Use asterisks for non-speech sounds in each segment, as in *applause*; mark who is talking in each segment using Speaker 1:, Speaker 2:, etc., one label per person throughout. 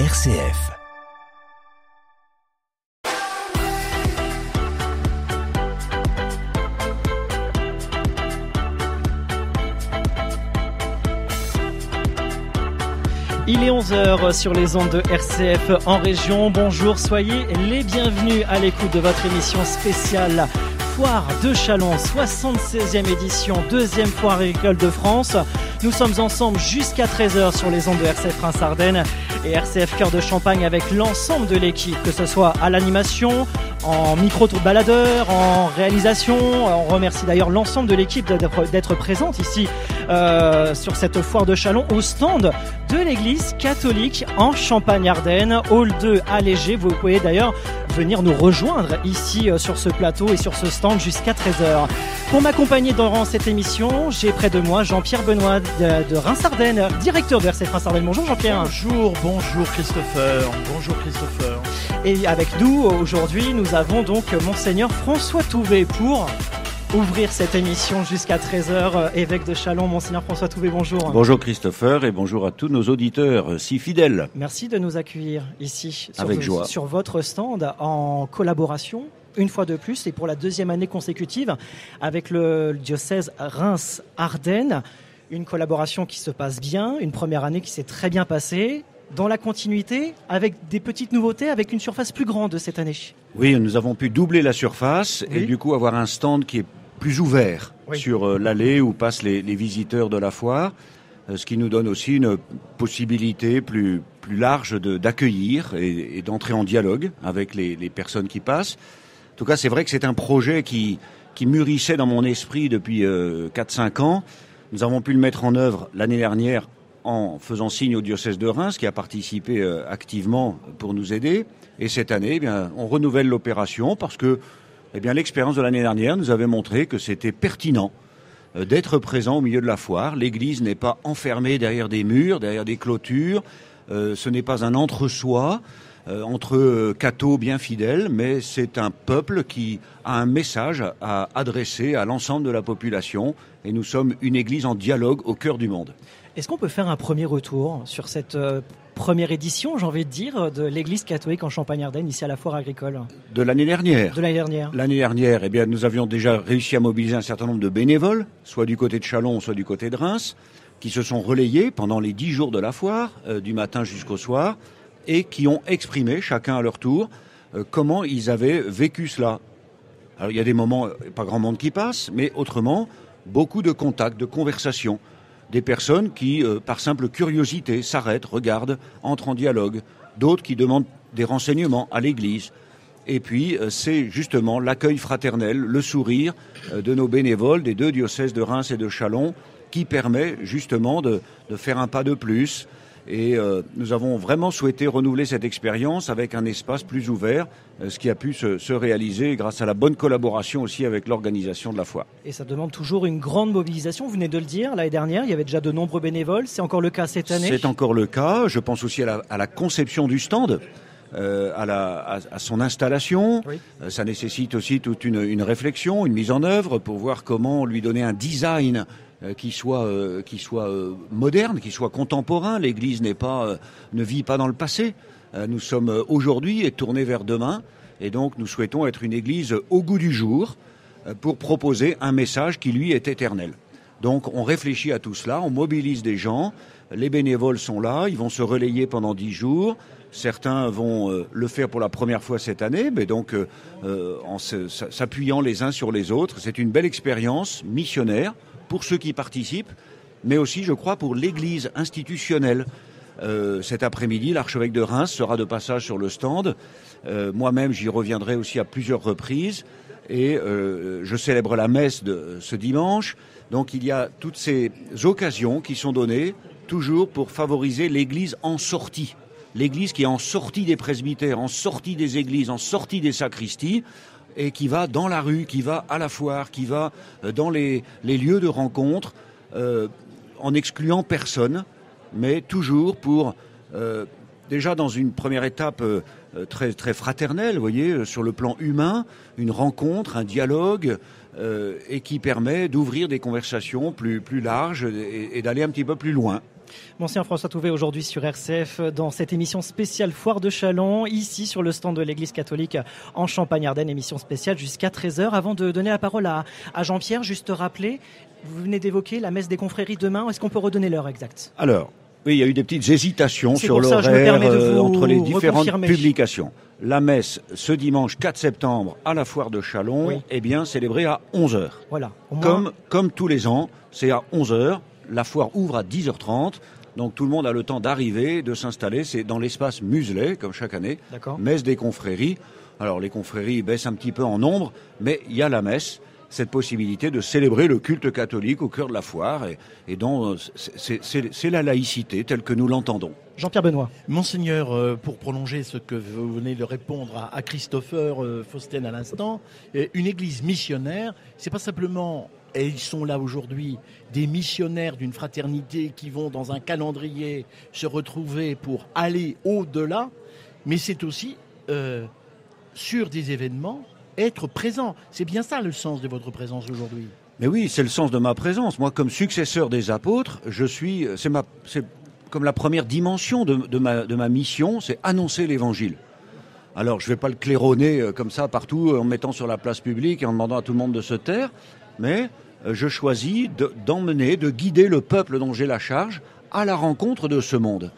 Speaker 1: RCF.
Speaker 2: Il est 11h sur les ondes de RCF en région. Bonjour, soyez les bienvenus à l'écoute de votre émission spéciale Foire de Chalon, 76e édition, deuxième foire agricole de France. Nous sommes ensemble jusqu'à 13h sur les ondes de RCF Reims-Ardennes et RCF Cœur de Champagne avec l'ensemble de l'équipe, que ce soit à l'animation, en micro-tour baladeur, en réalisation. On remercie d'ailleurs l'ensemble de l'équipe d'être présente ici euh, sur cette foire de Chalon au stand de l'église catholique en Champagne-Ardenne, hall 2 allégé. Vous pouvez d'ailleurs venir nous rejoindre ici euh, sur ce plateau et sur ce stand jusqu'à 13h. Pour m'accompagner dans cette émission, j'ai près de moi Jean-Pierre Benoît de, de Reims-Ardennes, directeur de RCF Reims-Ardennes. Bonjour Jean-Pierre.
Speaker 3: Bonjour, bonjour Christopher. Bonjour Christopher.
Speaker 2: Et avec nous aujourd'hui, nous avons donc Monseigneur François Touvet pour ouvrir cette émission jusqu'à 13h. Évêque de Chalon, Monseigneur François Touvet, bonjour.
Speaker 4: Bonjour Christopher et bonjour à tous nos auditeurs si fidèles.
Speaker 2: Merci de nous accueillir ici sur,
Speaker 4: Avec joie.
Speaker 2: sur votre stand en collaboration une fois de plus et pour la deuxième année consécutive avec le diocèse Reims-Ardennes. Une collaboration qui se passe bien, une première année qui s'est très bien passée, dans la continuité, avec des petites nouveautés, avec une surface plus grande cette année.
Speaker 4: Oui, nous avons pu doubler la surface
Speaker 2: Oui.
Speaker 4: et du coup avoir un stand qui est plus ouvert
Speaker 2: Oui.
Speaker 4: sur euh, l'allée où passent les, les visiteurs de la foire, euh, ce qui nous donne aussi une possibilité plus, plus large d'accueillir et, et d'entrer en dialogue avec les, les personnes qui passent. En tout cas, c'est vrai que c'est un projet qui, qui mûrissait dans mon esprit depuis euh, 4-5 ans. Nous avons pu le mettre en œuvre l'année dernière en faisant signe au diocèse de Reims, qui a participé euh, activement pour nous aider. Et cette année, eh on renouvelle l'opération parce que eh l'expérience de l'année dernière nous avait montré que c'était pertinent euh, d'être présent au milieu de la foire. L'église n'est pas enfermée derrière des murs, derrière des clôtures. Euh, ce n'est pas un entre-soi entre cathos bien fidèles, mais c'est un peuple qui a un message à adresser à l'ensemble de la population. Et nous sommes une église en dialogue au cœur du monde.
Speaker 2: Est-ce qu'on peut faire un premier retour sur cette euh, première édition, j'ai envie de dire, de l'Église catholique en Champagne-Ardenne, ici à la foire agricole,
Speaker 4: De l'année dernière.
Speaker 2: de l'année dernière
Speaker 4: L'année dernière, eh bien, nous avions déjà réussi à mobiliser un certain nombre de bénévoles, soit du côté de Chalon, soit du côté de Reims, qui se sont relayés pendant les dix jours de la foire, euh, du matin jusqu'au soir, et qui ont exprimé, chacun à leur tour, euh, comment ils avaient vécu cela. Alors, il y a des moments, pas grand monde qui passe, mais autrement, beaucoup de contacts, de conversations, des personnes qui, euh, par simple curiosité, s'arrêtent, regardent, entrent en dialogue, d'autres qui demandent des renseignements à l'Église. Et puis, euh, c'est justement l'accueil fraternel, le sourire euh, de nos bénévoles des deux diocèses de Reims et de Chalon qui permet justement de faire un pas de plus. Et euh, nous avons vraiment souhaité renouveler cette expérience avec un espace plus ouvert, euh, ce qui a pu se, se réaliser grâce à la bonne collaboration aussi avec l'organisation de la foire.
Speaker 2: Et ça demande toujours une grande mobilisation, vous venez de le dire, l'année dernière, il y avait déjà de nombreux bénévoles, c'est encore le cas cette année?
Speaker 4: C'est encore le cas. Je pense aussi à la, à la conception du stand. euh, à, la, à, à son installation.
Speaker 2: Oui.
Speaker 4: Euh, ça nécessite aussi toute une, une réflexion, une mise en œuvre pour voir comment lui donner un design qui soit, euh, qui soit euh, moderne, qui soit contemporain. L'Église n'est pas, euh, ne vit pas dans le passé. Euh, nous sommes euh, aujourd'hui et tournés vers demain. Et donc nous souhaitons être une Église au goût du jour euh, pour proposer un message qui lui est éternel. Donc on réfléchit à tout cela, on mobilise des gens, les bénévoles sont là, ils vont se relayer pendant dix jours. Certains vont euh, le faire pour la première fois cette année, mais donc euh, euh, en s'appuyant les uns sur les autres. C'est une belle expérience missionnaire pour ceux qui participent, mais aussi, je crois, pour l'Église institutionnelle. Euh, cet après-midi, l'archevêque de Reims sera de passage sur le stand. Euh, Moi-même, j'y reviendrai aussi à plusieurs reprises. Et euh, je célèbre la messe de ce dimanche. Donc il y a toutes ces occasions qui sont données toujours pour favoriser l'Église en sortie. L'Église qui est en sortie des presbytères, en sortie des églises, en sortie des sacristies, et qui va dans la rue, qui va à la foire, qui va euh, dans les, lieux de rencontre, euh, en excluant personne, mais toujours pour, euh, déjà dans une première étape très, très fraternelle, voyez, sur le plan humain, une rencontre, un dialogue, et qui permet d'ouvrir des conversations plus, plus larges et d'aller un petit peu plus loin.
Speaker 2: Monsieur François Touvet aujourd'hui sur RCF dans cette émission spéciale Foire de Chalon, ici sur le stand de l'Église catholique en Champagne-Ardenne, émission spéciale jusqu'à 13h. Avant de donner la parole à, Jean-Pierre, juste rappeler, vous venez d'évoquer la messe des confréries demain, est-ce qu'on peut redonner l'heure exacte?
Speaker 4: Alors, oui, il y a eu des petites hésitations sur l'horaire euh, entre les différentes publications. La messe ce dimanche 4 septembre à la foire de Chalon est eh bien célébrée à 11h.
Speaker 2: Voilà.
Speaker 4: Comme, comme tous les ans, c'est à 11h. La foire ouvre à 10h30. Donc tout le monde a le temps d'arriver, de s'installer. C'est dans l'espace muselé, comme chaque année. Messe des confréries. Alors les confréries baissent un petit peu en nombre, mais il y a la messe cette possibilité de célébrer le culte catholique au cœur de la foire et, et dont c'est la laïcité telle que nous l'entendons.
Speaker 2: Jean-Pierre Benoît.
Speaker 3: Monseigneur, euh, pour prolonger ce que vous venez de répondre à, Christopher euh, Fausten à l'instant, euh, une église missionnaire, c'est pas simplement et ils sont là aujourd'hui, des missionnaires d'une fraternité qui vont dans un calendrier se retrouver pour aller au-delà, mais c'est aussi sur des événements être présent. C'est bien ça le sens de votre présence aujourd'hui.
Speaker 4: Mais oui, c'est le sens de ma présence. Moi, comme successeur des apôtres, je suis, c'est ma, c'est comme la première dimension de, ma, de ma mission, c'est annoncer l'évangile. Alors, je ne vais pas le claironner euh, comme ça partout euh, en mettant sur la place publique et en demandant à tout le monde de se taire, mais euh, je choisis d'emmener, de guider le peuple dont j'ai la charge à la rencontre de ce monde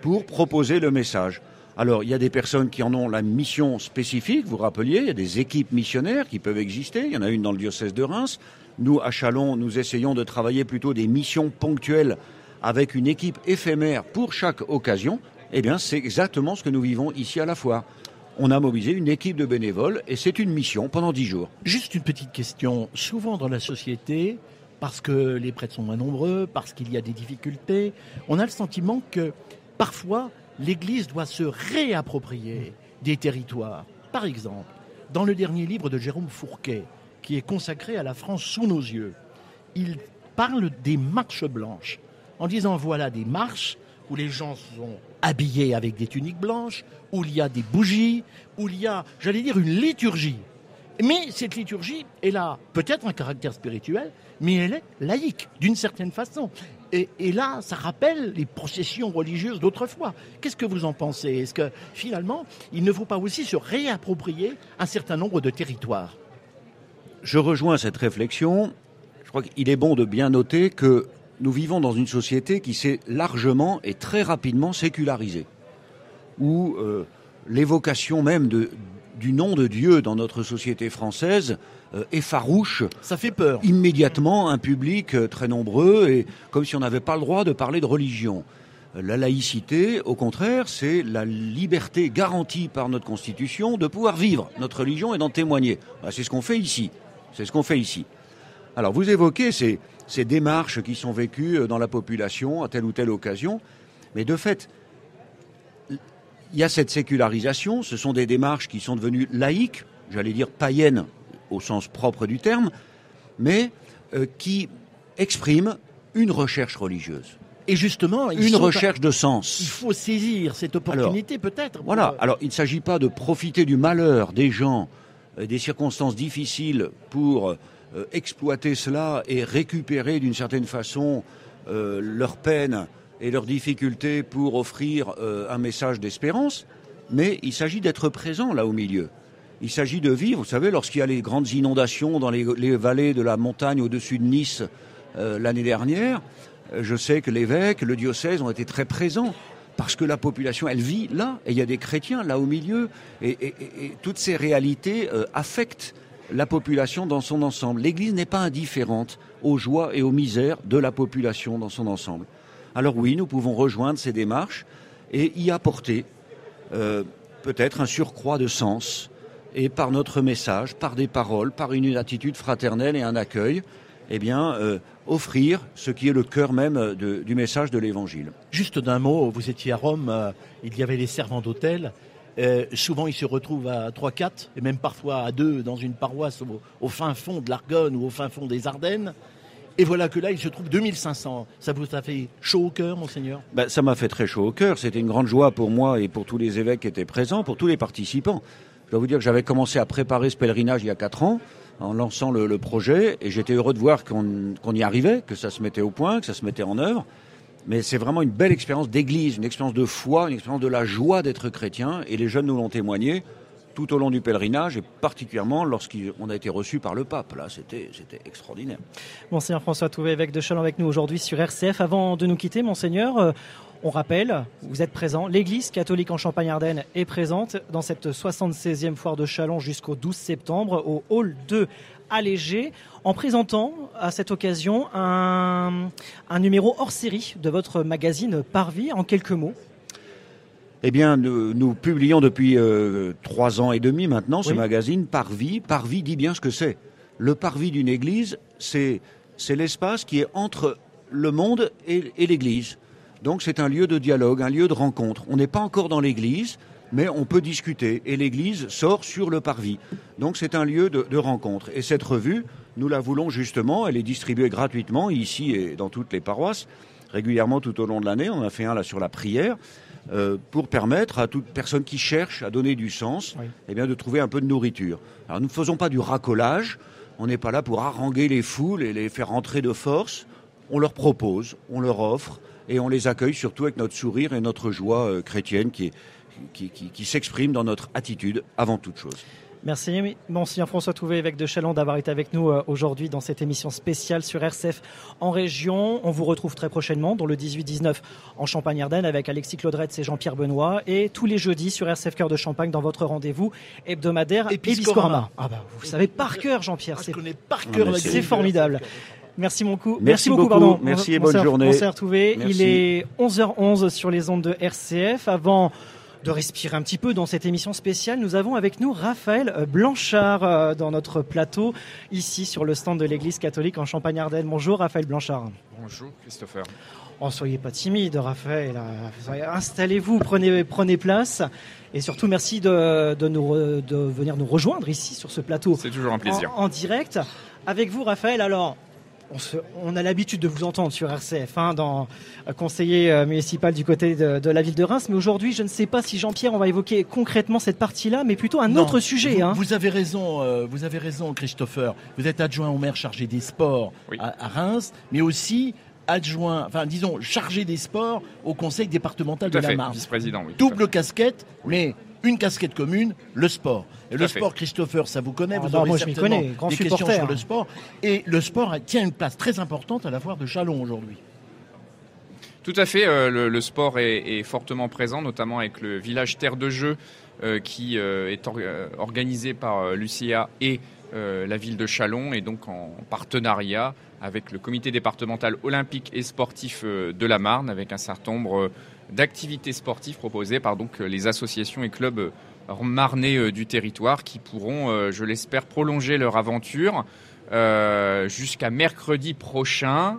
Speaker 4: pour proposer le message. Alors, il y a des personnes qui en ont la mission spécifique, vous rappeliez, il y a des équipes missionnaires qui peuvent exister, il y en a une dans le diocèse de Reims. Nous, à Chalon, nous essayons de travailler plutôt des missions ponctuelles avec une équipe éphémère pour chaque occasion. Eh bien, c'est exactement ce que nous vivons ici à la foire. On a mobilisé une équipe de bénévoles et c'est une mission pendant dix jours.
Speaker 3: Juste une petite question. Souvent dans la société, parce que les prêtres sont moins nombreux, parce qu'il y a des difficultés, on a le sentiment que parfois l'Église doit se réapproprier des territoires. Par exemple, dans le dernier livre de Jérôme Fourquet, qui est consacré à la France sous nos yeux, il parle des marches blanches, en disant voilà des marches où les gens sont habillés avec des tuniques blanches, où il y a des bougies, où il y a, j'allais dire, une liturgie. Mais cette liturgie, elle a peut-être un caractère spirituel, mais elle est laïque, d'une certaine façon. Et, là, ça rappelle les processions religieuses d'autrefois. Qu'est-ce que vous en pensez? Est-ce que finalement, il ne faut pas aussi se réapproprier un certain nombre de territoires?
Speaker 4: Je rejoins cette réflexion. Je crois qu'il est bon de bien noter que nous vivons dans une société qui s'est largement et très rapidement sécularisée, où euh, l'évocation même de, du nom de Dieu dans notre société française euh, effarouche.
Speaker 3: Ça fait peur.
Speaker 4: Immédiatement un public euh, très nombreux et comme si on n'avait pas le droit de parler de religion. La laïcité, au contraire, c'est la liberté garantie par notre Constitution de pouvoir vivre notre religion et d'en témoigner. Bah, c'est ce qu'on fait ici. C'est ce qu'on fait ici. Alors vous évoquez ces, ces démarches qui sont vécues dans la population à telle ou telle occasion, mais de fait, il y a cette sécularisation, ce sont des démarches qui sont devenues laïques, j'allais dire païennes au sens propre du terme, mais euh, qui expriment une recherche religieuse.
Speaker 3: Et justement,
Speaker 4: une recherche de sens.
Speaker 3: Il faut saisir cette opportunité peut-être.
Speaker 4: Voilà. Euh, Alors, il ne s'agit pas de profiter du malheur des gens, euh, des circonstances difficiles pour exploiter cela et récupérer d'une certaine façon leur peine et leurs difficultés pour offrir euh, un message d'espérance, mais il s'agit d'être présent là au milieu. Il s'agit de vivre, vous savez, lorsqu'il y a les grandes inondations dans les, vallées de la montagne au-dessus de Nice euh, l'année dernière, euh, je sais que l'évêque, le diocèse ont été très présents parce que la population, elle vit là, et il y a des chrétiens là au milieu, et, toutes ces réalités affectent la population dans son ensemble. L'Église n'est pas indifférente aux joies et aux misères de la population dans son ensemble. Alors oui, nous pouvons rejoindre ces démarches et y apporter euh, peut-être un surcroît de sens et par notre message, par des paroles, par une attitude fraternelle et un accueil, eh bien, euh, offrir ce qui est le cœur même du message de l'Évangile.
Speaker 3: Juste d'un mot, vous étiez à Rome, euh, il y avait les servants d'hôtel. Souvent, ils se retrouvent à 3-4, et même parfois à 2 dans une paroisse au fin fond de l'Argonne ou au fin fond des Ardennes. Et voilà que là, il se trouve 2500. Ça vous a fait chaud au cœur, monseigneur?
Speaker 4: Ben, Ça m'a fait très chaud au cœur. C'était une grande joie pour moi et pour tous les évêques qui étaient présents, pour tous les participants. Je dois vous dire que j'avais commencé à préparer ce pèlerinage il y a quatre ans, en lançant le, projet, et j'étais heureux de voir qu'on y arrivait, que ça se mettait au point, que ça se mettait en œuvre. Mais c'est vraiment une belle expérience d'église, une expérience de foi, une expérience de la joie d'être chrétien. Et les jeunes nous l'ont témoigné tout au long du pèlerinage et particulièrement lorsqu'on a été reçu par le pape. Là, c'était, extraordinaire.
Speaker 2: Monseigneur François Touvet, évêque de Chalon avec nous aujourd'hui sur RCF. Avant de nous quitter, Monseigneur, euh, on rappelle, vous êtes présent, l'Église catholique en Champagne-Ardenne est présente dans cette 76e foire de Chalon jusqu'au 12 septembre au hall 2 allégé en présentant à cette occasion un, un numéro hors série de votre magazine Parvis en quelques mots.
Speaker 4: Eh bien, nous, nous publions depuis euh, trois ans et demi maintenant ce
Speaker 2: Oui.
Speaker 4: magazine Parvis. Parvis dit bien ce que c'est. Le parvis d'une église, c'est l'espace qui est entre le monde et, et l'église. Donc c'est un lieu de dialogue, un lieu de rencontre. On n'est pas encore dans l'église, mais on peut discuter. Et l'église sort sur le parvis. Donc c'est un lieu de, de rencontre. Et cette revue, nous la voulons justement, elle est distribuée gratuitement ici et dans toutes les paroisses, régulièrement tout au long de l'année. On a fait un là sur la prière. euh, pour permettre à toute personne qui cherche à donner du sens,
Speaker 2: Oui.
Speaker 4: eh bien, de trouver un peu de nourriture. Alors nous ne faisons pas du racolage, on n'est pas là pour haranguer les foules et les faire rentrer de force. On leur propose, on leur offre et on les accueille surtout avec notre sourire et notre joie euh, chrétienne qui, est- qui, qui- qui s'exprime dans notre attitude avant toute chose.
Speaker 2: Merci, Monseigneur François Touvet, évêque de Chalon, d'avoir été avec nous euh, aujourd'hui dans cette émission spéciale sur RCF en région. On vous retrouve très prochainement, dans le 18-19 en Champagne-Ardenne, avec Alexis Claudretz et Jean-Pierre Benoît, et tous les jeudis sur RCF Cœur de Champagne, dans votre rendez-vous hebdomadaire
Speaker 3: Episcorama.
Speaker 2: Ah bah, vous savez par cœur, Jean-Pierre,
Speaker 3: Parce
Speaker 2: c'est
Speaker 3: par
Speaker 4: Ah,
Speaker 3: cœur la
Speaker 4: c'est
Speaker 2: formidable. Merci beaucoup.
Speaker 4: Merci
Speaker 2: beaucoup,
Speaker 4: beaucoup.
Speaker 2: pardon.
Speaker 4: Merci et bonne journée.
Speaker 2: Il est 11h11 sur les ondes de RCF. Avant de respirer un petit peu dans cette émission spéciale, nous avons avec nous Raphaël Blanchard euh, dans notre plateau, ici sur le stand de l'église catholique en Champagne-Ardenne. Bonjour Raphaël Blanchard.
Speaker 1: Bonjour Christopher.
Speaker 2: Oh, soyez pas timide, Raphaël. Euh, Installez-vous, prenez, prenez place. Et surtout, merci de, de, nous, re- de venir nous rejoindre ici sur ce plateau
Speaker 1: C'est toujours un plaisir.
Speaker 2: en, en direct. Avec vous, Raphaël, alors, on, se- on a l'habitude de vous entendre sur RCF, hein, dans euh, conseiller euh, municipal du côté de, de la ville de Reims. Mais aujourd'hui, je ne sais pas si Jean-Pierre, on va évoquer concrètement cette partie-là, mais plutôt un
Speaker 3: Non,
Speaker 2: autre sujet.
Speaker 3: Vous,
Speaker 2: hein.
Speaker 3: vous avez raison, euh, vous avez raison, Christopher. Vous êtes adjoint au maire chargé des sports
Speaker 1: Oui.
Speaker 3: à, à Reims, mais aussi adjoint, enfin disons chargé des sports au conseil départemental
Speaker 1: Tout à
Speaker 3: de la
Speaker 1: fait,
Speaker 3: Marne.
Speaker 1: vice-président, oui.
Speaker 3: Double casquette, mais une casquette commune, le sport. Et le sport, Christopher, ça vous connaît,
Speaker 2: Ah
Speaker 3: vous
Speaker 2: bah,
Speaker 3: aurez
Speaker 2: moi, je m'y
Speaker 3: certainement
Speaker 2: connais, grand
Speaker 3: des questions sur le sport. Et le sport tient une place très importante à la foire de Chalon aujourd'hui.
Speaker 1: Tout à fait, euh, le, le sport est, est fortement présent, notamment avec le village Terre de Jeu euh, qui euh, est or- euh, organisé par euh, Lucia et euh, la ville de Chalon et donc en partenariat avec le comité départemental olympique et sportif euh, de la Marne avec un certain nombre euh, d'activités sportives proposées par donc euh, les associations et clubs euh, marnais euh, du territoire qui pourront, je l'espère, prolonger leur aventure jusqu'à mercredi prochain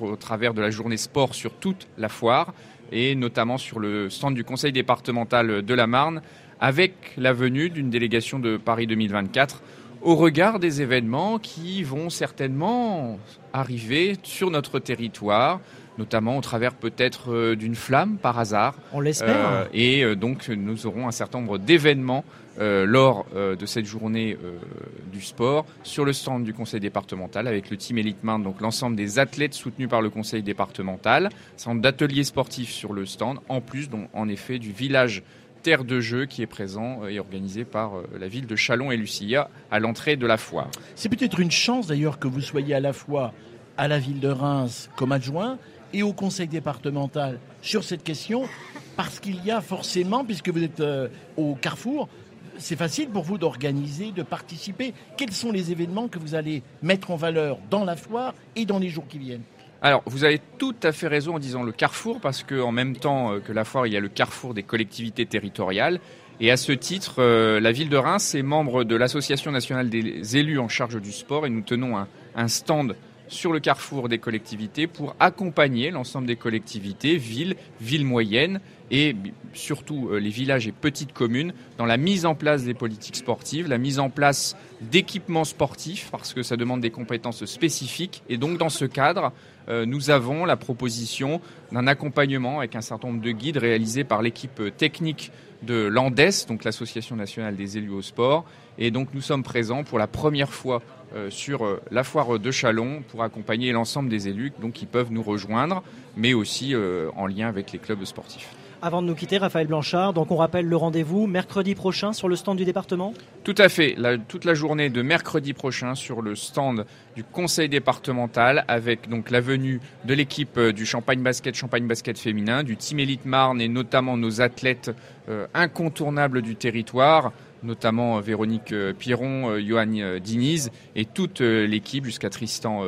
Speaker 1: au travers de la journée sport sur toute la foire et notamment sur le stand du conseil départemental de la Marne avec la venue d'une délégation de Paris 2024 au regard des événements qui vont certainement arriver sur notre territoire, notamment au travers peut-être euh, d'une flamme par hasard.
Speaker 2: On l'espère.
Speaker 1: Euh, et euh, donc nous aurons un certain nombre d'événements euh, lors euh, de cette journée euh, du sport sur le stand du conseil départemental avec le team Elite Main, donc l'ensemble des athlètes soutenus par le conseil départemental, centre d'ateliers sportifs sur le stand, en plus donc, en effet du village terre de jeu qui est présent et organisé par la ville de Chalon et Lucia à l'entrée de la foire.
Speaker 3: C'est peut-être une chance d'ailleurs que vous soyez à la fois à la ville de Reims comme adjoint et au conseil départemental sur cette question, parce qu'il y a forcément, puisque vous êtes euh, au carrefour, c'est facile pour vous d'organiser, de participer. Quels sont les événements que vous allez mettre en valeur dans la foire et dans les jours qui viennent?
Speaker 1: Alors, vous avez tout à fait raison en disant le carrefour, parce qu'en même temps euh, que la foire, il y a le carrefour des collectivités territoriales. Et à ce titre, euh, la ville de Reims est membre de l'Association nationale des élus en charge du sport et nous tenons un, un stand sur le carrefour des collectivités pour accompagner l'ensemble des collectivités, villes, villes moyennes et surtout euh, les villages et petites communes dans la mise en place des politiques sportives, la mise en place d'équipements sportifs parce que ça demande des compétences spécifiques. Et donc dans ce cadre, nous avons la proposition d'un accompagnement avec un certain nombre de guides réalisés par l'équipe technique de l'ANDES, donc l'Association nationale des élus au sport. Et donc nous sommes présents pour la première fois euh, sur euh, la foire de Chalon pour accompagner l'ensemble des élus donc, qui peuvent nous rejoindre, mais aussi euh, en lien avec les clubs sportifs.
Speaker 2: Avant de nous quitter, Raphaël Blanchard, donc on rappelle le rendez-vous mercredi prochain sur le stand du département
Speaker 1: Tout à fait, toute la journée de mercredi prochain sur le stand du conseil départemental avec donc la venue de l'équipe du Champagne Basket, Champagne Basket féminin, du Team Elite Marne et notamment nos athlètes incontournables du territoire notamment euh, Véronique euh, Piron, euh, Johan Diniz et toute l'équipe jusqu'à Tristan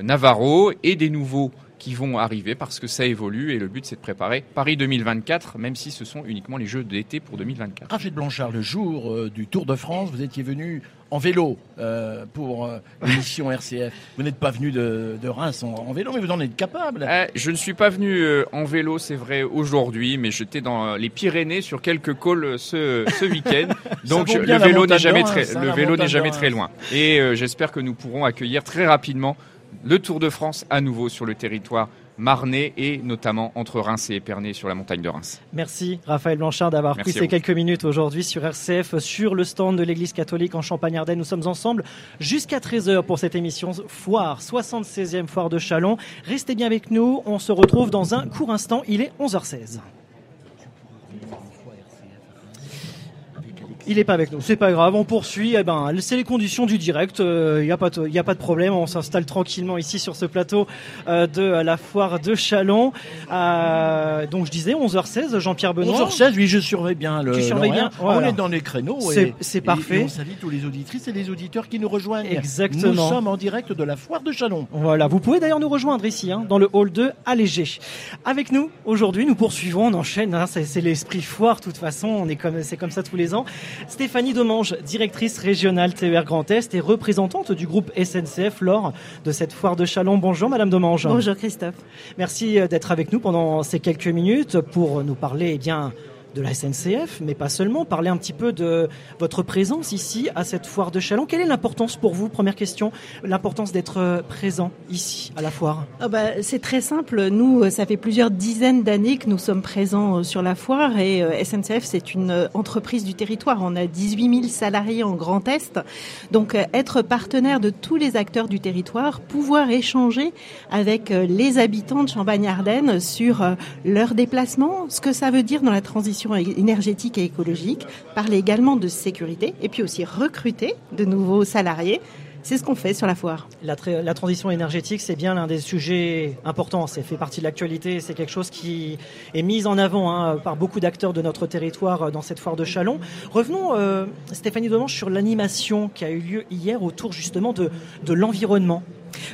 Speaker 1: Navarro et des nouveaux qui vont arriver parce que ça évolue et le but c'est de préparer Paris 2024, même si ce sont uniquement les Jeux d'été pour 2024.
Speaker 3: Rachid Blanchard, le jour du Tour de France, vous étiez venu en vélo euh, pour euh, l'émission *laughs* RCF. Vous n'êtes pas venu de, Reims en, vélo, mais vous en êtes capable.
Speaker 1: Eh, je ne suis pas venu euh, en vélo, c'est vrai, aujourd'hui, mais j'étais dans les Pyrénées sur quelques cols ce, ce week-end. *laughs* Donc le vélo n'est jamais, très, le vélo n'est jamais très loin. Et j'espère que nous pourrons accueillir très rapidement le Tour de France à nouveau sur le territoire Marnay et notamment entre Reims et Épernay sur la montagne de Reims.
Speaker 2: Merci Raphaël Blanchard d'avoir pris ces quelques minutes aujourd'hui sur RCF, sur le stand de l'Église catholique en Champagne-Ardenne. Nous sommes ensemble jusqu'à 13h pour cette émission Foire, 76e Foire de Chalon. Restez bien avec nous, on se retrouve dans un court instant, il est 11h16. Il n'est pas avec nous, c'est pas grave, on poursuit. Eh ben, c'est les conditions du direct. Il euh, n'y a pas, il a pas de problème. On s'installe tranquillement ici sur ce plateau euh, de la foire de Chalon. Euh, donc je disais 11h16, Jean-Pierre Benoît.
Speaker 3: 11h16, oui, je surveille bien le. Tu surveilles bien.
Speaker 2: On
Speaker 3: est dans les créneaux.
Speaker 2: C'est parfait.
Speaker 3: on salue tous les auditrices et les auditeurs qui nous rejoignent.
Speaker 2: Exactement.
Speaker 3: Nous sommes en direct de la foire de Chalon.
Speaker 2: Voilà, vous pouvez d'ailleurs nous rejoindre ici, hein, dans le hall 2 allégé. Avec nous aujourd'hui, nous poursuivons, on enchaîne. Hein, c'est l'esprit foire, de toute façon. On est comme, c'est comme ça tous les ans. Stéphanie Domange, directrice régionale TER Grand Est et représentante du groupe SNCF lors de cette foire de Chalon. Bonjour Madame Domange.
Speaker 5: Bonjour Christophe.
Speaker 2: Merci euh, d'être avec nous pendant ces quelques minutes pour nous parler eh bien de la SNCF, mais pas seulement. Parler un petit peu de votre présence ici à cette foire de Chalon. Quelle est l'importance pour vous, première question, l'importance d'être euh, présent ici à la foire?
Speaker 5: Oh bah, C'est très simple. Nous, euh, ça fait plusieurs dizaines d'années que nous sommes présents euh, sur la foire et SNCF, c'est une entreprise du territoire. On a 18 000 salariés en Grand Est. Donc, être partenaire de tous les acteurs du territoire, pouvoir échanger avec les habitants de Champagne-Ardenne sur leurs déplacements, ce que ça veut dire dans la transition énergétique et écologique, parler également de sécurité et puis aussi recruter de nouveaux salariés. C'est ce qu'on fait sur la foire.
Speaker 2: La, la transition énergétique, c'est bien l'un des sujets importants. C'est fait partie de l'actualité. C'est quelque chose qui est mis en avant hein, par beaucoup d'acteurs de notre territoire euh, dans cette foire de Chalon. Revenons, euh, Stéphanie Domange, sur l'animation qui a eu lieu hier autour justement de, de l'environnement.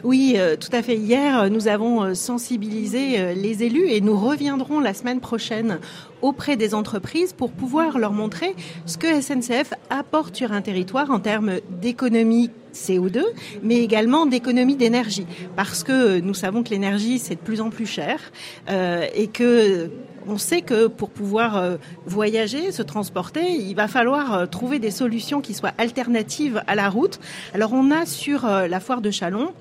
Speaker 5: Oui, euh, tout à fait. Hier, nous avons sensibilisé les élus et nous reviendrons la semaine prochaine auprès des entreprises pour pouvoir leur montrer ce que SNCF apporte sur un territoire en termes d'économie CO2, mais également d'économie d'énergie, parce que nous savons que l'énergie c'est de plus en plus cher euh, et que on sait que pour pouvoir euh, voyager, se transporter, il va falloir euh, trouver des solutions qui soient alternatives à la route. Alors on a sur la foire de Chalon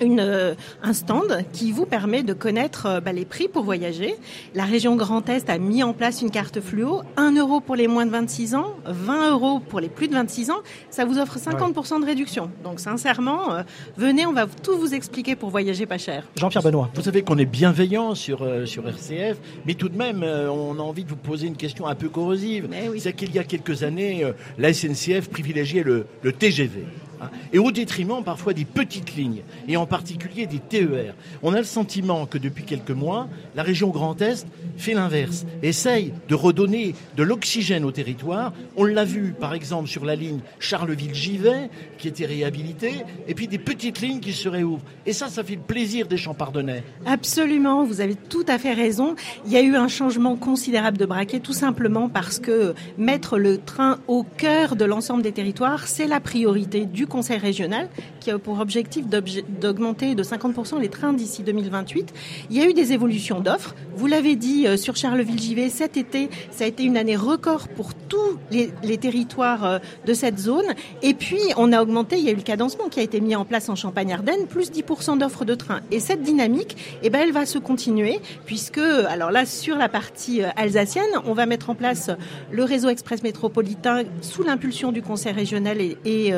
Speaker 5: une, euh, un stand qui vous permet de connaître euh, bah, les prix pour voyager. La région Grand Est a mis en place une carte fluo, 1 euro pour les moins de 26 ans, 20 euros pour les plus de 26 ans. Ça vous offre 50% de réduction. Donc sincèrement, euh, venez, on va tout vous expliquer pour voyager pas cher.
Speaker 2: Jean-Pierre Benoît.
Speaker 3: Vous savez qu'on est bienveillant sur, sur RCF, mais tout de même, on a envie de vous poser une question un peu corrosive. C'est qu'il y a quelques années, la SNCF privilégiait le, le TGV. Hein, et au détriment parfois des petites lignes, et en particulier des TER. On a le sentiment que depuis quelques mois, la région Grand Est fait l'inverse, essaye de redonner de l'oxygène au territoire. On l'a vu par exemple sur la ligne Charleville-Givet, qui était réhabilitée, et puis des petites lignes qui se réouvrent. Et ça, ça fait le plaisir des Champardonnais.
Speaker 5: Absolument, vous avez tout à fait raison. Il y a eu un changement considérable de braquet, tout simplement parce que mettre le train au cœur de l'ensemble des territoires, c'est la priorité du Conseil régional qui a pour objectif d'augmenter de 50% les trains d'ici 2028. Il y a eu des évolutions d'offres. Vous l'avez dit euh, sur Charleville-Givet, cet été, ça a été une année record pour tous les, territoires euh, de cette zone. Et puis, on a augmenté, il y a eu le cadencement qui a été mis en place en Champagne-Ardenne, plus 10% d'offres de trains. Et cette dynamique, eh ben, elle va se continuer puisque, alors là, sur la partie euh, alsacienne, on va mettre en place le réseau express métropolitain sous l'impulsion du Conseil régional et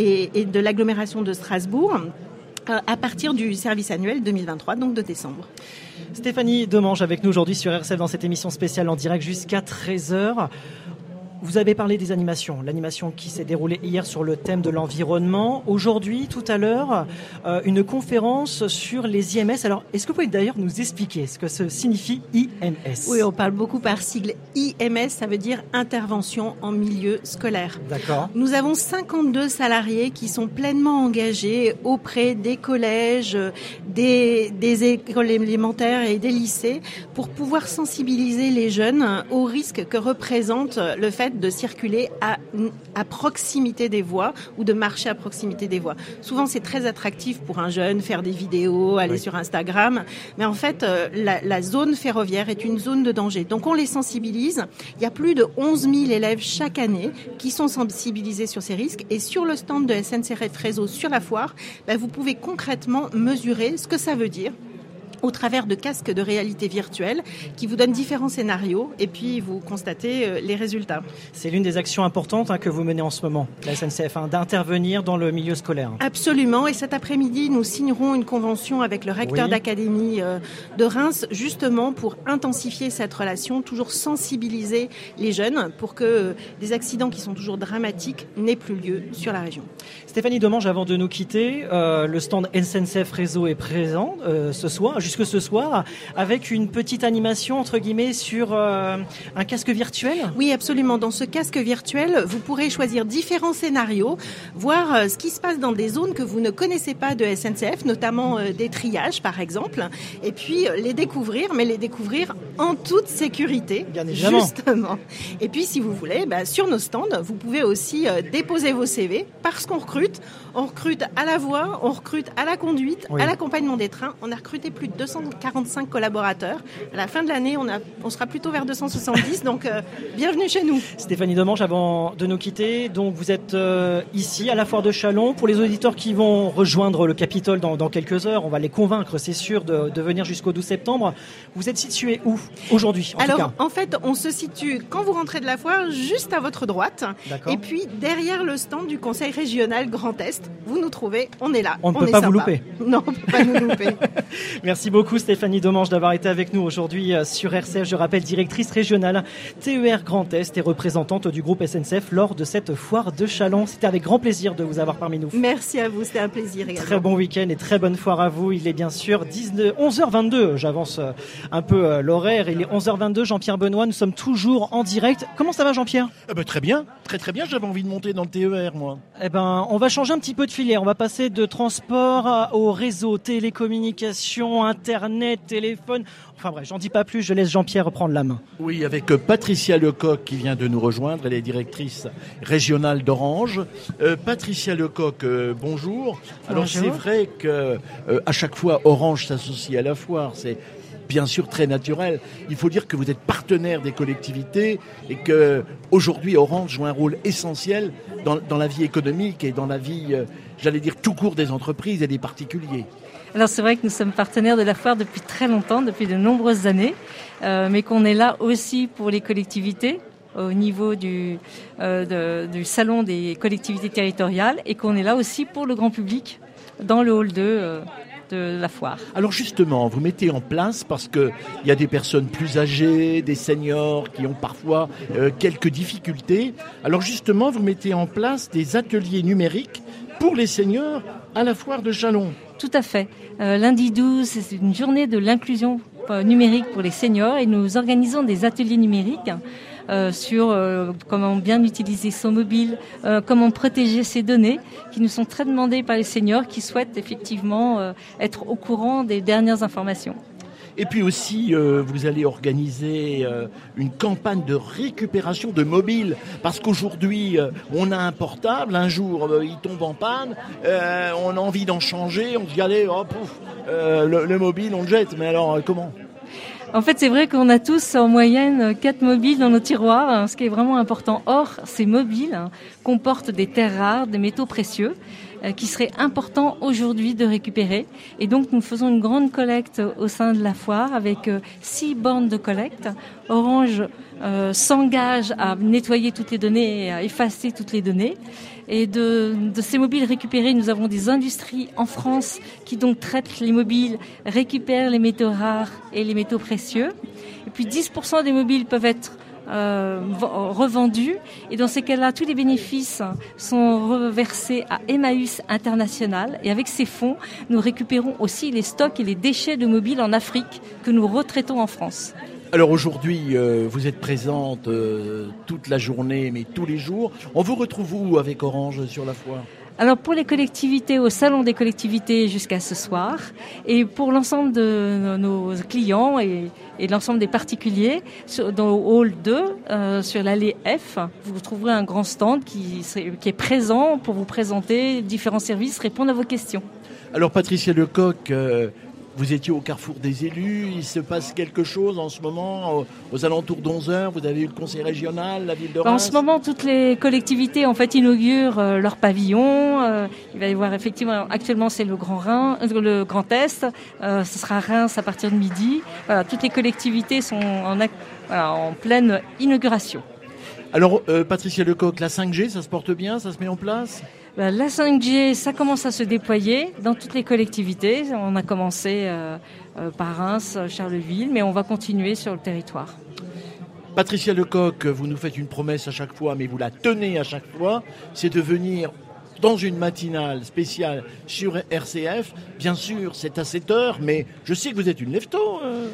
Speaker 5: de l'agglomération de Strasbourg à partir du service annuel 2023, donc de décembre.
Speaker 2: Stéphanie Demange avec nous aujourd'hui sur RCF dans cette émission spéciale en direct jusqu'à 13h. Vous avez parlé des animations, l'animation qui s'est déroulée hier sur le thème de l'environnement. Aujourd'hui, tout à l'heure, euh, une conférence sur les IMS. Alors, est-ce que vous pouvez d'ailleurs nous expliquer ce que ce signifie IMS
Speaker 5: Oui, on parle beaucoup par sigle. IMS, ça veut dire intervention en milieu scolaire.
Speaker 2: D'accord.
Speaker 5: Nous avons 52 salariés qui sont pleinement engagés auprès des collèges, des, des écoles élémentaires et des lycées pour pouvoir sensibiliser les jeunes aux risques que représente le fait de circuler à, à proximité des voies ou de marcher à proximité des voies. Souvent, c'est très attractif pour un jeune, faire des vidéos, aller sur Instagram. Mais en fait, euh, la, la, zone ferroviaire est une zone de danger. Donc, on les sensibilise. Il y a plus de 11 000 élèves chaque année qui sont sensibilisés sur ces risques. Et sur le stand de SNCF Réseau sur la foire, ben, vous pouvez concrètement mesurer ce que ça veut dire au travers de casques de réalité virtuelle qui vous donnent différents scénarios et puis vous constatez euh, les résultats.
Speaker 2: C'est l'une des actions importantes hein, que vous menez en ce moment, la SNCF, hein, d'intervenir dans le milieu scolaire.
Speaker 5: Absolument. Et cet après-midi, nous signerons une convention avec le recteur d'académie euh, de Reims, justement pour intensifier cette relation, toujours sensibiliser les jeunes pour que euh, des accidents qui sont toujours dramatiques n'aient plus lieu sur la région.
Speaker 2: Stéphanie Domange, avant de nous quitter, le stand SNCF Réseau est présent ce soir jusque ce soir, avec une petite animation entre guillemets sur euh, un casque virtuel.
Speaker 5: Oui, absolument. Dans ce casque virtuel, vous pourrez choisir différents scénarios, voir euh, ce qui se passe dans des zones que vous ne connaissez pas de SNCF, notamment euh, des triages par exemple, et puis les découvrir, mais les découvrir en toute sécurité.
Speaker 2: Bien évidemment.
Speaker 5: Justement. Et puis, si vous voulez, bah, sur nos stands, vous pouvez aussi déposer vos CV parce qu'on recrute. On recrute à la voix, on recrute à la conduite, à l'accompagnement des trains. On a recruté plus de 245 collaborateurs. À la fin de l'année, on, on sera plutôt vers 270, donc euh, bienvenue chez nous.
Speaker 2: Stéphanie Demange, avant de nous quitter, donc vous êtes euh, ici à la foire de Chalon. Pour les auditeurs qui vont rejoindre le Capitole dans, quelques heures, on va les convaincre, c'est sûr, de, venir jusqu'au 12 septembre. Vous êtes situé où aujourd'hui
Speaker 5: Alors, en fait, on se situe, quand vous rentrez de la foire, juste à votre droite. Et puis, derrière le stand du Conseil régional Grand Est, vous nous trouvez, on est là.
Speaker 2: On ne peut pas vous louper. *laughs*
Speaker 5: Non, on ne peut pas nous louper. *laughs*
Speaker 2: Merci beaucoup Stéphanie Domange d'avoir été avec nous aujourd'hui euh, sur RCF. Je rappelle directrice régionale TER Grand Est et représentante du groupe SNCF lors de cette foire de Chalon. C'était avec grand plaisir de vous avoir parmi nous.
Speaker 5: Merci à vous, c'était un plaisir également.
Speaker 2: Très bon week-end et très bonne foire à vous. Il est bien sûr 11h22. J'avance euh, un peu euh, l'horaire. Il est 11h22. Jean-Pierre Benoît, nous sommes toujours en direct. Comment ça va Jean-Pierre?
Speaker 3: Eh ben, Très bien, très très bien. J'avais envie de monter dans le TER moi.
Speaker 2: Eh ben, on va changer un petit peu de filière. On va passer de transport au réseau, télécommunications, Internet, téléphone. Enfin bref, j'en dis pas plus, je laisse Jean-Pierre reprendre la main.
Speaker 3: Oui, avec euh, Patricia Lecoq qui vient de nous rejoindre, elle est directrice régionale d'Orange. Euh, Patricia Lecoq, euh, bonjour. Alors c'est vrai que à chaque fois Orange s'associe à la foire, c'est bien sûr très naturel. Il faut dire que vous êtes partenaire des collectivités et que aujourd'hui Orange joue un rôle essentiel dans, dans la vie économique et dans la vie, j'allais dire, tout court des entreprises et des particuliers.
Speaker 6: Alors c'est vrai que nous sommes partenaires de la foire depuis très longtemps, depuis de nombreuses années, euh, mais qu'on est là aussi pour les collectivités au niveau du, euh, du salon des collectivités territoriales et qu'on est là aussi pour le grand public dans le hall 2 euh, de la foire.
Speaker 3: Alors justement, vous mettez en place parce que il y a des personnes plus âgées, des seniors qui ont parfois euh, quelques difficultés. Alors justement, vous mettez en place des ateliers numériques pour les seniors à la foire de Chalon.
Speaker 6: Tout à fait. Euh, lundi 12, c'est une journée de l'inclusion euh, numérique pour les seniors et nous organisons des ateliers numériques sur comment bien utiliser son mobile, comment protéger ses données, qui nous sont très demandées par les seniors qui souhaitent effectivement être au courant des dernières informations.
Speaker 3: Et puis aussi, euh, vous allez organiser euh, une campagne de récupération de mobiles. Parce qu'aujourd'hui, euh, on a un portable, un jour, il tombe en panne, on a envie d'en changer, on se dit, allez, le, le, mobile, on le jette. Mais alors, comment?
Speaker 6: En fait, c'est vrai qu'on a tous en moyenne quatre mobiles dans nos tiroirs, hein, ce qui est vraiment important. Or, ces mobiles hein, comportent des terres rares, des métaux précieux. Euh, qui serait important aujourd'hui de récupérer. Et donc nous faisons une grande collecte au sein de la foire avec euh, six bornes de collecte. Orange euh, s'engage à nettoyer toutes les données et à effacer toutes les données. Et de, ces mobiles récupérés, nous avons des industries en France qui donc traitent les mobiles, récupèrent les métaux rares et les métaux précieux. Et puis 10% des mobiles peuvent être euh, revendus. Et dans ces cas-là, tous les bénéfices sont reversés à Emmaüs International. Et avec ces fonds, nous récupérons aussi les stocks et les déchets de mobiles en Afrique que nous retraitons en France.
Speaker 3: Alors aujourd'hui, euh, vous êtes présente euh, toute la journée, mais tous les jours. On vous retrouve où avec Orange sur la foire?
Speaker 6: Alors pour les collectivités, au salon des collectivités jusqu'à ce soir, et pour l'ensemble de nos clients et, l'ensemble des particuliers, dans le hall 2, euh, sur l'allée F, vous trouverez un grand stand qui, qui est présent pour vous présenter différents services, répondre à vos questions.
Speaker 3: Alors Patricia Lecoq, euh, vous étiez au carrefour des élus, il se passe quelque chose en ce moment, aux, alentours d'11h, vous avez eu le conseil régional, la ville de Reims
Speaker 6: En ce moment, toutes les collectivités en fait inaugurent euh, leur pavillon. Euh, il va y avoir effectivement, actuellement c'est le Grand Rhin, euh, le Grand Est, ce sera Reims à partir de midi. Voilà, toutes les collectivités sont en, en pleine inauguration.
Speaker 3: Alors, Patricia Lecoq, la 5G, ça se porte bien, ça se met en place
Speaker 6: bah, la 5G, ça commence à se déployer dans toutes les collectivités. On a commencé euh, euh, par Reims, Charleville, mais on va continuer sur le territoire.
Speaker 3: Patricia Lecoq, vous nous faites une promesse à chaque fois, mais vous la tenez à chaque fois, c'est de venir dans une matinale spéciale sur RCF. Bien sûr, c'est à 7 heures, mais je sais que vous êtes une lefto.
Speaker 6: Euh,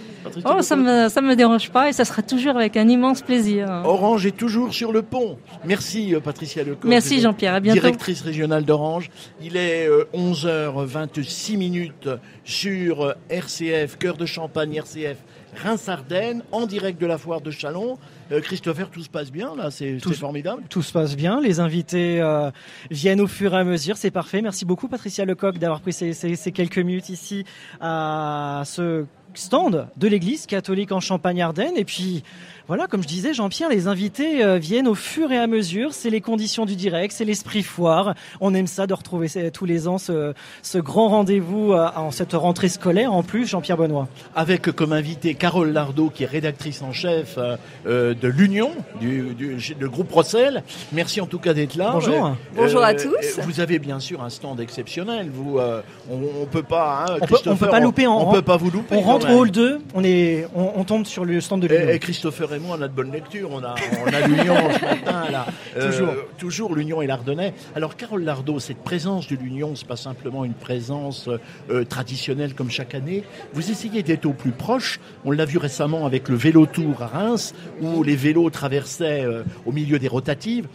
Speaker 6: oh, ça me, ça me dérange pas et ça sera toujours avec un immense plaisir.
Speaker 3: Orange est toujours sur le pont. Merci euh, Patricia Lecoq.
Speaker 6: Merci Jean-Pierre, à bientôt.
Speaker 3: Directrice régionale d'Orange. Il est 11h26 euh, minutes sur RCF, cœur de Champagne RCF Reims-Ardennes, en direct de la foire de Chalon. Euh, Christopher, tout se passe bien là, c'est formidable.
Speaker 2: Tout se passe bien, les invités euh, viennent au fur et à mesure, c'est parfait. Merci beaucoup Patricia Lecoq d'avoir pris ces, ces, quelques minutes ici à ce stand de l'église catholique en Champagne-Ardenne. Et puis, voilà, comme je disais, Jean-Pierre, les invités euh, viennent au fur et à mesure. C'est les conditions du direct, c'est l'esprit foire. On aime ça de retrouver tous les ans ce, grand rendez-vous euh, en cette rentrée scolaire. En plus, Jean-Pierre Benoît.
Speaker 3: Avec comme invité Carole Lardot, qui est rédactrice en chef euh, de l'Union, du, groupe Rossel. Merci en tout cas d'être là.
Speaker 2: Bonjour.
Speaker 6: Bonjour à tous.
Speaker 3: Vous avez bien sûr un stand exceptionnel. Vous, on, ne peut pas.
Speaker 2: Hein, on, peut, peut pas louper.
Speaker 3: On, peut pas vous louper.
Speaker 2: On rentre hall 2. On est, on, tombe sur le stand de l'Union.
Speaker 3: Et, Christopher on a de bonnes lectures. On a, on a l'Union ce matin, là. Euh, toujours, toujours l'Union et l'Ardennais. Alors, Carole Lardot, cette présence de l'Union, c'est pas simplement une présence euh, traditionnelle comme chaque année. Vous essayez d'être au plus proche. On l'a vu récemment avec le vélo tour à Reims, où les vélos traversaient euh, au milieu des rotatives.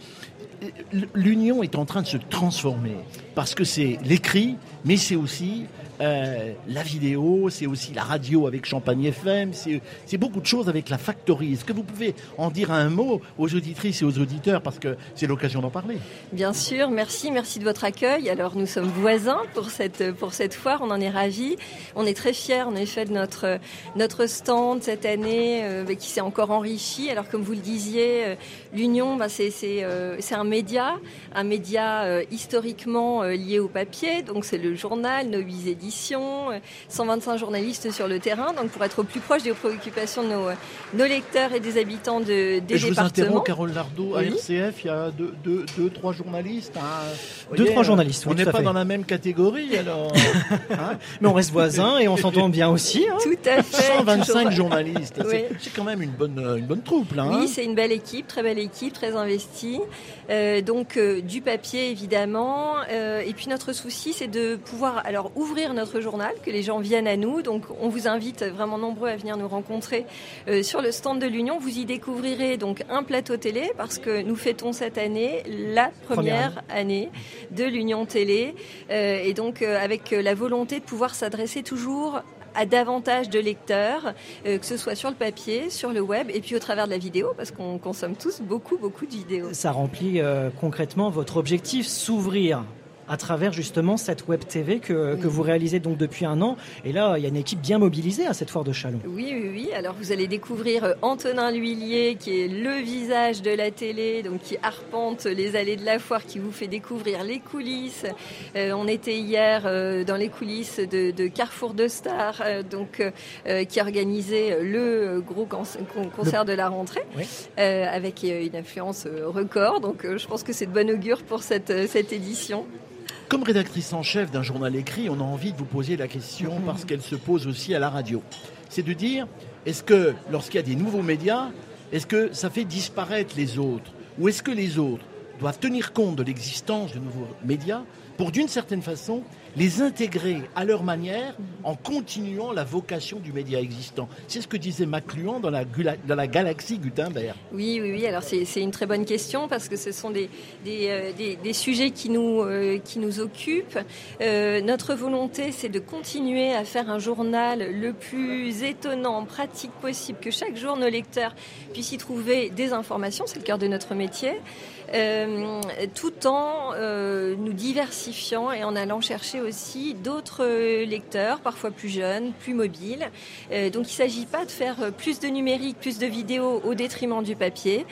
Speaker 3: L'Union est en train de se transformer parce que c'est l'écrit, mais c'est aussi euh, la vidéo, c'est aussi la radio avec Champagne FM, c'est beaucoup de choses avec la factory. Est-ce que vous pouvez en dire un mot aux auditrices et aux auditeurs parce que c'est l'occasion d'en parler
Speaker 7: Bien sûr, merci, merci de votre accueil. Alors nous sommes voisins pour cette, pour cette foire, on en est ravis. On est très fiers en effet de notre, notre stand cette année euh, qui s'est encore enrichi. Alors comme vous le disiez, euh, l'Union, bah, c'est un média, un média historiquement lié au papier, donc c'est le journal, nos huit éditions 125 journalistes sur le terrain, donc pour être au plus proche des préoccupations de nos, nos lecteurs et des habitants de, des
Speaker 3: et je
Speaker 7: Vous
Speaker 3: interromps, Carole Lardot, à RCF, il y a deux, deux, deux trois journalistes. Hein.
Speaker 2: deux, trois journalistes,
Speaker 3: On n'est pas dans la même catégorie, *laughs* alors.
Speaker 2: Hein. Mais on reste voisins et on s'entend bien aussi. Hein.
Speaker 7: Tout à fait.
Speaker 3: 125 journalistes, c'est quand même une bonne, une bonne troupe, là.
Speaker 7: Oui, c'est une belle équipe, très belle équipe, très investie. Euh, donc, euh, du papier, évidemment. Euh, et puis, notre souci, c'est de pouvoir alors ouvrir notre journal, que les gens viennent à nous. Donc on vous invite vraiment nombreux à venir nous rencontrer sur le stand de l'Union. Vous y découvrirez donc un plateau télé parce que nous fêtons cette année la première, année de l'Union télé et donc avec la volonté de pouvoir s'adresser toujours à davantage de lecteurs, que ce soit sur le papier, sur le web et puis au travers de la vidéo, parce qu'on consomme tous beaucoup, beaucoup de vidéos.
Speaker 2: Ça remplit concrètement votre objectif, s'ouvrir à travers justement cette web TV que, que, vous réalisez donc depuis un an. Et là, il y a une équipe bien mobilisée à cette foire de Chalon.
Speaker 7: Oui, oui, oui. Alors vous allez découvrir euh, Antonin L'Huillier, qui est le visage de la télé, donc qui arpente les allées de la foire, qui vous fait découvrir les coulisses. Euh, on était hier euh, dans les coulisses de, de Carrefour de Stars, donc qui organisait le gros concert de la rentrée, avec une influence record. Donc je pense que c'est de bon augure pour cette, cette édition.
Speaker 3: Comme rédactrice en chef d'un journal écrit, on a envie de vous poser la question mhm. parce qu'elle se pose aussi à la radio. C'est de dire, est-ce que lorsqu'il y a des nouveaux médias, est-ce que ça fait disparaître les autres Ou est-ce que les autres doivent tenir compte de l'existence de nouveaux médias pour, d'une certaine façon, les intégrer à leur manière en continuant la vocation du média existant. C'est ce que disait McLuhan dans la, galaxie Gutenberg.
Speaker 7: Oui, oui, oui. Alors c'est une très bonne question parce que ce sont des, euh, sujets qui nous, euh, occupent. Euh, notre volonté, c'est de continuer à faire un journal le plus étonnant, pratique possible, que chaque jour nos lecteurs puissent y trouver des informations. C'est le cœur de notre métier. Euh, tout en euh, nous diversifiant et en allant chercher aussi d'autres lecteurs, parfois plus jeunes, plus mobiles. Euh, donc il ne s'agit pas de faire plus de numérique, plus de vidéos au détriment du papier,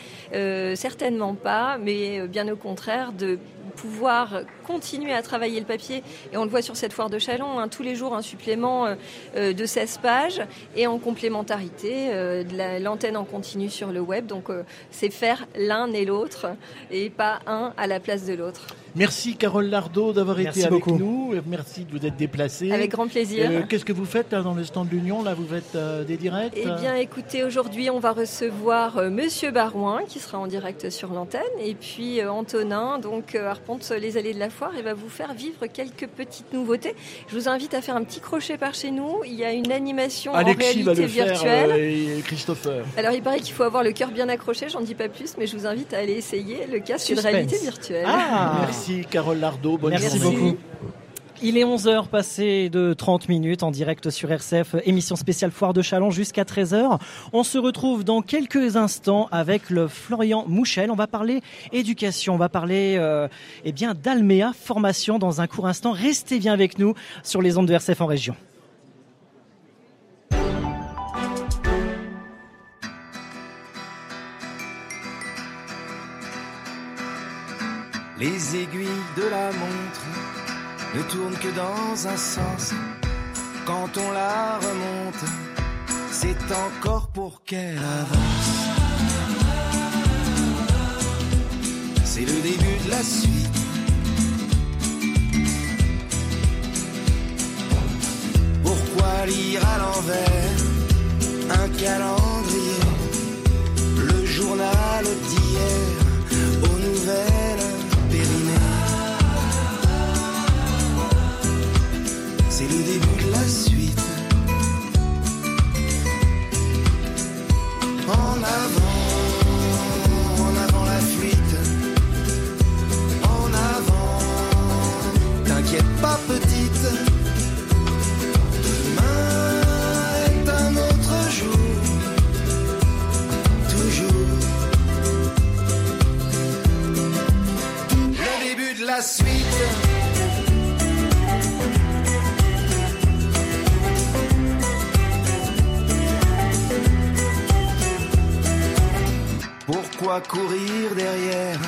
Speaker 7: certainement pas, mais bien au contraire de pouvoir continuer à travailler le papier. Et on le voit sur cette foire de Chalon, hein, tous les jours un supplément euh, euh, de 16 pages et en complémentarité euh, l'antenne en continu sur le web. Donc c'est faire l'un et l'autre et pas un à la place de l'autre.
Speaker 3: Merci Carole Lardot d'avoir été avec nous. Merci de vous être déplacée.
Speaker 7: Avec grand plaisir.
Speaker 3: Qu'est-ce que vous faites dans le stand de l'Union Là, vous faites des directs?
Speaker 7: Eh bien, écoutez, aujourd'hui, on va recevoir Monsieur Barouin qui sera en direct sur l'antenne et puis Antonin, donc arpente les allées de la foire et va vous faire vivre quelques petites nouveautés. Je vous invite à faire un petit crochet par chez nous. Il y a une animation en réalité virtuelle.
Speaker 3: et Christopher.
Speaker 7: Alors il paraît qu'il faut avoir le cœur bien accroché, j'en dis pas plus, mais je vous invite à aller essayer le casque de réalité virtuelle.
Speaker 3: Ah, merci Carole Lardot, bonne
Speaker 2: merci beaucoup. Il est 11h passé de 30 minutes en direct sur RCF, émission spéciale Foire de Chalon jusqu'à 13h. On se retrouve dans quelques instants avec le Florian Mouchel. On va parler éducation, on va parler euh, eh bien d'Almea, formation dans un court instant. Restez bien avec nous sur les ondes de RCF en région.
Speaker 8: Les aiguilles de la montre ne tourne que dans un sens. Quand on la remonte, c'est encore pour qu'elle avance. C'est le début de la suite. Pourquoi lire à l'envers un calendrier, le journal d'hier aux nouvelles c'est le début de la suite. En avant, en avant la fuite. En avant, t'inquiète pas petite. Demain est un autre jour. Toujours. Le début de la suite. Pourquoi courir derrière.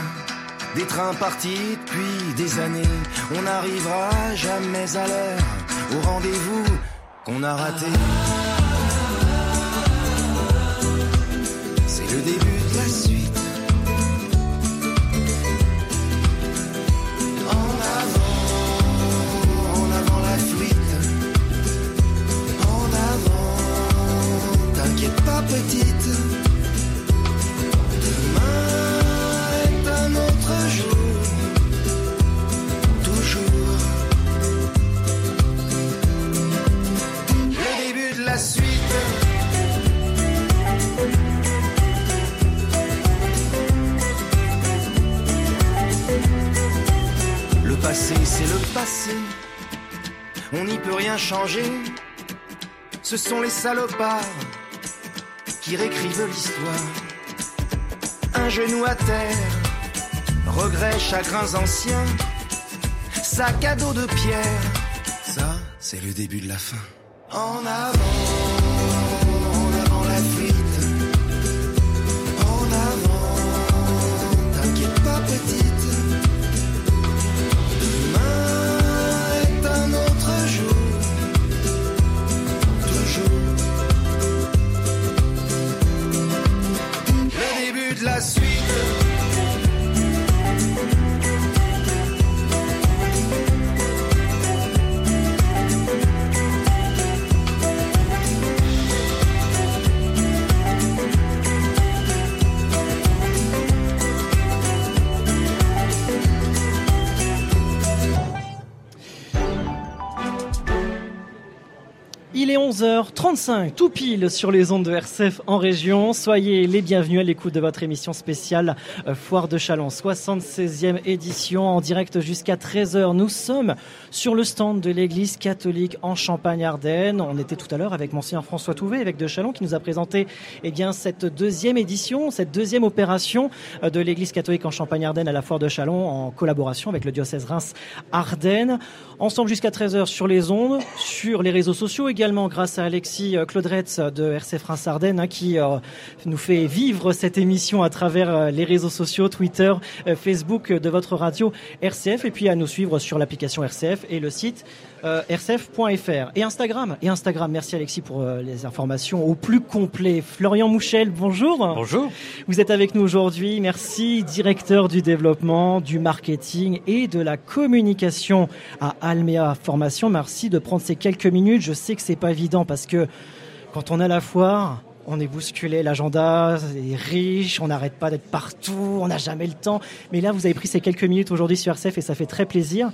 Speaker 8: Des trains partis depuis des années. On n'arrivera jamais à l'heure. Au rendez-vous qu'on a raté. Ce sont les salopards qui réécrivent l'histoire. Un genou à terre, regrets, chagrins anciens, sac à dos de pierre. Ça, c'est le début de la fin. En avant,
Speaker 2: 11h35, tout pile sur les ondes de RCF en région. Soyez les bienvenus à l'écoute de votre émission spéciale euh, Foire de Chalon, 76e édition en direct jusqu'à 13h. Nous sommes sur le stand de l'église catholique en Champagne-Ardenne. On était tout à l'heure avec Monseigneur François Touvet, évêque de Chalon, qui nous a présenté eh bien, cette deuxième édition, cette deuxième opération euh, de l'église catholique en Champagne-Ardenne à la Foire de Chalon en collaboration avec le diocèse Reims-Ardenne. Ensemble jusqu'à 13h sur les ondes, sur les réseaux sociaux également grâce à Alexis euh, Claudretz de RCF France Ardennes hein, qui euh, nous fait vivre cette émission à travers euh, les réseaux sociaux, Twitter, Facebook de votre radio RCF et puis à nous suivre sur l'application RCF et le site euh, rcf.fr et Instagram. Et Instagram, merci Alexis pour euh, les informations au plus complet. Florian Mouchel, bonjour.
Speaker 9: Bonjour.
Speaker 2: Vous êtes avec nous aujourd'hui. Merci, directeur du développement, du marketing et de la communication à Almea Formation. Merci de prendre ces quelques minutes. Je sais que c'est pas évident parce que quand on a la foire, on est bousculé, l'agenda est riche, on n'arrête pas d'être partout, on n'a jamais le temps. Mais là, vous avez pris ces quelques minutes aujourd'hui sur RCF et ça fait très plaisir.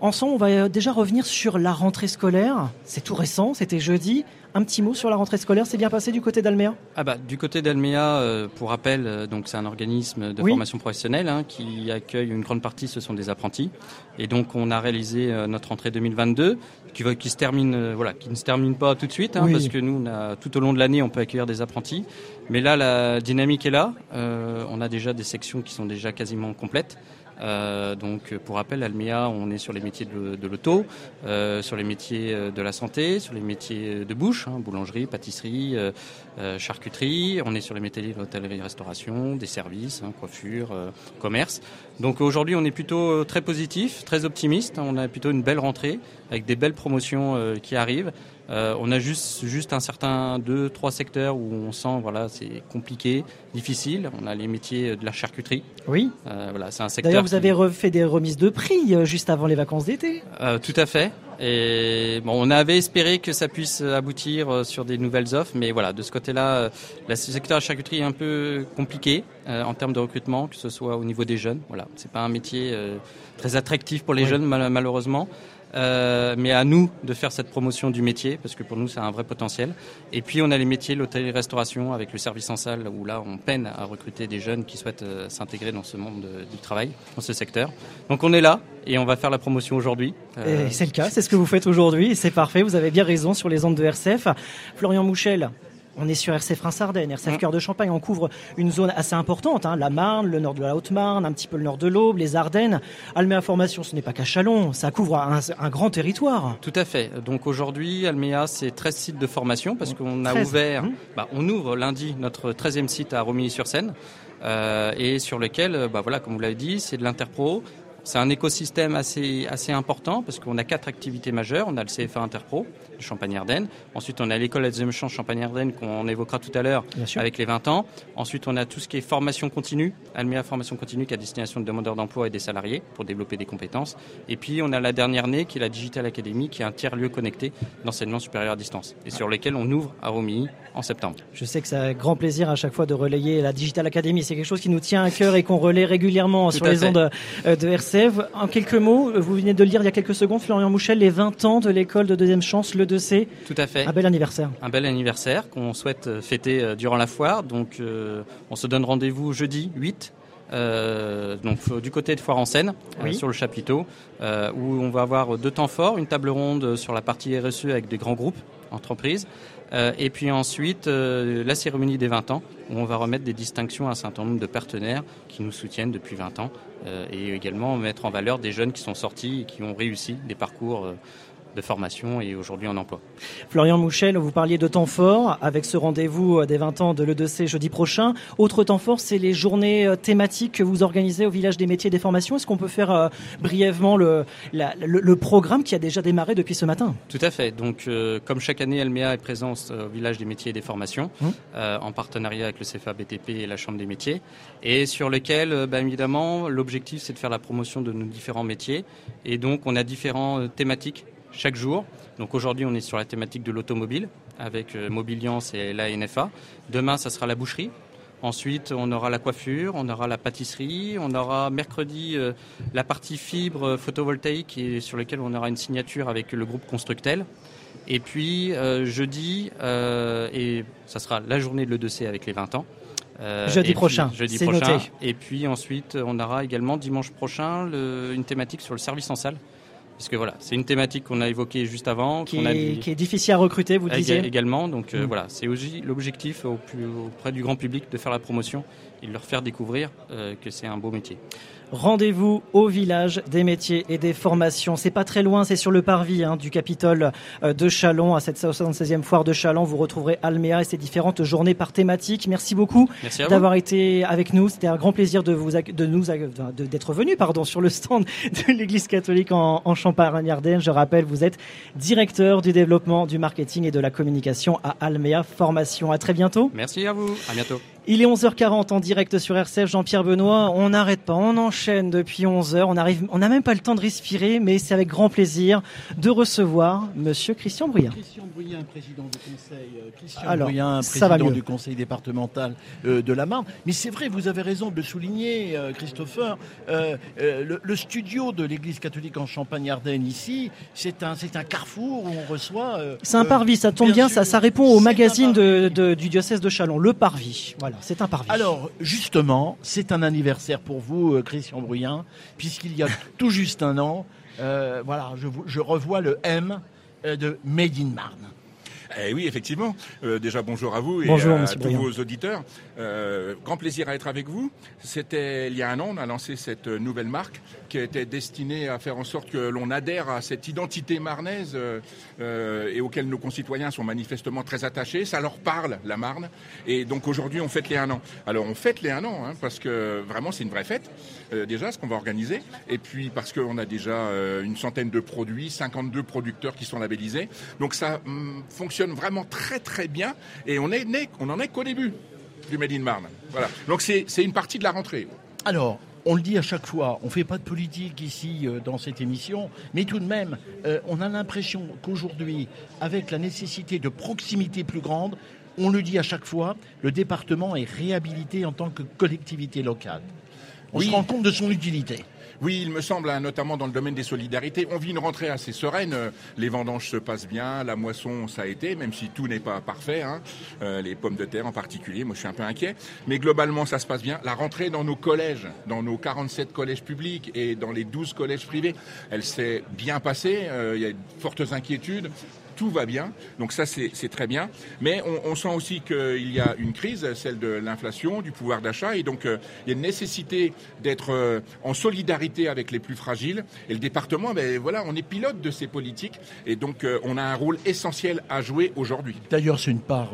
Speaker 2: Ensemble, on va déjà revenir sur la rentrée scolaire. C'est tout récent, c'était jeudi. Un petit mot sur la rentrée scolaire, c'est bien passé du côté d'Almea?
Speaker 9: Ah bah, du côté d'Almea, euh, pour rappel, euh, donc c'est un organisme de
Speaker 2: Oui.
Speaker 9: formation professionnelle hein, qui accueille une grande partie, ce sont des apprentis. Et donc on a réalisé euh, notre rentrée 2022 qui, va, qui se termine, euh, voilà, qui ne se termine pas tout de suite, hein,
Speaker 2: Oui.
Speaker 9: parce que nous, on a, tout au long de l'année, on peut accueillir des apprentis. Mais là, la dynamique est là. Euh, on a déjà des sections qui sont déjà quasiment complètes. Euh, donc, pour rappel, Almea, on est sur les métiers de, l'auto, euh, sur les métiers euh, de la santé, sur les métiers de bouche, hein, boulangerie, pâtisserie, charcuterie. On est sur les métiers de l'hôtellerie, restauration, des services, hein, coiffure, commerce. Donc aujourd'hui, on est plutôt très positif, très optimiste. On a plutôt une belle rentrée avec des belles promotions qui arrivent. Euh, on a juste, juste un certain deux, trois secteurs où on sent voilà c'est compliqué, difficile. On a les métiers de la charcuterie.
Speaker 2: Oui.
Speaker 9: Euh, voilà, c'est un secteur.
Speaker 2: D'ailleurs, vous
Speaker 9: qui-
Speaker 2: avez refait des remises de prix euh, juste avant les vacances d'été.
Speaker 9: Tout à fait. Et bon, on avait espéré que ça puisse aboutir sur des nouvelles offres, mais voilà, de ce côté-là, le secteur de la charcuterie est un peu compliqué en termes de recrutement, que ce soit au niveau des jeunes. Voilà, c'est pas un métier très attractif pour les
Speaker 2: Oui.
Speaker 9: jeunes mal- malheureusement. Euh, mais à nous de faire cette promotion du métier parce que pour nous c'est un vrai potentiel. Et puis on a les métiers l'hôtellerie-restauration avec le service en salle où là on peine à recruter des jeunes qui souhaitent euh, s'intégrer dans ce monde du travail, dans ce secteur. Donc on est là et on va faire la promotion aujourd'hui. Euh,
Speaker 2: c'est le cas, c'est ce que vous faites aujourd'hui, c'est parfait, vous avez bien raison sur les ondes de RCF. Florian Mouchel, on est sur RCF Reims-Ardennes, RCF
Speaker 9: Mm.
Speaker 2: Cœur de Champagne, on couvre une zone assez importante, hein, la Marne, le nord de la Haute-Marne, un petit peu le nord de l'Aube, les Ardennes. Almea Formation, ce n'est pas qu'à Chalon, ça couvre un, un grand territoire.
Speaker 9: Tout à fait. Donc aujourd'hui, Almea, c'est 13 sites de formation parce qu'on a
Speaker 2: 13.
Speaker 9: ouvert,
Speaker 2: Mhm.
Speaker 9: bah, on ouvre lundi notre 13e site à Romilly-sur-Seine euh, et sur lequel, euh, bah, voilà, comme vous l'avez dit, c'est de l'interpro. C'est un écosystème assez, assez important parce qu'on a quatre activités majeures. On a le CFA Interpro de Champagne-Ardenne. Ensuite, on a l'école à deuxième chance Champagne-Ardenne qu'on évoquera tout à l'heure avec les 20 ans. Ensuite, on a tout ce qui est formation continue, Almea Formation Continue qui est à destination de demandeurs d'emploi et des salariés pour développer des compétences. Et puis, on a la dernière née qui est la Digital Academy qui est un tiers-lieu connecté d'enseignement supérieur à distance et sur lequel on ouvre à Romilly en septembre.
Speaker 2: Je sais que c'est un grand plaisir à chaque fois de relayer la Digital Academy. C'est quelque chose qui nous tient à cœur et qu'on relaie régulièrement
Speaker 9: Tout
Speaker 2: sur les
Speaker 9: fait.
Speaker 2: ondes euh, de RCF. En quelques mots, vous venez de le dire il y a quelques secondes, Florian Mouchel, les 20 ans de l'école de deuxième chance, le 2C.
Speaker 9: Tout à fait.
Speaker 2: Un bel anniversaire.
Speaker 9: un bel anniversaire qu'on souhaite euh, fêter euh, durant la foire. Donc, euh, on se donne rendez-vous jeudi 8. euh, donc du côté de Foire en Seine, euh, sur le chapiteau, euh, où on va avoir deux temps forts, une table ronde sur la partie RSE avec des grands groupes, entreprises, et puis ensuite, la cérémonie des 20 ans, où on va remettre des distinctions à un certain nombre de partenaires qui nous soutiennent depuis 20 ans, et également mettre en valeur des jeunes qui sont sortis et qui ont réussi des parcours de formation et aujourd'hui en emploi.
Speaker 2: Florian Mouchel, vous parliez de temps fort avec ce rendez-vous des 20 ans de l'E2C jeudi prochain. Autre temps fort, c'est les journées euh, thématiques que vous organisez au Village des métiers et des formations. Est-ce qu'on peut faire euh, brièvement le, le, programme qui a déjà démarré depuis ce matin?
Speaker 9: Tout à fait. Donc, euh, comme chaque année, Almea est présente au Village des métiers et des formations hum. en partenariat avec le CFA BTP et la Chambre des métiers et sur lequel, bah, évidemment, l'objectif c'est de faire la promotion de nos différents métiers et donc on a différentes thématiques chaque jour. Donc aujourd'hui, on est sur la thématique de l'automobile avec euh, Mobiliance et l'ANFA. Demain, ça sera la boucherie. Ensuite, on aura la coiffure, on aura la pâtisserie, on aura mercredi euh, la partie fibre photovoltaïque et sur laquelle on aura une signature avec le groupe Constructel. Et puis euh, jeudi, et ça sera la journée de l'E2C avec les 20 ans.
Speaker 2: jeudi prochain. jeudi prochain. Noté.
Speaker 9: Et puis ensuite, on aura également dimanche prochain une thématique sur le service en salle parce que voilà, c'est une thématique qu'on a évoquée juste avant.
Speaker 2: Qui, est, qui est difficile à recruter, vous disiez
Speaker 9: Également, donc euh, mm. voilà, c'est aussi l'objectif auprès du grand public de faire la promotion et de leur faire découvrir euh, que c'est un beau métier.
Speaker 2: Rendez-vous au village des métiers et des formations. C'est pas très loin, c'est sur le parvis hein, du Capitole euh, de Chalon, à cette 76e foire de Chalon. Vous retrouverez Alméa et ses différentes journées par thématique. Merci beaucoup d'avoir été avec nous. C'était un grand plaisir de vous de nous d'être venu pardon sur le stand de l'Église catholique en, en Champagne-Ardenne. Je rappelle, vous êtes directeur du développement du marketing et de la communication à Alméa Formation. À très bientôt.
Speaker 9: Merci à vous. À bientôt.
Speaker 2: Il est 11h40 en direct sur RCF. Jean-Pierre Benoît, on n'arrête pas, on enchaîne depuis 11h. On arrive, on n'a même pas le temps de respirer, mais c'est avec grand plaisir de recevoir Monsieur Christian Bruyant.
Speaker 3: Christian Bruyant, président du conseil. Euh, Christian Alors, président du conseil départemental euh, de la Marne. Mais c'est vrai, vous avez raison de le souligner, euh, Christopher. le, studio de l'Église catholique en Champagne-Ardenne ici, c'est un, c'est un carrefour où on reçoit.
Speaker 2: c'est un parvis, ça tombe bien, ça, ça répond au magazine de, du diocèse de Chalon, le parvis. Voilà c'est un parvis.
Speaker 3: Alors, justement, c'est un anniversaire pour vous, euh, Christian Bruyant, puisqu'il y a *laughs* tout juste un an, euh, voilà, je, revois le M euh, de Made in Marne.
Speaker 10: Eh oui, effectivement. déjà, bonjour à vous et à tous vos auditeurs. grand plaisir à être avec vous. C'était il y a un an, on a lancé cette nouvelle marque qui était destiné à faire en sorte que l'on adhère à cette identité marnaise euh, euh, et auquel nos concitoyens sont manifestement très attachés. Ça leur parle, la Marne. Et donc aujourd'hui, on fête les un an. Alors on fête les un an, hein, parce que vraiment c'est une vraie fête, euh, déjà, ce qu'on va organiser. Et puis parce qu'on a déjà une centaine de produits, 52 producteurs qui sont labellisés. Donc ça hum, fonctionne vraiment très très bien. Et on, est né, en est qu'au début du Made in Marne. Voilà. Donc c'est une partie de la rentrée.
Speaker 3: Alors, on le dit à chaque fois, on ne fait pas de politique ici euh, dans cette émission, mais tout de même, euh, on a l'impression qu'aujourd'hui, avec la nécessité de proximité plus grande, on le dit à chaque fois, le département est réhabilité en tant que collectivité locale. On se rend compte de son utilité.
Speaker 10: Oui, il me semble, hein, notamment dans le domaine des solidarités. On vit une rentrée assez sereine. Les vendanges se passent bien, la moisson, ça a été, même si tout n'est pas parfait. Hein. Euh, les pommes de terre en particulier, moi je suis un peu inquiet. Mais globalement, ça se passe bien. La rentrée dans nos collèges, dans nos 47 collèges publics et dans les 12 collèges privés, elle s'est bien passée. Euh, il y a de fortes inquiétudes tout va bien. Donc ça, c'est très bien. Mais on, sent aussi qu'il y a une crise, celle de l'inflation, du pouvoir d'achat. Et donc, euh, il y a une nécessité d'être euh, en solidarité avec les plus fragiles. Et le département, ben, voilà, on est pilote de ces politiques. Et donc, euh, on a un rôle essentiel à jouer aujourd'hui.
Speaker 3: D'ailleurs, c'est une part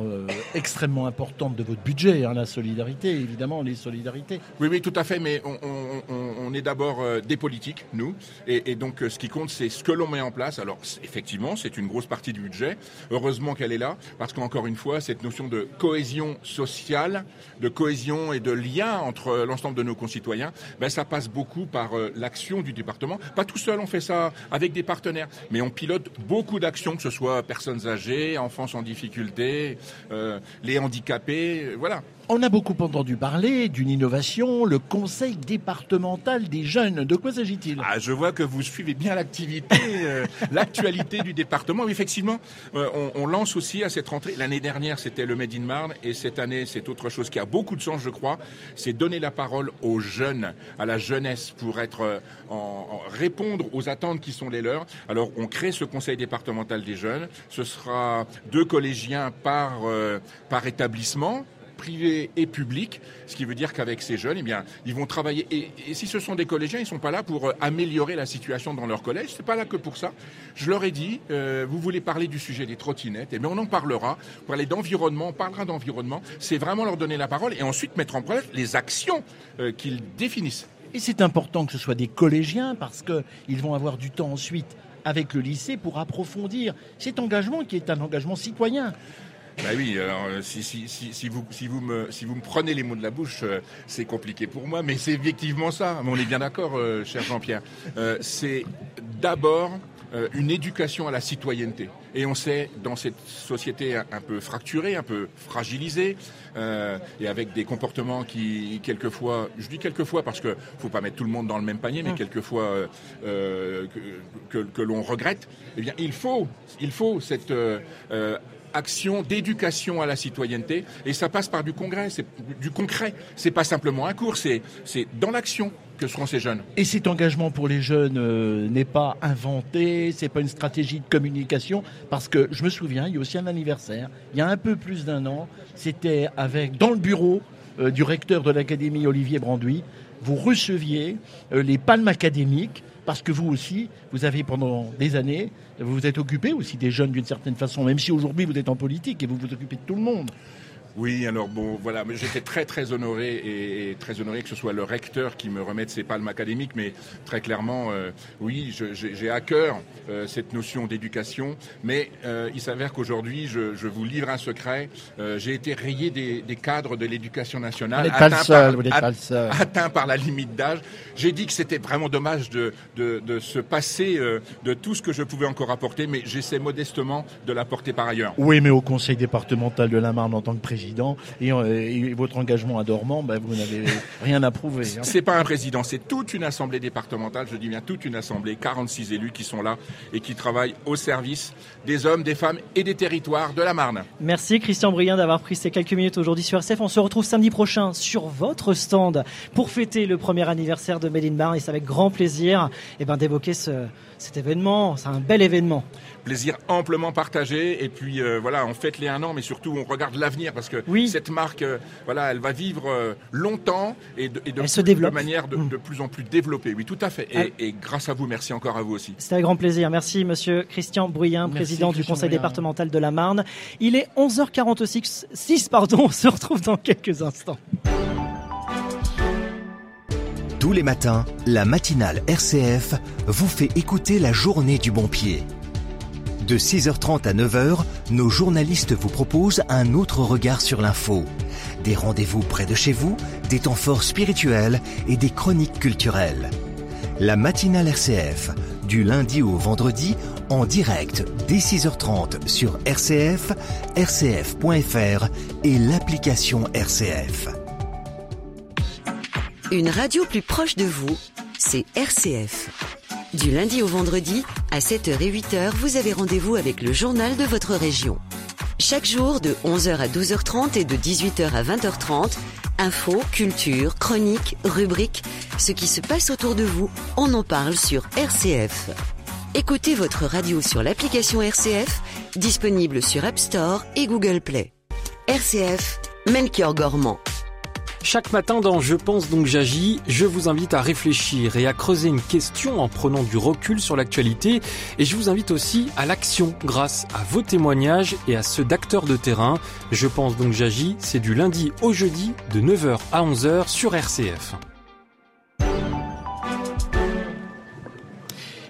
Speaker 3: extrêmement importante de votre budget, hein, la solidarité, évidemment, les solidarités.
Speaker 10: Oui, oui, tout à fait. Mais on, est d'abord des politiques, nous. Et, et donc, ce qui compte, c'est ce que l'on met en place. Alors, effectivement, c'est une grosse partie du budget. Heureusement qu'elle est là, parce qu'encore une fois, cette notion de cohésion sociale, de cohésion et de lien entre l'ensemble de nos concitoyens, ben, ça passe beaucoup par euh, l'action du département. Pas tout seul, on fait ça avec des partenaires, mais on pilote beaucoup d'actions, que ce soit personnes âgées, enfants en difficulté, euh, les handicapés, voilà.
Speaker 3: On a beaucoup entendu parler d'une innovation, le conseil départemental des jeunes. De quoi s'agit-il?
Speaker 10: Ah, Je vois que vous suivez bien l'activité, euh, *laughs* l'actualité du département. effectivement, euh, on, lance aussi à cette rentrée. L'année dernière, c'était le Made in Marne, et cette année, c'est autre chose qui a beaucoup de sens, je crois. C'est donner la parole aux jeunes, à la jeunesse, pour être euh, en, répondre aux attentes qui sont les leurs. Alors, on crée ce conseil départemental des jeunes. Ce sera deux collégiens par par établissement privé et public, ce qui veut dire qu'avec ces jeunes, eh bien, ils vont travailler. Et, si ce sont des collégiens, ils sont pas là pour euh, améliorer la situation dans leur collège. C'est pas là que pour ça. Je leur ai dit, euh, vous voulez parler du sujet des trottinettes, et eh on en parlera. Parler d'environnement, on parlera d'environnement. C'est vraiment leur donner la parole et ensuite mettre en place les actions euh, qu'ils définissent.
Speaker 3: Et c'est important que ce soit des collégiens parce qu'ils vont avoir du temps ensuite avec le lycée pour approfondir cet engagement qui est un engagement citoyen.
Speaker 10: Bah oui, alors euh, si, si, si, vous, si, vous me, si vous me prenez les mots de la bouche, euh, c'est compliqué pour moi, mais c'est effectivement ça. on est bien d'accord, euh, cher Jean-Pierre. c'est d'abord une éducation à la citoyenneté. Et on sait, dans cette société un, peu fracturée, un peu fragilisée, et avec des comportements qui, quelquefois, je dis quelquefois parce que faut pas mettre tout le monde dans le même panier, mais mmh. quelquefois que, que, que l'on regrette, eh bien, il faut, il faut cette action d'éducation à la citoyenneté et ça passe par du congrès, c'est du concret. C'est pas simplement un cours, c'est dans l'action que seront ces jeunes.
Speaker 3: Et cet engagement pour les jeunes euh, n'est pas inventé, c'est pas une stratégie de communication, parce que je me souviens, il y a aussi un anniversaire, il y a un peu plus d'un an, c'était avec dans le bureau euh, du recteur de l'académie Olivier Branduy, vous receviez euh, les palmes académiques parce que vous aussi, vous avez pendant des années, vous vous êtes occupé aussi des jeunes d'une certaine façon, même si aujourd'hui vous êtes en politique et vous vous occupez de tout le monde.
Speaker 10: Oui, alors bon, voilà, j'étais très très honoré et, très honoré que ce soit le recteur qui me remette ses palmes académiques, mais très clairement, euh, oui, j'ai à cœur euh, cette notion d'éducation, mais euh, il s'avère qu'aujourd'hui, je, je, vous livre un secret, j'ai été rayé des, des cadres de l'éducation nationale,
Speaker 3: atteint, par,
Speaker 10: atteint par la limite d'âge. J'ai dit que c'était vraiment dommage de, de, de se passer de tout ce que je pouvais encore apporter, mais j'essaie modestement de l'apporter par ailleurs.
Speaker 3: Oui, mais au conseil départemental de la Marne en tant que président, euh, et, votre engagement à Dormant, ben, vous n'avez rien à prouver.
Speaker 10: Hein. C'est pas un président, c'est toute une assemblée départementale, je dis bien toute une assemblée, 46 élus qui sont là et qui travaillent au service des hommes, des femmes et des territoires de la Marne.
Speaker 2: Merci Christian Briand d'avoir pris ces quelques minutes aujourd'hui sur RCF. On se retrouve samedi prochain sur votre stand pour fêter le premier anniversaire de Made in Marne et c'est avec grand plaisir eh ben, d'évoquer cet événement. C'est un bel événement
Speaker 10: plaisir amplement partagé. Et puis euh, voilà, on fête les un an, mais surtout on regarde l'avenir parce que cette marque, euh, voilà, elle va vivre euh, longtemps et de,
Speaker 2: de, se développe.
Speaker 10: de manière de, de, plus en plus développée. Oui, tout à fait. Et, et, grâce à vous, merci encore à vous aussi.
Speaker 2: C'est avec grand plaisir. Merci, Monsieur Christian Bruyien, président du Conseil départemental de la Marne. Il est 11h46, 6 pardon. *laughs* On se retrouve dans quelques instants.
Speaker 11: Tous les matins, la matinale RCF vous fait écouter la journée du bon pied. De 6h30 à 9h, nos journalistes vous proposent un autre regard sur l'info. Des rendez-vous près de chez vous, des temps forts spirituels et des chroniques culturelles. La matinale RCF, du lundi au vendredi, en direct dès 6h30 sur RCF, rcf.fr et l'application RCF.
Speaker 12: Une radio plus proche de vous, c'est RCF. Du lundi au vendredi, à 7h et 8h, vous avez rendez-vous avec le journal de votre région. Chaque jour, de 11h à 12h30 et de 18h à 20h30, infos, culture, chroniques, rubriques, ce qui se passe autour de vous, on en parle sur RCF. Écoutez votre radio sur l'application RCF, disponible sur App Store et Google Play. RCF, Melchior Gormand.
Speaker 13: Chaque matin dans Je pense donc j'agis, je vous invite à réfléchir et à creuser une question en prenant du recul sur l'actualité et je vous invite aussi à l'action grâce à vos témoignages et à ceux d'acteurs de terrain. Je pense donc j'agis, c'est du lundi au jeudi de 9h à 11h sur RCF.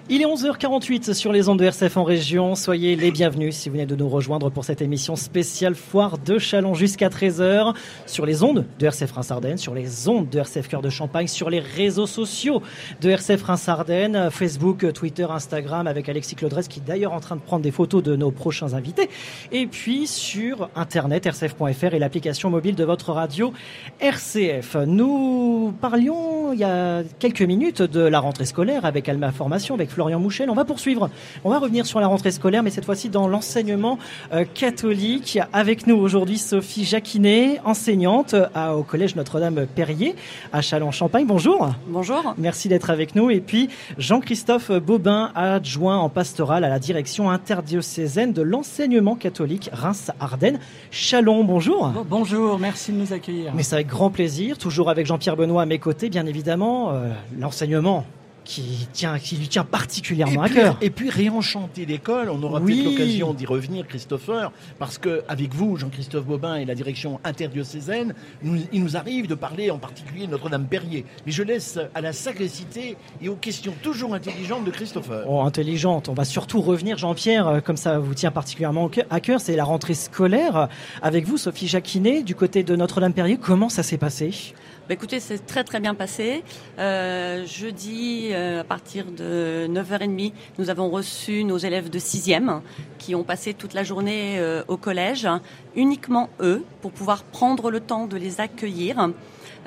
Speaker 2: Il est 11h48 sur les ondes de RCF en région. Soyez les bienvenus si vous venez de nous rejoindre pour cette émission spéciale foire de Chalon jusqu'à 13h sur les ondes de RCF Reims-Ardennes, sur les ondes de RCF Cœur de Champagne, sur les réseaux sociaux de RCF Reims-Ardennes, Facebook, Twitter, Instagram avec Alexis Claudresse qui est d'ailleurs en train de prendre des photos de nos prochains invités. Et puis sur internet rcf.fr et l'application mobile de votre radio RCF. Nous parlions il y a quelques minutes de la rentrée scolaire avec Alma Formation, avec Florian Mouchel. On va poursuivre. On va revenir sur la rentrée scolaire, mais cette fois-ci dans l'enseignement euh, catholique. Avec nous aujourd'hui Sophie Jacquinet, enseignante euh, au collège Notre-Dame-Perrier à Châlons-Champagne. Bonjour.
Speaker 14: Bonjour.
Speaker 2: Merci d'être avec nous. Et puis Jean-Christophe Bobin, adjoint en pastoral à la direction interdiocésaine de l'enseignement catholique Reims-Ardennes. Chalon, bonjour.
Speaker 14: bonjour, merci de nous accueillir.
Speaker 2: Mais c'est avec grand plaisir, toujours avec Jean-Pierre Benoît à mes côtés, bien évidemment. Euh, l'enseignement qui, tient, qui lui tient particulièrement à cœur.
Speaker 3: Et puis réenchanter l'école, on aura peut-être l'occasion d'y revenir, Christopher, parce que avec vous, Jean-Christophe Bobin et la direction interdiocésaine, nous, il nous arrive de parler en particulier de Notre-Dame-Perrier. Mais je laisse à la sagacité et aux questions toujours intelligentes de Christopher.
Speaker 2: Oh, intelligente. On va surtout revenir, Jean-Pierre, euh, comme ça vous tient particulièrement à cœur, c'est la rentrée scolaire. Avec vous, Sophie Jacquinet, du côté de Notre-Dame-Perrier, comment ça s'est passé?
Speaker 14: Bah, écoutez, c'est très très bien passé. Euh, jeudi, euh, à partir de 9h30, nous avons reçu nos élèves de 6e qui ont passé toute la journée euh, au collège, uniquement eux, pour pouvoir prendre le temps de les accueillir.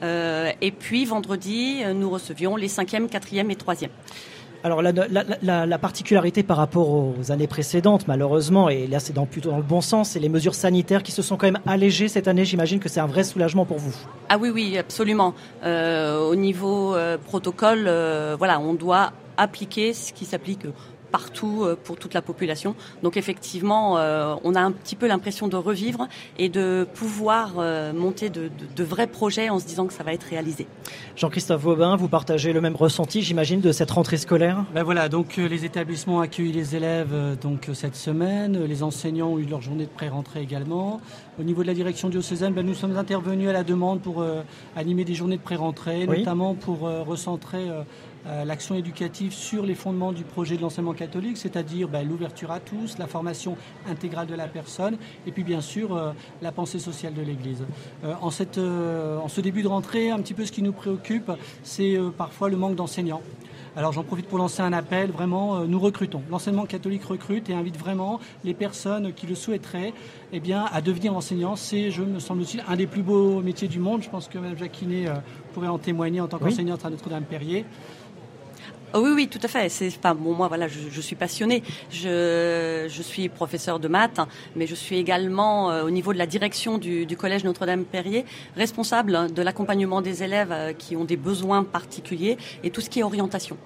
Speaker 14: Et puis vendredi, nous recevions les 5e, 4e et 3e.
Speaker 2: Alors la, la, la, particularité par rapport aux années précédentes, malheureusement, et là c'est dans, plutôt dans le bon sens, c'est les mesures sanitaires qui se sont quand même allégées cette année. J'imagine que c'est un vrai soulagement pour vous.
Speaker 14: Ah oui, oui, absolument. Euh, au niveau euh, protocole, euh, voilà, on doit appliquer ce qui s'applique partout euh, pour toute la population. Donc effectivement, euh, on a un petit peu l'impression de revivre et de pouvoir euh, monter de, vrais projets en se disant que ça va être réalisé.
Speaker 2: Jean-Christophe Vaubin, vous partagez le même ressenti, j'imagine, de cette rentrée scolaire?
Speaker 15: Ben voilà, donc les établissements ont accueilli les élèves donc cette semaine, les enseignants ont eu leur journée de pré-rentrée également. Au niveau de la direction diocésaine, ben nous sommes intervenus à la demande pour animer des journées de pré-rentrée, notamment pour recentrer euh, l'action éducative sur les fondements du projet de l'enseignement catholique, c'est-à-dire ben, l'ouverture à tous, la formation intégrale de la personne, et puis bien sûr euh, la pensée sociale de l'Église. Euh, en, cette, en ce début de rentrée, un petit peu ce qui nous préoccupe, c'est parfois le manque d'enseignants. Alors j'en profite pour lancer un appel, vraiment, nous recrutons. L'enseignement catholique recrute et invite vraiment les personnes qui le souhaiteraient eh bien, à devenir enseignants. C'est, je me semble-t-il, un des plus beaux métiers du monde. Je pense que Mme Jacquinet pourrait en témoigner en tant qu'enseignante à Notre-Dame-Perrier.
Speaker 14: Oh oui, oui, tout à fait. C'est pas bon. Moi, voilà, je, suis passionnée. Je, je, suis professeur de maths, mais je suis également euh, au niveau de la direction du, collège Notre-Dame-Perrier, responsable de l'accompagnement des élèves euh, qui ont des besoins particuliers et tout ce qui est orientation.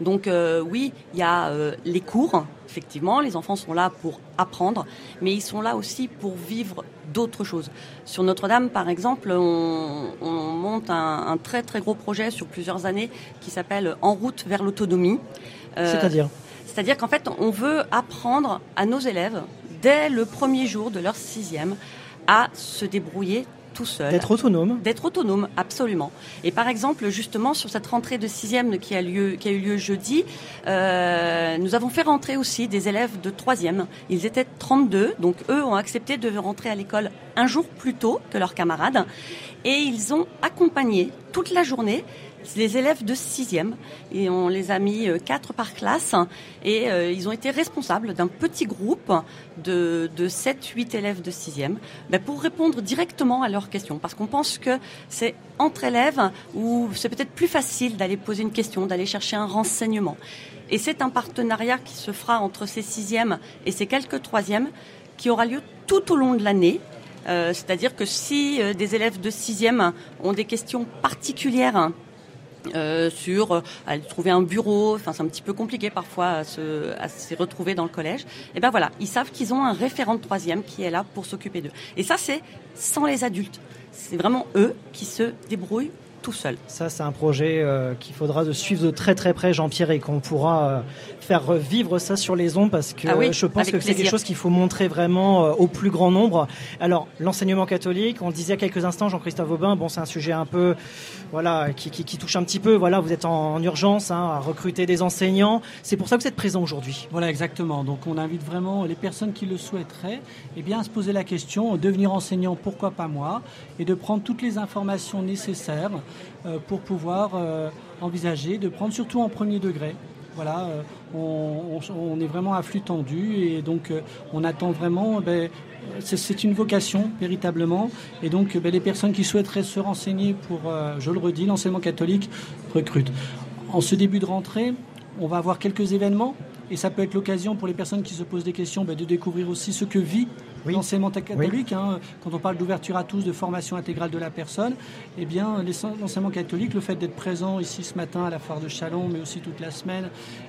Speaker 14: Donc euh, oui, il y a les cours. Effectivement, les enfants sont là pour apprendre, mais ils sont là aussi pour vivre d'autres choses. Sur Notre-Dame, par exemple, on, monte un, très très gros projet sur plusieurs années qui s'appelle En route vers l'autonomie.
Speaker 2: Euh, C'est-à-dire
Speaker 14: C'est-à-dire qu'en fait, on veut apprendre à nos élèves, dès le premier jour de leur sixième, à se débrouiller tout seul.
Speaker 2: D'être autonome.
Speaker 14: D'être autonome, absolument. Et par exemple, justement, sur cette rentrée de sixième qui a, lieu, qui a eu lieu jeudi, euh, nous avons fait rentrer aussi des élèves de troisième. Ils étaient 32, donc eux ont accepté de rentrer à l'école un jour plus tôt que leurs camarades. Et ils ont accompagné toute la journée les élèves de sixième et on les a mis euh, quatre par classe et euh, ils ont été responsables d'un petit groupe de, de 7-8 élèves de sixième ben, pour répondre directement à leurs questions parce qu'on pense que c'est entre élèves où c'est peut-être plus facile d'aller poser une question, d'aller chercher un renseignement. Et c'est un partenariat qui se fera entre ces sixièmes et ces quelques troisièmes qui aura lieu tout au long de l'année. Euh, c'est-à-dire que si des élèves de sixième ont des questions particulières euh, sur euh, aller trouver un bureau, enfin c'est un petit peu compliqué parfois à se, à se retrouver dans le collège. Et ben voilà, ils savent qu'ils ont un référent de troisième qui est là pour s'occuper d'eux. Et ça c'est sans les adultes. C'est vraiment eux qui se débrouillent tout seul.
Speaker 2: Ça, c'est un projet euh, qu'il faudra de suivre de très très près, Jean-Pierre, et qu'on pourra euh, faire vivre ça sur les ondes parce que
Speaker 14: Ah oui,
Speaker 2: je pense que c'est quelque chose qu'il faut montrer vraiment euh, au plus grand nombre. Alors, l'enseignement catholique, on le disait il y a quelques instants, Jean-Christophe Aubin, bon, c'est un sujet un peu, voilà, qui, touche un petit peu. Voilà, vous êtes en, en urgence hein, à recruter des enseignants. C'est pour ça que vous êtes présent aujourd'hui.
Speaker 15: Voilà, exactement. Donc on invite vraiment les personnes qui le souhaiteraient eh bien, à se poser la question, devenir enseignant, pourquoi pas moi, et de prendre toutes les informations nécessaires euh, pour pouvoir euh, envisager de prendre surtout en premier degré. Voilà, euh, on, est vraiment à flux tendu et donc on attend vraiment. ben, c'est- une vocation véritablement et donc ben, les personnes qui souhaiteraient se renseigner pour, euh, je le redis, l'enseignement catholique recrute. En ce début de rentrée, on va avoir quelques événements et ça peut être l'occasion pour les personnes qui se posent des questions ben, de découvrir aussi ce que vit l'enseignement catholique. hein. Quand on parle d'ouverture à tous, de formation intégrale de la personne, eh bien l'enseignement catholique, le fait d'être présent ici ce matin à la foire de Chalon, mais aussi toute la semaine,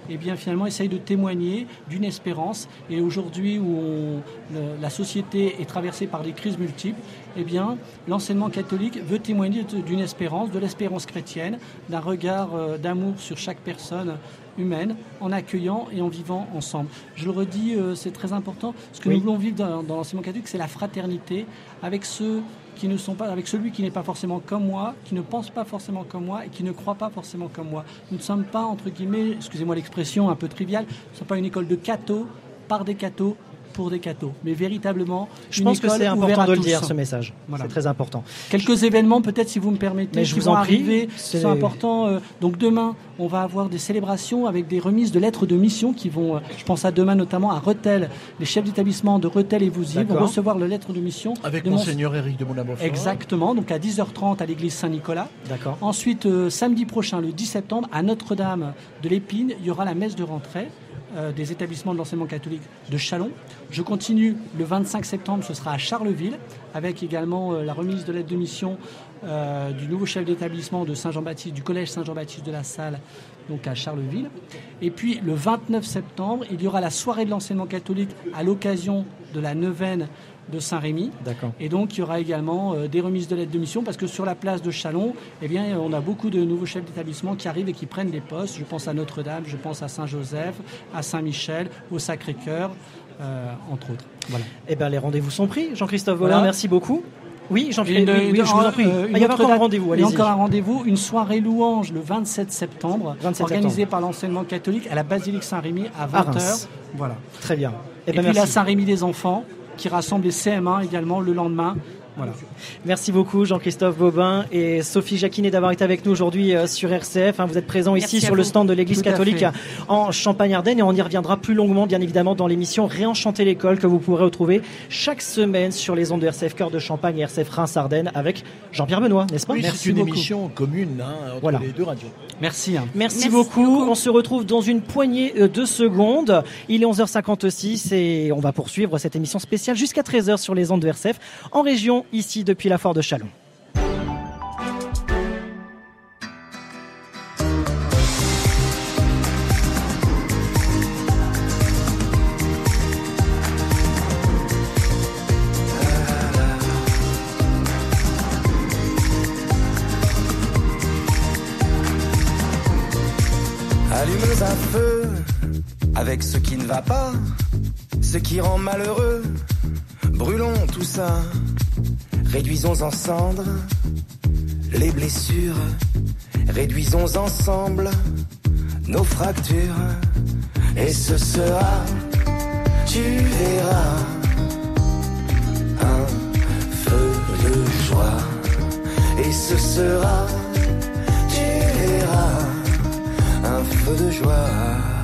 Speaker 15: eh bien finalement essaye de témoigner d'une espérance. Et aujourd'hui où on- le- la société est traversée par des crises multiples, eh bien l'enseignement catholique veut témoigner d'une espérance, de l'espérance chrétienne, d'un regard euh, d'amour sur chaque personne humaine, en accueillant et en vivant ensemble. Je le redis, euh, c'est très important. Ce que
Speaker 2: Oui.
Speaker 15: nous voulons vivre dans, dans l'enseignement catholique, c'est la fraternité avec ceux qui ne sont pas, avec celui qui n'est pas forcément comme moi, qui ne pense pas forcément comme moi et qui ne croit pas forcément comme moi. Nous ne sommes pas, entre guillemets, excusez-moi l'expression un peu triviale, nous ne sommes pas une école de cathos, par des cathos, pour des cathos, mais véritablement
Speaker 2: Je
Speaker 15: une
Speaker 2: pense que c'est important de le dire, ce message.
Speaker 15: Voilà.
Speaker 2: C'est très important.
Speaker 15: Quelques événements, peut-être si vous me permettez,
Speaker 2: Mais je
Speaker 15: qui
Speaker 2: vous
Speaker 15: vont
Speaker 2: en prie,
Speaker 15: arriver,
Speaker 2: c'est-
Speaker 15: sont importants. Euh, Donc demain, on va avoir des célébrations avec des remises de lettres de mission qui vont, euh, je pense à demain notamment à Rethel, les chefs d'établissement de Rethel et Vouzy vont recevoir le lettre de mission.
Speaker 3: Avec
Speaker 15: de Mons-
Speaker 3: Monseigneur Éric de Moulin-Beaufort.
Speaker 15: Exactement, donc à 10h30 à l'église Saint-Nicolas.
Speaker 2: D'accord.
Speaker 15: Ensuite, euh, samedi prochain, le 10 septembre, à Notre-Dame de l'Épine, il y aura la messe de rentrée euh, des établissements de l'enseignement catholique de Chalon. Je continue le 25 septembre, ce sera à Charleville, avec également euh, la remise de l'aide de mission euh, du nouveau chef d'établissement de Saint-Jean-Baptiste, du collège Saint-Jean-Baptiste de la Salle, donc à Charleville. Et puis le 29 septembre, il y aura la soirée de l'enseignement catholique à l'occasion de la neuvaine de Saint-Rémy.
Speaker 2: D'accord.
Speaker 15: Et donc, il y aura également euh, des remises de lettres de mission parce que sur la place de Chalon, eh bien, on a beaucoup de nouveaux chefs d'établissement qui arrivent et qui prennent des postes. Je pense à Notre-Dame, je pense à Saint-Joseph, à Saint-Michel, au Sacré-Cœur, euh, entre autres. Voilà.
Speaker 2: Eh ben, les rendez-vous sont pris. Jean-Christophe
Speaker 15: Voilà.
Speaker 2: Merci beaucoup. Oui, Jean-Pierre, oui, je vous en prie.
Speaker 15: euh,
Speaker 2: Ah, il y a encore un rendez-vous,
Speaker 15: Il y a encore un rendez-vous, une soirée louange le 27 septembre,
Speaker 2: 27
Speaker 15: organisée
Speaker 2: septembre.
Speaker 15: par l'enseignement catholique à la basilique Saint-Rémy à
Speaker 2: À
Speaker 15: 20h.
Speaker 2: Reims.
Speaker 15: Voilà.
Speaker 2: Très bien. Eh
Speaker 15: Et
Speaker 2: ben,
Speaker 15: puis la. Saint-Rémy des enfants qui rassemble les CM1 également le lendemain. Voilà.
Speaker 2: Merci beaucoup Jean-Christophe Bobin et Sophie Jacquinet d'avoir été avec nous aujourd'hui euh, sur RCF. hein. Vous êtes présents
Speaker 15: Merci
Speaker 2: ici sur le stand de l'Église catholique en Champagne-Ardenne et on y reviendra plus longuement bien évidemment dans l'émission Réenchanter l'école que vous pourrez retrouver chaque semaine sur les ondes de RCF Cœur de Champagne et RCF Reims-Ardennes avec Jean-Pierre Benoît, n'est-ce pas?
Speaker 3: Oui,
Speaker 15: Merci
Speaker 3: c'est une
Speaker 15: beaucoup.
Speaker 3: émission commune hein, entre
Speaker 2: Voilà.
Speaker 3: les deux radios.
Speaker 15: Merci. hein.
Speaker 2: Merci, beaucoup. On se retrouve dans une poignée euh, de secondes. Il est 11h56 et on va poursuivre cette émission spéciale jusqu'à 13h sur les ondes de RCF en région, ici depuis la Foire de Chalon.
Speaker 8: Allumons un feu avec ce qui ne va pas, ce qui rend malheureux. Brûlons tout ça, réduisons en cendres les blessures, réduisons ensemble nos fractures. Et ce sera, tu verras, un feu de joie. Et ce sera, tu verras un feu de joie.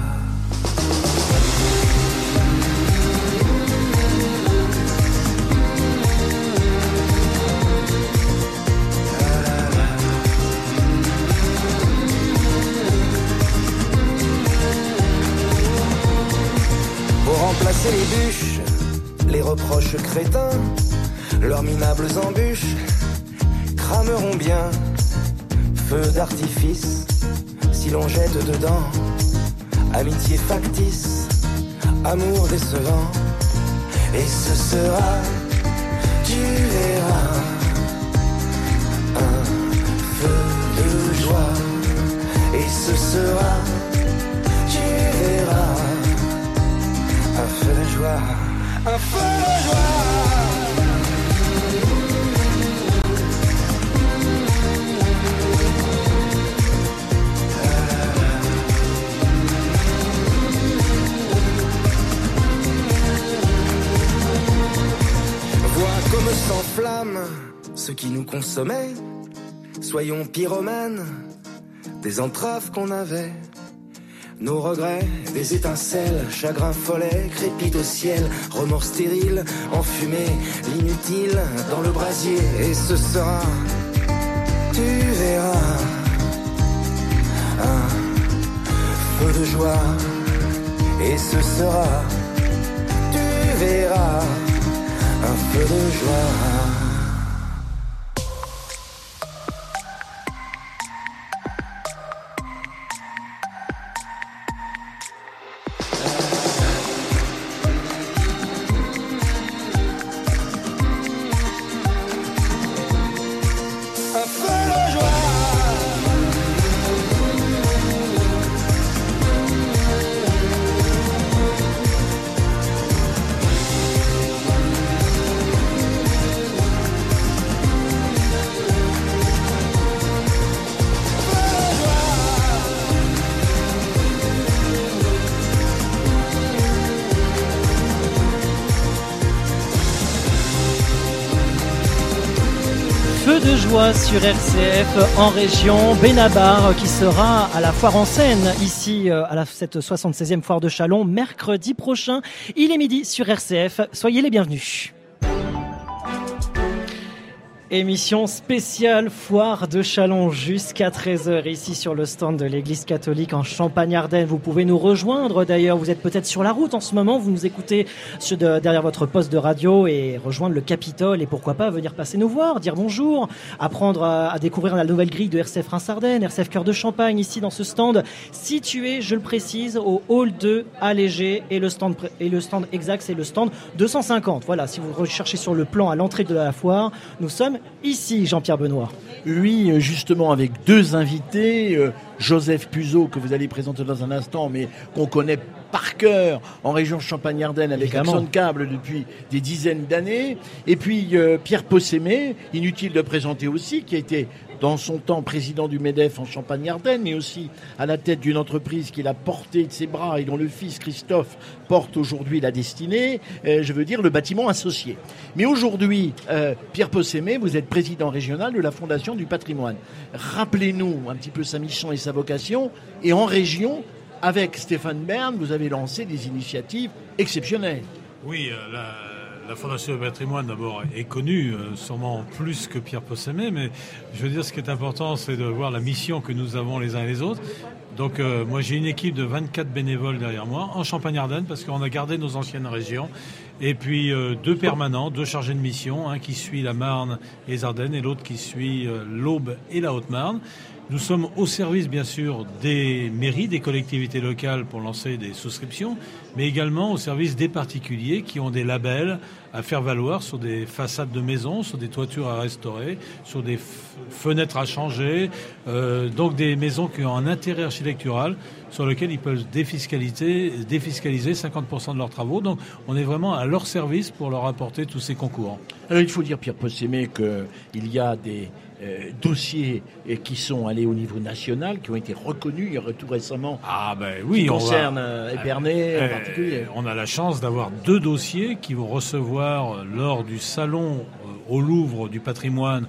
Speaker 8: Pour remplacer les bûches, les reproches crétins, leurs minables embûches crameront bien. Feu d'artifice, si l'on jette dedans, amitié factice, amour décevant. Et ce sera, tu verras, un feu joie, et ce sera, un feu de joie, un feu de joie. Vois comme s'enflamme ce qui nous consommait. Soyons pyromanes des entraves qu'on avait. Nos regrets, des étincelles, chagrin follet, crépite au ciel, remords stériles, enfumés, l'inutile dans le brasier. Et ce sera, tu verras, un feu de joie. Et ce sera, tu verras, un feu de joie.
Speaker 2: Sur RCF en région Benabar qui sera à la foire en scène ici euh, à cette 76e foire de Chalon mercredi prochain. Il est midi sur RCF. Soyez les bienvenus. Émission spéciale foire de Chalon jusqu'à 13h ici sur le stand de l'église catholique en Champagne-Ardenne. Vous pouvez nous rejoindre d'ailleurs, vous êtes peut-être sur la route en ce moment, vous nous écoutez derrière votre poste de radio et rejoindre le Capitole et pourquoi pas venir passer nous voir, dire bonjour, apprendre à, découvrir la nouvelle grille de RCF Reims-Ardenne, RCF Cœur de Champagne ici dans ce stand situé, je le précise, au hall 2 allégé et le stand, et le stand exact c'est le stand 250. Voilà, si vous recherchez sur le plan à l'entrée de la foire, nous sommes ici Jean-Pierre Benoît.
Speaker 3: Oui, euh, justement, avec deux invités, euh, Joseph Puzo, que vous allez présenter dans un instant, mais qu'on connaît par cœur en région Champagne-Ardenne avec
Speaker 2: Évidemment.
Speaker 3: Axon Câble depuis des dizaines d'années. Et puis euh, Pierre Possémé, inutile de présenter aussi, qui a été dans son temps président du MEDEF en Champagne-Ardenne, mais aussi à la tête d'une entreprise qu'il a portée de ses bras et dont le fils Christophe porte aujourd'hui la destinée, euh, je veux dire le bâtiment associé. Mais aujourd'hui, euh, Pierre Possémé, vous êtes président régional de la Fondation du patrimoine. Rappelez-nous un petit peu sa mission et sa vocation, et en région, avec Stéphane Bern, vous avez lancé des initiatives exceptionnelles.
Speaker 16: Oui, euh, la, Fondation du patrimoine d'abord est connue, euh, sûrement plus que Pierre Possémé, mais je veux dire ce qui est important, c'est de voir la mission que nous avons les uns et les autres. Donc euh, moi j'ai une équipe de 24 bénévoles derrière moi en Champagne-Ardenne parce qu'on a gardé nos anciennes régions et puis deux permanents, deux chargés de mission, un qui suit la Marne et les Ardennes et l'autre qui suit l'Aube et la Haute-Marne. Nous sommes au service, bien sûr, des mairies, des collectivités locales pour lancer des souscriptions, mais également au service des particuliers qui ont des labels à faire valoir sur des façades de maisons, sur des toitures à restaurer, sur des fenêtres à changer, euh, donc des maisons qui ont un intérêt architectural sur lequel ils peuvent défiscaliser, défiscaliser 50% de leurs travaux. Donc on est vraiment à leur service pour leur apporter tous ces concours.
Speaker 3: Alors il faut dire, Pierre Possémé, qu'il y a des euh, dossiers euh, qui sont allés au niveau national, qui ont été reconnus il y a tout récemment.
Speaker 16: Ah ben oui,
Speaker 3: qui
Speaker 16: on va-
Speaker 3: concernent euh, Épernay en particulier.
Speaker 16: On a la chance d'avoir deux dossiers qui vont recevoir lors du salon au Louvre du patrimoine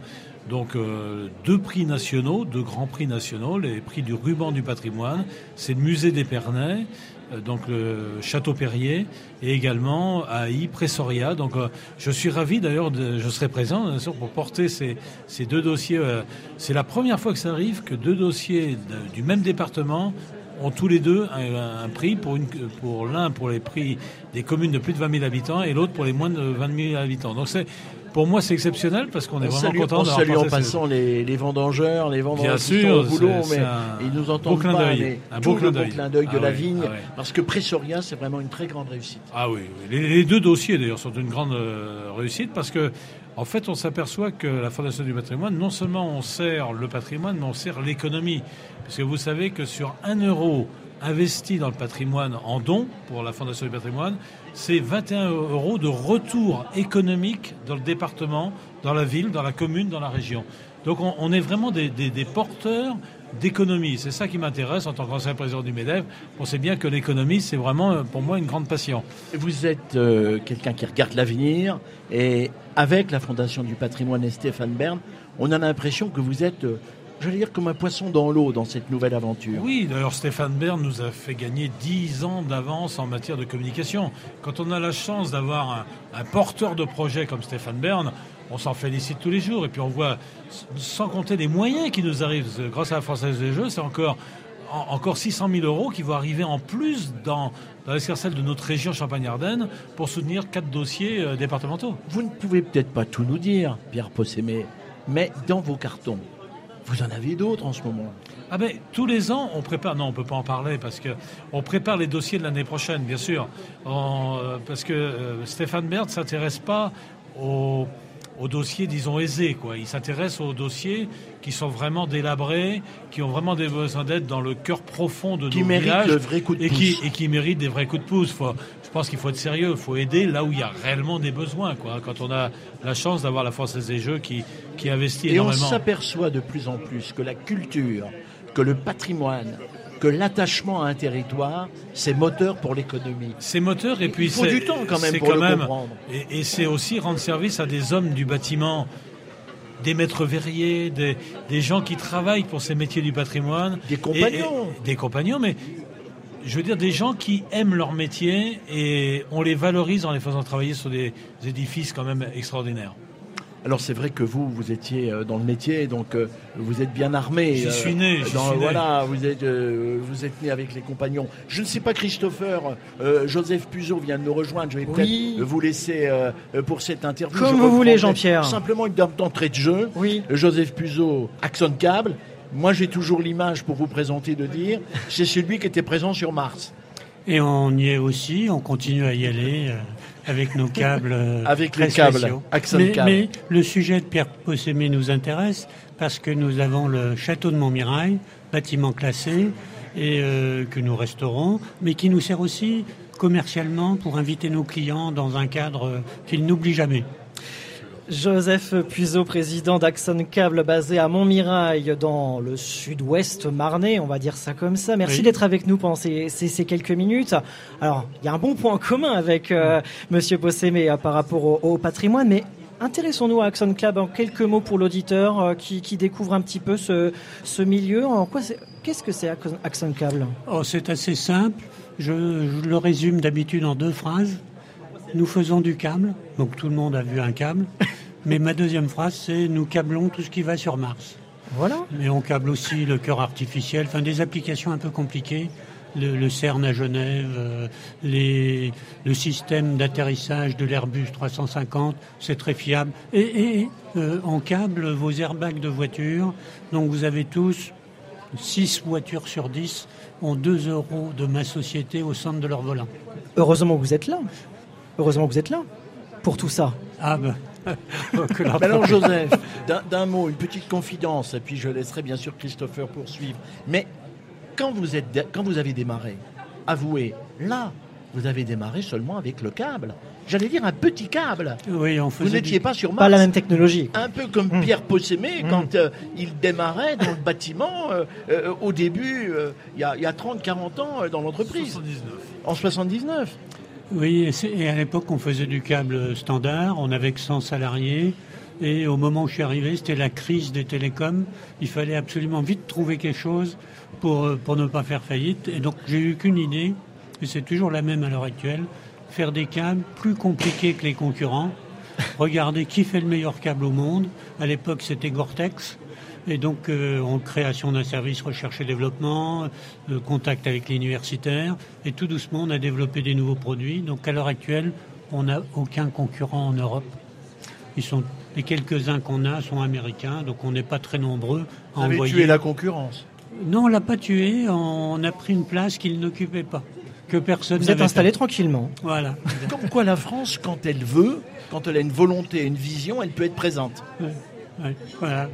Speaker 16: donc euh, deux prix nationaux, deux grands prix nationaux, les prix du ruban du patrimoine, c'est le musée d'Épernay, donc le château Perrier, et également à I Pressoria. Donc euh, je suis ravi d'ailleurs, je serai présent pour porter ces, ces deux dossiers. euh, c'est la première fois que ça arrive que deux dossiers du même département ont tous les deux un, un prix pour, pour l'un pour les prix des communes de plus de 20 000 habitants et l'autre pour les moins de 20 000 habitants. Donc c'est pour moi c'est exceptionnel parce qu'on est
Speaker 3: On
Speaker 16: vraiment
Speaker 3: salue,
Speaker 16: content
Speaker 3: on
Speaker 16: d'avoir
Speaker 3: salue en
Speaker 16: ces-
Speaker 3: passant les, les vendangeurs, les vendangeurs
Speaker 16: Bien
Speaker 3: qui
Speaker 16: sûr,
Speaker 3: au boulot, mais
Speaker 16: un
Speaker 3: ils nous entendent pas. mais
Speaker 16: un
Speaker 3: tout
Speaker 16: beau
Speaker 3: le
Speaker 16: clin
Speaker 3: beau clin d'œil de
Speaker 16: Ah
Speaker 3: la vigne,
Speaker 16: ah
Speaker 3: parce que Pressoria, c'est vraiment une très grande réussite.
Speaker 16: Ah oui. Les, les deux dossiers d'ailleurs sont une grande euh, réussite parce que En fait, on s'aperçoit que la Fondation du patrimoine, non seulement on sert le patrimoine, mais on sert l'économie. Parce que vous savez que sur un euro investi dans le patrimoine en dons pour la Fondation du patrimoine, c'est 21 euros de retour économique dans le département, dans la ville, dans la commune, dans la région. Donc on, est vraiment des, porteurs d'économie. C'est ça qui m'intéresse en tant qu'ancien président du MEDEF. On sait bien que l'économie, c'est vraiment euh, pour moi une grande passion.
Speaker 3: Vous êtes euh, quelqu'un qui regarde l'avenir et avec la Fondation du patrimoine Stéphane Bern, on a l'impression que vous êtes, euh, j'allais dire, comme un poisson dans l'eau dans cette nouvelle aventure.
Speaker 16: Oui, d'ailleurs Stéphane Bern nous a fait gagner 10 ans d'avance en matière de communication. Quand on a la chance d'avoir un, un porteur de projet comme Stéphane Bern, on s'en félicite tous les jours. Et puis on voit, sans compter les moyens qui nous arrivent grâce à la Française des Jeux, c'est encore, en- encore 600 000 euros qui vont arriver en plus dans, dans l'escarcelle de notre région Champagne-Ardenne pour soutenir quatre dossiers euh, départementaux.
Speaker 3: Vous ne pouvez peut-être pas tout nous dire, Pierre Possémé, mais dans vos cartons, vous en avez d'autres en ce moment?
Speaker 16: Ah ben, tous les ans, on prépare. Non, on peut pas en parler parce que on prépare les dossiers de l'année prochaine, bien sûr. Euh, parce que euh, Stéphane Bert s'intéresse pas aux, aux dossiers, disons aisés, quoi. Il s'intéresse aux dossiers qui sont vraiment délabrés, qui ont vraiment des besoins d'aide dans le cœur profond de
Speaker 3: Qui
Speaker 16: nos villages
Speaker 3: le vrai coup de
Speaker 16: et qui et qui méritent des vrais coups de pouce. Faut- je pense qu'il faut être sérieux, il faut aider là où il y a réellement des besoins, quoi. Quand on a la chance d'avoir la Française des Jeux qui qui investit
Speaker 3: Et on
Speaker 16: énormément.
Speaker 3: s'aperçoit de plus en plus que la culture, que le patrimoine, que l'attachement à un territoire, c'est moteur pour l'économie.
Speaker 16: C'est moteur et puis
Speaker 3: Il faut
Speaker 16: c'est-
Speaker 3: du temps quand même pour
Speaker 16: quand
Speaker 3: le
Speaker 16: même-
Speaker 3: comprendre.
Speaker 16: Et, et c'est aussi rendre service à des hommes du bâtiment, des maîtres verriers, des, des gens qui travaillent pour ces métiers du patrimoine.
Speaker 3: Des compagnons.
Speaker 16: Et- et- des compagnons, mais je veux dire des gens qui aiment leur métier et on les valorise en les faisant travailler sur des édifices quand même extraordinaires.
Speaker 3: Alors c'est vrai que vous, vous étiez euh, dans le métier, donc euh, vous êtes bien armé.
Speaker 16: J'y
Speaker 3: euh,
Speaker 16: suis né,
Speaker 3: dans-
Speaker 16: suis né.
Speaker 3: Voilà, vous êtes, vous êtes né avec les compagnons. Je ne sais pas, Christopher, euh, Joseph Puzo vient de nous rejoindre. Je vais peut-être vous laisser euh, pour cette interview.
Speaker 2: Comme
Speaker 3: Je
Speaker 2: vous voulez, Jean-Pierre.
Speaker 3: Simplement une date d'entrée de jeu.
Speaker 2: Oui.
Speaker 3: Joseph Puzo, Axon Cable. Moi, j'ai toujours l'image pour vous présenter de dire, c'est celui qui était présent sur Mars.
Speaker 17: Et on y est aussi, on continue à y aller euh, avec nos câbles. euh,
Speaker 3: Avec
Speaker 17: très
Speaker 3: les câbles,
Speaker 17: mais, mais le sujet de Pierre Possémé nous intéresse parce que nous avons le château de Montmirail, bâtiment classé, et euh, que nous restaurons, mais qui nous sert aussi commercialement pour inviter nos clients dans un cadre qu'ils n'oublient jamais.
Speaker 2: Joseph Puiseau, président d'Axon Cable basé à Montmirail dans le sud-ouest marnais, on va dire ça comme ça. Merci
Speaker 17: Oui.
Speaker 2: d'être avec nous pendant ces, ces- ces quelques minutes. Alors, il y a un bon point commun avec euh, Monsieur euh, par rapport au, au patrimoine, mais intéressons-nous à Axon Cable en quelques mots pour l'auditeur euh, qui, qui découvre un petit peu ce, ce milieu. En quoi Qu'est-ce que c'est Axon- Axon Cable?
Speaker 17: Oh, c'est assez simple. Je, je le résume d'habitude en deux phrases. Nous faisons du câble, donc tout le monde a vu un câble. Mais ma deuxième phrase, c'est nous câblons tout ce qui va sur Mars.
Speaker 2: Voilà.
Speaker 17: Mais on câble aussi le cœur artificiel, enfin des applications un peu compliquées. Le, le CERN à Genève, euh, les, le système d'atterrissage de l'Airbus 350, c'est très fiable. Et, et euh, on câble vos airbags de voiture, donc vous avez tous 6 voitures sur 10 ont 2 euros de ma société au centre de leur volant.
Speaker 2: Heureusement que vous êtes là. Heureusement que vous êtes là pour tout ça.
Speaker 17: Ah ben. *laughs*
Speaker 3: Mais alors Joseph, d'un- mot, une petite confidence, et puis je laisserai bien sûr Christopher poursuivre. Mais quand vous, êtes, quand vous avez démarré, avouez, là, vous avez démarré seulement avec le câble. J'allais dire un petit câble.
Speaker 17: Oui, on
Speaker 3: Vous
Speaker 17: faisait
Speaker 3: n'étiez
Speaker 17: du-
Speaker 3: pas sur Mars.
Speaker 2: Pas la même technologie.
Speaker 3: Un peu comme Pierre Possémé quand euh, il démarrait dans le bâtiment euh, euh, au début, euh, il y a, a 30-40 ans euh, dans l'entreprise. En 79.
Speaker 17: Oui, et, à l'époque, on faisait du câble standard, on avait que 100 salariés. Et au moment où je suis arrivé, c'était la crise des télécoms. Il fallait absolument vite trouver quelque chose pour, euh, pour ne pas faire faillite. Et donc, j'ai eu qu'une idée, et c'est toujours la même à l'heure actuelle, faire des câbles plus compliqués que les concurrents. Regarder qui fait le meilleur câble au monde. À l'époque, c'était Gore-Tex. Et donc, euh, en création d'un service recherche et développement, euh, contact avec les universitaires, et tout doucement, on a développé des nouveaux produits. Donc, à l'heure actuelle, on n'a aucun concurrent en Europe. Ils sont, les quelques-uns qu'on a sont américains, donc on n'est pas très nombreux à
Speaker 3: Vous avez
Speaker 17: envoyer.
Speaker 3: tué la concurrence?
Speaker 17: Non, on l'a pas tué, on a pris une place qu'il n'occupait pas. que personne.
Speaker 2: Vous êtes installé
Speaker 17: fait.
Speaker 2: tranquillement.
Speaker 17: Voilà. *laughs*
Speaker 3: Comme quoi la France, quand elle veut, quand elle a une volonté, une vision, elle peut être présente?
Speaker 17: Ouais, voilà.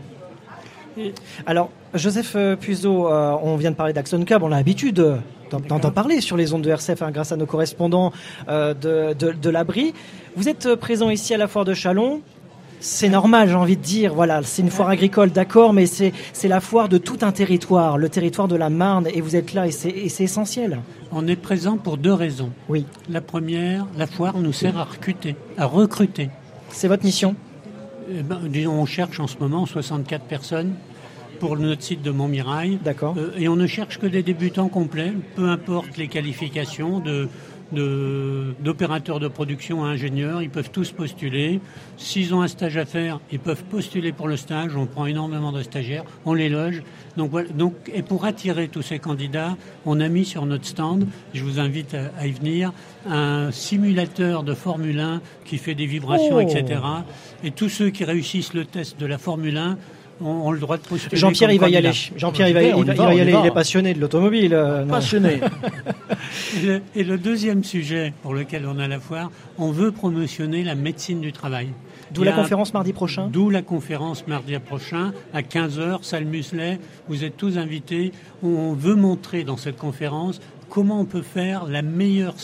Speaker 17: *laughs*
Speaker 2: Alors, Joseph euh, Puzo, euh, on vient de parler d'Axon Cab, on a l'habitude euh, d'en- d'en parler sur les ondes de RCF hein, grâce à nos correspondants euh, de, de, de l'abri. Vous êtes présent ici à la foire de Chalon. C'est normal, j'ai envie de dire. Voilà, c'est une foire agricole, d'accord, mais c'est la foire de tout un territoire, le territoire de la Marne, et vous êtes là, et c'est et c'est essentiel.
Speaker 17: On est présent pour deux raisons.
Speaker 2: Oui.
Speaker 17: La première, la foire nous sert à recruter, à recruter.
Speaker 2: C'est votre mission
Speaker 17: Eh ben, disons, on cherche en ce moment 64 personnes pour notre site de Montmirail.
Speaker 2: D'accord.
Speaker 17: Euh, et on ne cherche que des débutants complets, peu importe les qualifications de de- d'opérateurs de, production à ingénieurs, ils peuvent tous postuler. S'ils ont un stage à faire, ils peuvent postuler pour le stage. On prend énormément de stagiaires, on les loge. Donc, voilà, donc, et pour attirer tous ces candidats, on a mis sur notre stand, je vous invite à, à y venir, un simulateur de Formule 1 qui fait des vibrations,
Speaker 2: Oh.
Speaker 17: etc. Et tous ceux qui réussissent le test de la Formule 1 ont, le droit de postuler.
Speaker 2: Jean-Pierre, il va y aller. Jean-Pierre, il va, il va- y aller. Il est passionné de l'automobile. euh, non. *laughs*
Speaker 17: Et le, et le deuxième sujet pour lequel on a la foire, on veut promotionner la médecine du travail.
Speaker 2: D'où la conférence mardi prochain
Speaker 17: D'où la conférence mardi prochain à 15h, salle Muselet. Vous êtes tous invités. On veut montrer dans cette conférence comment on peut faire la meilleure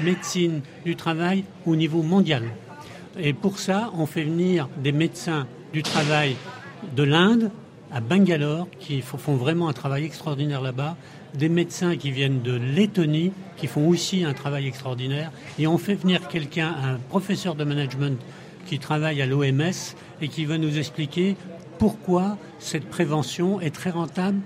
Speaker 17: médecine du travail au niveau mondial. Et pour ça, on fait venir des médecins du travail de l'Inde à Bangalore, qui font vraiment un travail extraordinaire là-bas, des médecins qui viennent de Lettonie, qui font aussi un travail extraordinaire, et on fait venir quelqu'un, un professeur de management qui travaille à l'OMS et qui va nous expliquer pourquoi cette prévention est très rentable,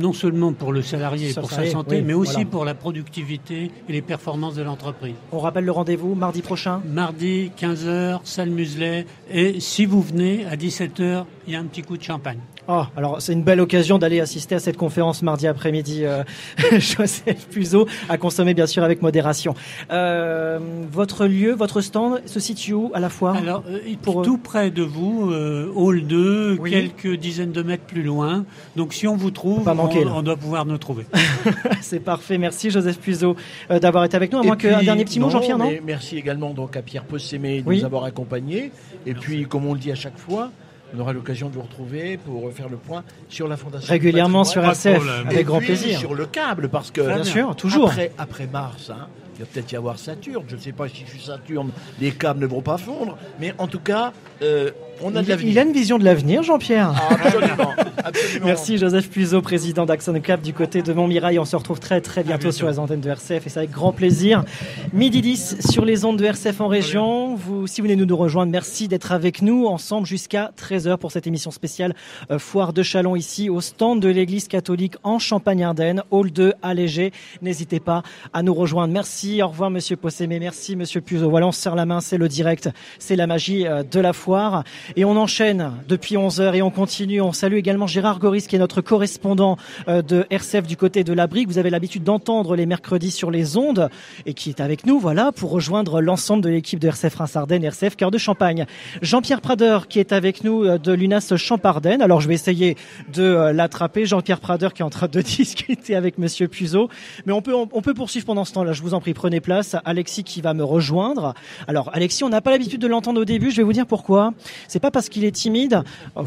Speaker 17: non seulement pour le salarié et pour sa santé,
Speaker 2: oui,
Speaker 17: mais aussi
Speaker 2: voilà.
Speaker 17: pour la productivité et les performances de l'entreprise.
Speaker 2: On rappelle le rendez-vous mardi prochain
Speaker 17: Mardi, 15h, salle Muselet. Et si vous venez à 17h, il y a un petit coup de champagne.
Speaker 2: Oh, alors c'est une belle occasion d'aller assister à cette conférence mardi après-midi, euh, *laughs* Joseph Puzo, à consommer bien sûr avec modération. Euh, votre lieu, votre stand se situe où à la foire
Speaker 17: Alors, euh, tout près de vous, euh, hall 2,
Speaker 2: Oui.
Speaker 17: quelques dizaines de mètres plus loin. Donc si on vous trouve,
Speaker 2: Pas manquer,
Speaker 17: on, doit pouvoir nous trouver. *laughs*
Speaker 2: C'est parfait, merci Joseph Puzo euh, d'avoir été avec nous. À
Speaker 3: Et
Speaker 2: moins qu'un dernier petit mot, Jean-Pierre, non?
Speaker 3: mais Merci également donc à Pierre Possémé de
Speaker 2: Oui.
Speaker 3: nous avoir accompagnés. Et puis, comme on le dit à chaque fois, on aura l'occasion de vous retrouver pour faire le point sur la Fondation.
Speaker 2: Régulièrement sur RCF, avec grand plaisir.
Speaker 3: Sur le câble, parce que.
Speaker 2: Bien sûr, toujours.
Speaker 3: Après, après mars, hein, il va peut-être y avoir Saturne. Je ne sais pas si je suis Saturne, les câbles ne vont pas fondre. Mais en tout cas, euh, on a de
Speaker 2: il,
Speaker 3: l'avenir.
Speaker 2: il a une vision de l'avenir, Jean-Pierre.
Speaker 3: Absolument, *laughs* absolument.
Speaker 2: Merci Joseph Puzo, président d'Axon Cap du côté de Montmirail. On se retrouve très très bientôt,
Speaker 17: bientôt.
Speaker 2: sur les antennes de RCF et c'est avec grand plaisir. Midi 10 sur les ondes de RCF en région. Vous, si vous venez nous nous rejoindre, merci d'être avec nous ensemble jusqu'à 13h pour cette émission spéciale euh, Foire de Chalon ici au stand de l'église catholique en Champagne-Ardenne, hall 2 allégé. N'hésitez pas à nous rejoindre. Merci, au revoir monsieur Possémé, merci monsieur Puzo. Voilà, on se serre la main, c'est le direct, c'est la magie euh, de la foire. Et on enchaîne depuis 11h et on continue. On salue également Gérard Goris qui est notre correspondant euh, de RCF du côté de la Brique. Vous avez l'habitude d'entendre les mercredis sur les ondes et qui est avec nous, voilà, pour rejoindre l'ensemble de l'équipe de RCF Reims-Ardennes, RCF Cœur de Champagne. Jean-Pierre Prader qui est avec nous euh, de l'UNAS Champardenne. Alors je vais essayer de euh, l'attraper. Jean-Pierre Prader qui est en train de *laughs* discuter avec Monsieur Puzo. Mais on peut, on, peut poursuivre pendant ce temps-là. Je vous en prie, prenez place. Alexis qui va me rejoindre. Alors Alexis, on n'a pas l'habitude de l'entendre au début. Je vais vous dire pourquoi. Pas parce qu'il est timide. Oh,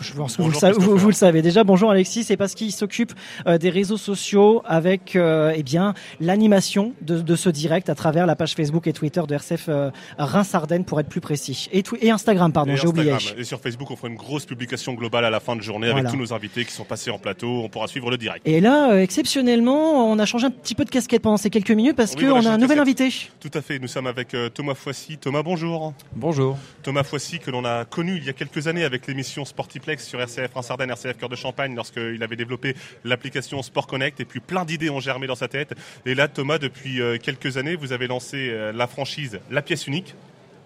Speaker 2: Je pense que vous, le savez, vous, vous le savez déjà. Bonjour Alexis. C'est parce qu'il s'occupe euh, des réseaux sociaux avec euh, eh bien l'animation de, de ce direct à travers la page Facebook et Twitter de RCF euh, Reims-Ardennes pour être plus précis. Et, Instagram, pardon, j'ai oublié.
Speaker 18: Et sur Facebook, on fera une grosse publication globale à la fin de journée
Speaker 2: Voilà.
Speaker 18: avec tous nos invités qui sont passés en plateau. On pourra suivre le direct.
Speaker 2: Et là, euh, exceptionnellement, on a changé un petit peu de casquette pendant ces quelques minutes parce
Speaker 18: Oui,
Speaker 2: qu'on
Speaker 18: voilà,
Speaker 2: a un nouvel invité.
Speaker 18: Tout à fait. Nous sommes avec euh, Thomas Foissy. Thomas, bonjour.
Speaker 1: Bonjour.
Speaker 18: Thomas Foissy, que l'on a connu il y a quelques années avec l'émission Sportiplex sur RCF Reims-Ardennes, RCF Cœur de Champagne, lorsqu'il avait développé l'application Sport Connect. Et puis plein d'idées ont germé dans sa tête. Et là, Thomas, depuis euh, quelques années, vous avez lancé euh, la franchise La Pièce Unique.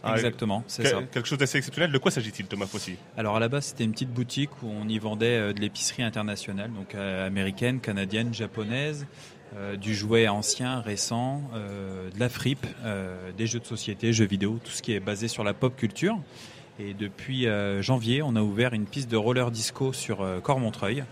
Speaker 18: Ah,
Speaker 19: Exactement, c'est ça.
Speaker 18: Quelque chose d'assez exceptionnel. De quoi s'agit-il, Thomas Foissy
Speaker 19: Alors à la base, c'était une petite boutique où on y vendait euh, de l'épicerie internationale, donc américaine, canadienne, japonaise, euh, du jouet ancien, récent, euh, de la fripe, euh, des jeux de société, jeux vidéo, tout ce qui est basé sur la pop culture. Et depuis euh, janvier, on a ouvert une piste de roller disco sur euh, Cormontreuil.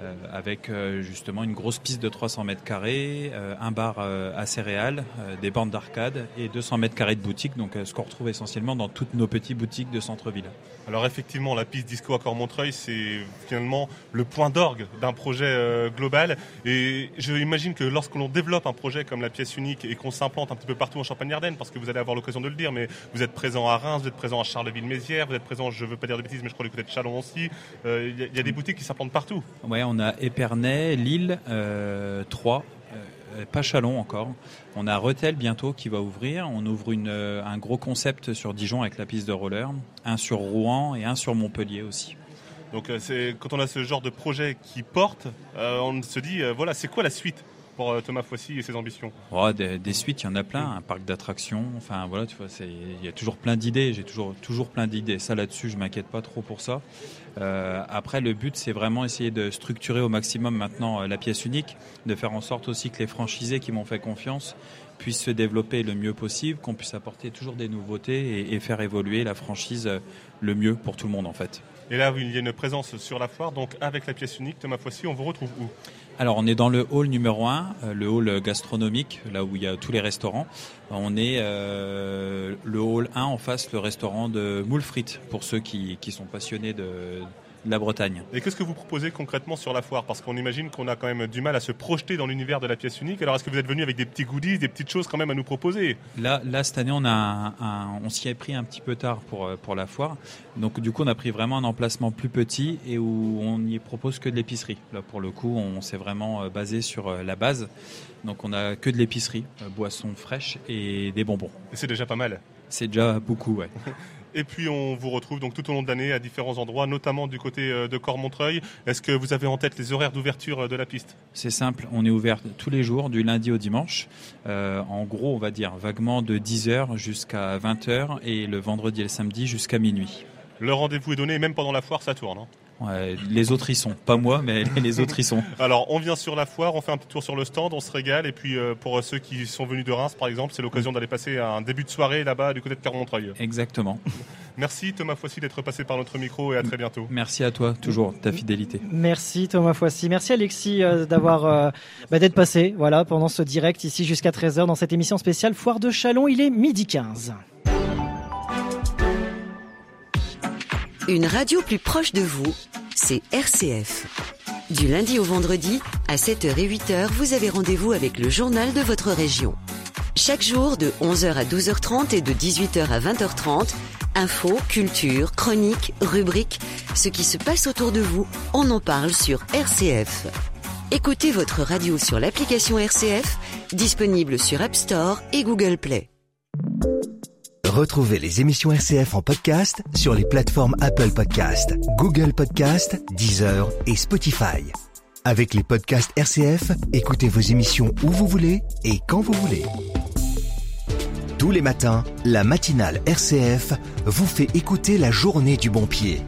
Speaker 19: Euh, avec euh, justement une grosse piste de 300 mètres carrés, euh, un bar à céréales, des bandes d'arcade et 200 mètres carrés de boutique, donc ce qu'on retrouve essentiellement dans toutes nos petites boutiques de centre-ville.
Speaker 18: Alors effectivement, la piste Disco à Montreuil, c'est finalement le point d'orgue d'un projet global. Et je imagine que lorsque l'on développe un projet comme la pièce unique et qu'on s'implante un petit peu partout en Champagne-Ardenne, parce que vous allez avoir l'occasion de le dire, mais vous êtes présent à Reims, vous êtes présent à Charleville-Mézières, vous êtes présent, je ne veux pas dire de bêtises, mais je crois que vous êtes Chalon aussi. Il y, y, a des boutiques qui s'implantent partout.
Speaker 19: Ouais, on a Épernay, Lille, euh, Troyes, euh, pas Chalon encore. On a Retel bientôt qui va ouvrir. On ouvre une, euh, un gros concept sur Dijon avec la piste de roller, un sur Rouen et un sur Montpellier aussi.
Speaker 18: Donc c'est quand on a ce genre de projet qui porte, on se dit voilà c'est quoi la suite pour euh, Thomas Foissy et ses ambitions?
Speaker 19: Oh, des, suites, il y en a plein. Un parc d'attractions. Enfin, voilà, tu vois, il y a toujours plein d'idées. J'ai toujours, toujours plein d'idées. Ça, là-dessus, je m'inquiète pas trop pour ça. Euh, après, le but, c'est vraiment essayer de structurer au maximum maintenant euh, la pièce unique, de faire en sorte aussi que les franchisés qui m'ont fait confiance puissent se développer le mieux possible, qu'on puisse apporter toujours des nouveautés et, faire évoluer la franchise le mieux pour tout le monde en fait.
Speaker 18: Et là, il y a une présence sur la foire, donc avec la pièce unique, Thomas Foissy, on vous retrouve où?
Speaker 19: Alors on est dans le hall numéro 1, euh, le hall gastronomique, là où il y a tous les restaurants. On est euh, le hall 1 en face, le restaurant de moule frites, pour ceux qui sont passionnés de, la Bretagne.
Speaker 18: Et qu'est-ce que vous proposez concrètement sur la foire? Parce qu'on imagine qu'on a quand même du mal à se projeter dans l'univers de la pièce unique. Alors est-ce que vous êtes venu avec des petits goodies, des petites choses quand même à nous proposer?
Speaker 19: Là, là cette année, on, a on s'y est pris un petit peu tard pour, euh, pour la foire. Donc du coup, on a pris vraiment un emplacement plus petit et où on n'y propose que de l'épicerie. Là, pour le coup, on s'est vraiment euh, basé sur euh, la base. Donc on a que de l'épicerie, boissons fraîches et des bonbons.
Speaker 18: Et c'est déjà pas mal
Speaker 19: C'est déjà beaucoup, ouais. *laughs*
Speaker 18: Et puis on vous retrouve donc tout au long de l'année à différents endroits, notamment du côté euh, de Cormontreuil. Est-ce que vous avez en tête les horaires d'ouverture euh, de la piste?
Speaker 19: C'est simple, on est ouvert tous les jours, du lundi au dimanche. Euh, en gros, on va dire vaguement de 10h jusqu'à 20h et le vendredi et le samedi jusqu'à minuit.
Speaker 18: Le rendez-vous est donné, même pendant la foire, ça tourne. Hein
Speaker 19: les autres y sont, pas moi, mais *laughs* les autres y sont.
Speaker 18: Alors, on vient sur la foire, on fait un petit tour sur le stand, on se régale, et puis euh, pour ceux qui sont venus de Reims, par exemple, c'est l'occasion d'aller passer un début de soirée là-bas du côté de Clermont-Montreuil.
Speaker 19: Exactement.
Speaker 18: Merci Thomas Foissy d'être passé par notre micro et à très bientôt.
Speaker 19: Merci à toi, toujours ta fidélité.
Speaker 2: Merci Thomas Foissy, merci Alexis euh, d'avoir euh, bah, d'être passé, voilà, pendant ce direct ici jusqu'à 13h dans cette émission spéciale Foire de Chalon. Il est midi 15.
Speaker 12: Une radio plus proche de vous c'est RCF. Du lundi au vendredi, à 7h et 8h, vous avez rendez-vous avec le journal de votre région. Chaque jour, de 11h à 12h30 et de 18h à 20h30, infos, culture, chroniques, rubriques, ce qui se passe autour de vous, on en parle sur RCF. Écoutez votre radio sur l'application RCF, disponible sur App Store et Google Play.
Speaker 11: Retrouvez les émissions RCF en podcast sur les plateformes Apple Podcast, Google Podcast, Deezer et Spotify. Avec les podcasts RCF, écoutez vos émissions où vous voulez et quand vous voulez. Tous les matins, la matinale RCF vous fait écouter la journée du bon pied.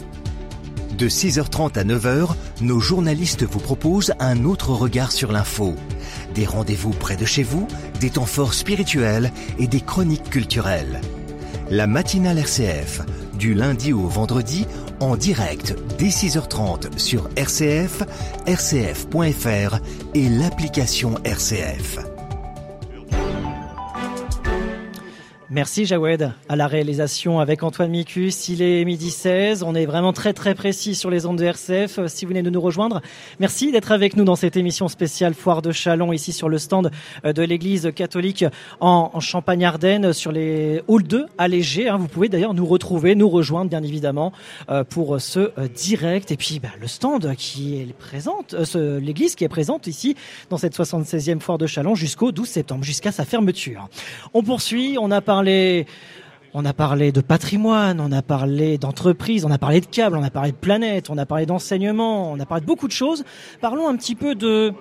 Speaker 11: De 6h30 à 9h, nos journalistes vous proposent un autre regard sur l'info. Des rendez-vous près de chez vous, des temps forts spirituels et des chroniques culturelles la matinale RCF, du lundi au vendredi, en direct dès 6h30 sur RCF, rcf.fr et l'application RCF.
Speaker 2: Merci Jawed à la réalisation avec Antoine Micus. Il est midi 16. On est vraiment très très précis sur les ondes de RCF. Euh, si vous venez de nous rejoindre, merci d'être avec nous dans cette émission spéciale Foire de Chalon ici sur le stand euh, de l'église catholique en, Champagne-Ardenne sur les halls 2 allégés. Hein. Vous pouvez d'ailleurs nous retrouver, nous rejoindre bien évidemment euh, pour ce direct. Et puis bah, le stand qui est présente, l'église qui est présente ici dans cette 76e Foire de Chalon jusqu'au 12 septembre, jusqu'à sa fermeture. On poursuit, on a parlé on a parlé de patrimoine, on a parlé d'entreprise, on a parlé de câbles, on a parlé de planète, on a parlé d'enseignement, on a parlé de beaucoup de choses. Parlons un petit peu de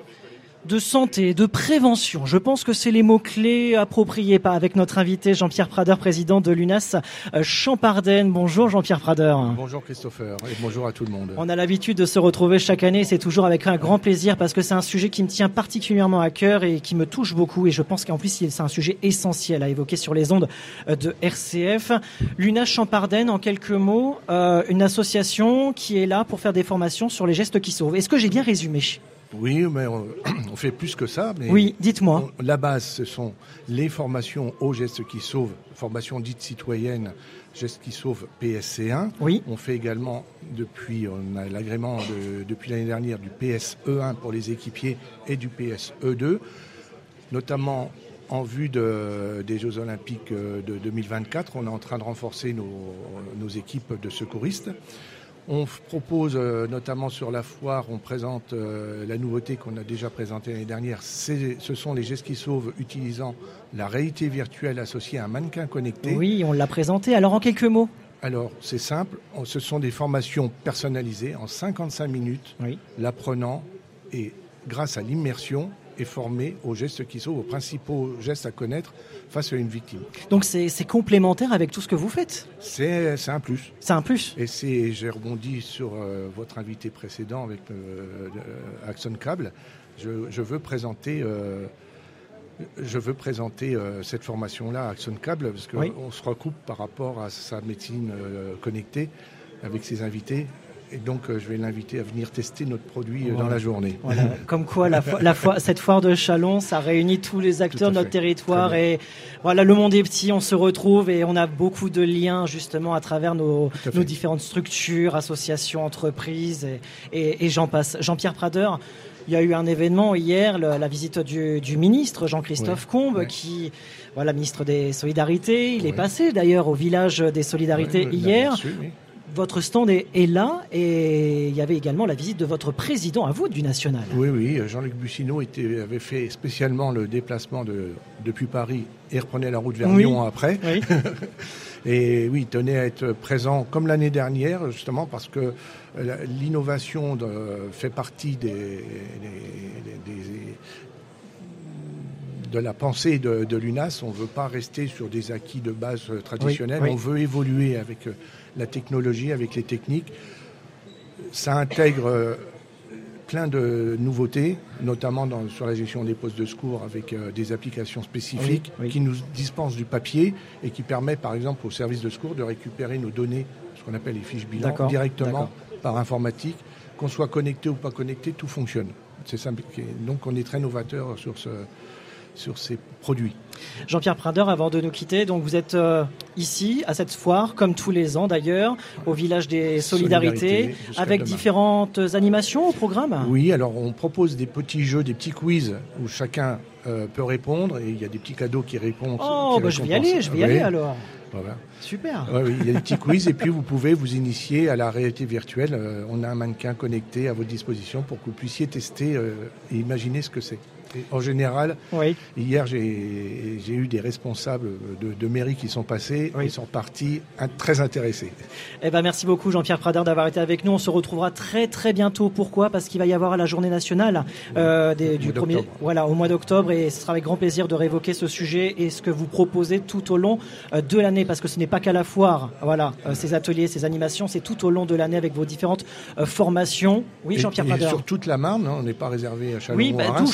Speaker 2: de santé, de prévention. Je pense que c'est les mots-clés appropriés avec notre invité Jean-Pierre Prader, président de l'UNAS euh, Champardenne. Bonjour Jean-Pierre Prader.
Speaker 20: Bonjour Christopher et bonjour à tout le monde.
Speaker 2: On a l'habitude de se retrouver chaque année, c'est toujours avec un grand plaisir parce que c'est un sujet qui me tient particulièrement à cœur et qui me touche beaucoup et je pense qu'en plus c'est un sujet essentiel à évoquer sur les ondes euh, de RCF. L'UNAS Champardenne, en quelques mots, euh, une association qui est là pour faire des formations sur les gestes qui sauvent. Est-ce que j'ai bien résumé?
Speaker 20: Oui, mais on, *clears throat* on, fait plus que ça. Mais
Speaker 2: oui, dites-moi.
Speaker 20: La base, ce sont les formations aux gestes qui sauvent, formation dite citoyenne, gestes qui sauvent PSC1.
Speaker 2: Oui.
Speaker 20: On fait également depuis, on a l'agrément de, depuis l'année dernière du PSE1 pour les équipiers et du PSE2, notamment en vue de, des Jeux Olympiques de 2024. On est en train de renforcer nos, nos équipes de secouristes. On propose euh, notamment sur la foire, on présente euh, la nouveauté qu'on a déjà présentée l'année dernière. Ce sont les gestes qui sauvent utilisant la réalité virtuelle associée à un mannequin connecté.
Speaker 2: Oui, on l'a présenté. Alors en quelques mots
Speaker 20: alors, c'est simple, ce sont des formations personnalisées en 55 minutes.
Speaker 2: Oui.
Speaker 20: L'apprenant est, grâce à l'immersion, formé aux gestes qui sauvent, aux principaux gestes à connaître face à une victime.
Speaker 2: Donc c'est complémentaire avec tout ce que vous faites?
Speaker 20: C'est un plus.
Speaker 2: C'est un plus.
Speaker 20: Et c'est j'ai rebondi sur euh, votre invité précédent avec euh, Axon Cable. Je, je, veux présenter. Euh, je veux présenter euh, cette formation-là à Axon Cable parce qu'on
Speaker 2: Oui.
Speaker 20: se recoupe par rapport à sa médecine euh, connectée avec ses invités. Et donc, euh, je vais l'inviter à venir tester notre produit euh, dans la journée.
Speaker 2: Voilà. *laughs* Comme quoi, la fo- la fo- cette foire de Chalon, ça réunit tous les acteurs de notre
Speaker 20: fait.
Speaker 2: territoire. Et voilà, le monde est petit, on se retrouve et on a beaucoup de liens justement à travers nos,
Speaker 20: à fait.
Speaker 2: nos différentes structures, associations, entreprises et, et- et j'en passe. Jean-Pierre Prader. Il y a eu un événement hier, le- la visite du, du ministre Jean-Christophe
Speaker 20: Ouais,
Speaker 2: Combe,
Speaker 20: ouais.
Speaker 2: qui, voilà, ministre des Solidarités. Il est passé d'ailleurs au village des Solidarités hier. Votre stand est, est là et il y avait également la visite de votre président à vous du national.
Speaker 20: Oui, oui, Jean-Luc Bussineau était, avait fait spécialement le déplacement de, depuis Paris et reprenait la route vers
Speaker 2: Oui.
Speaker 20: Lyon après.
Speaker 2: Oui. *laughs*
Speaker 20: et oui, il tenait à être présent comme l'année dernière, justement parce que euh, l'innovation fait partie des, des- des- de la pensée de, de l'UNAS. On ne veut pas rester sur des acquis de base euh, traditionnels.
Speaker 2: Oui, oui.
Speaker 20: On veut évoluer avec euh, la technologie, avec les techniques. Ça intègre euh, plein de nouveautés, notamment dans- sur la gestion des postes de secours avec euh, des applications spécifiques
Speaker 2: Oui, oui.
Speaker 20: qui nous dispensent du papier et qui permet par exemple au service de secours de récupérer nos données, ce qu'on appelle les fiches bilan, directement par informatique. Qu'on soit connecté ou pas connecté, tout fonctionne. C'est simple. Donc on est très novateur sur, ce, sur ces produits.
Speaker 2: Jean-Pierre Prader, avant de nous quitter, donc vous êtes euh, ici à cette foire, comme tous les ans d'ailleurs, au village des Solidarités,
Speaker 20: Solidarité,
Speaker 2: avec
Speaker 20: demain.
Speaker 2: différentes animations au programme?
Speaker 20: Oui, alors on propose des petits jeux, des petits quiz où chacun euh, peut répondre et il y a des petits cadeaux qui répondent.
Speaker 2: Oh,
Speaker 20: qui
Speaker 2: bah, je vais y aller, je vais y aller alors.
Speaker 20: Voilà.
Speaker 2: Super.
Speaker 20: Ouais, oui, il y a des petits quiz et puis vous pouvez vous initier à la réalité virtuelle. Euh, on a un mannequin connecté à votre disposition pour que vous puissiez tester et imaginer ce que c'est. En général,
Speaker 2: Oui.
Speaker 20: hier j'ai eu des responsables de, de mairie qui sont passés
Speaker 2: Oui.
Speaker 20: et sont partis très intéressés.
Speaker 2: Eh ben, merci beaucoup Jean-Pierre Prader d'avoir été avec nous. On se retrouvera très très bientôt. Pourquoi? Parce qu'il va y avoir la journée nationale euh, des- du premier, voilà, au mois d'octobre, et ce sera avec grand plaisir de réévoquer ce sujet et ce que vous proposez tout au long euh, de l'année, parce que ce n'est pas qu'à la foire. Voilà, euh, ces ateliers, ces animations, c'est tout au long de l'année avec vos différentes formations. Oui, Jean-Pierre
Speaker 20: et
Speaker 2: Prader.
Speaker 20: sur toute la Marne, hein, on n'est pas réservé à Chalon
Speaker 2: Oui,
Speaker 20: ou
Speaker 2: bah,
Speaker 20: tout-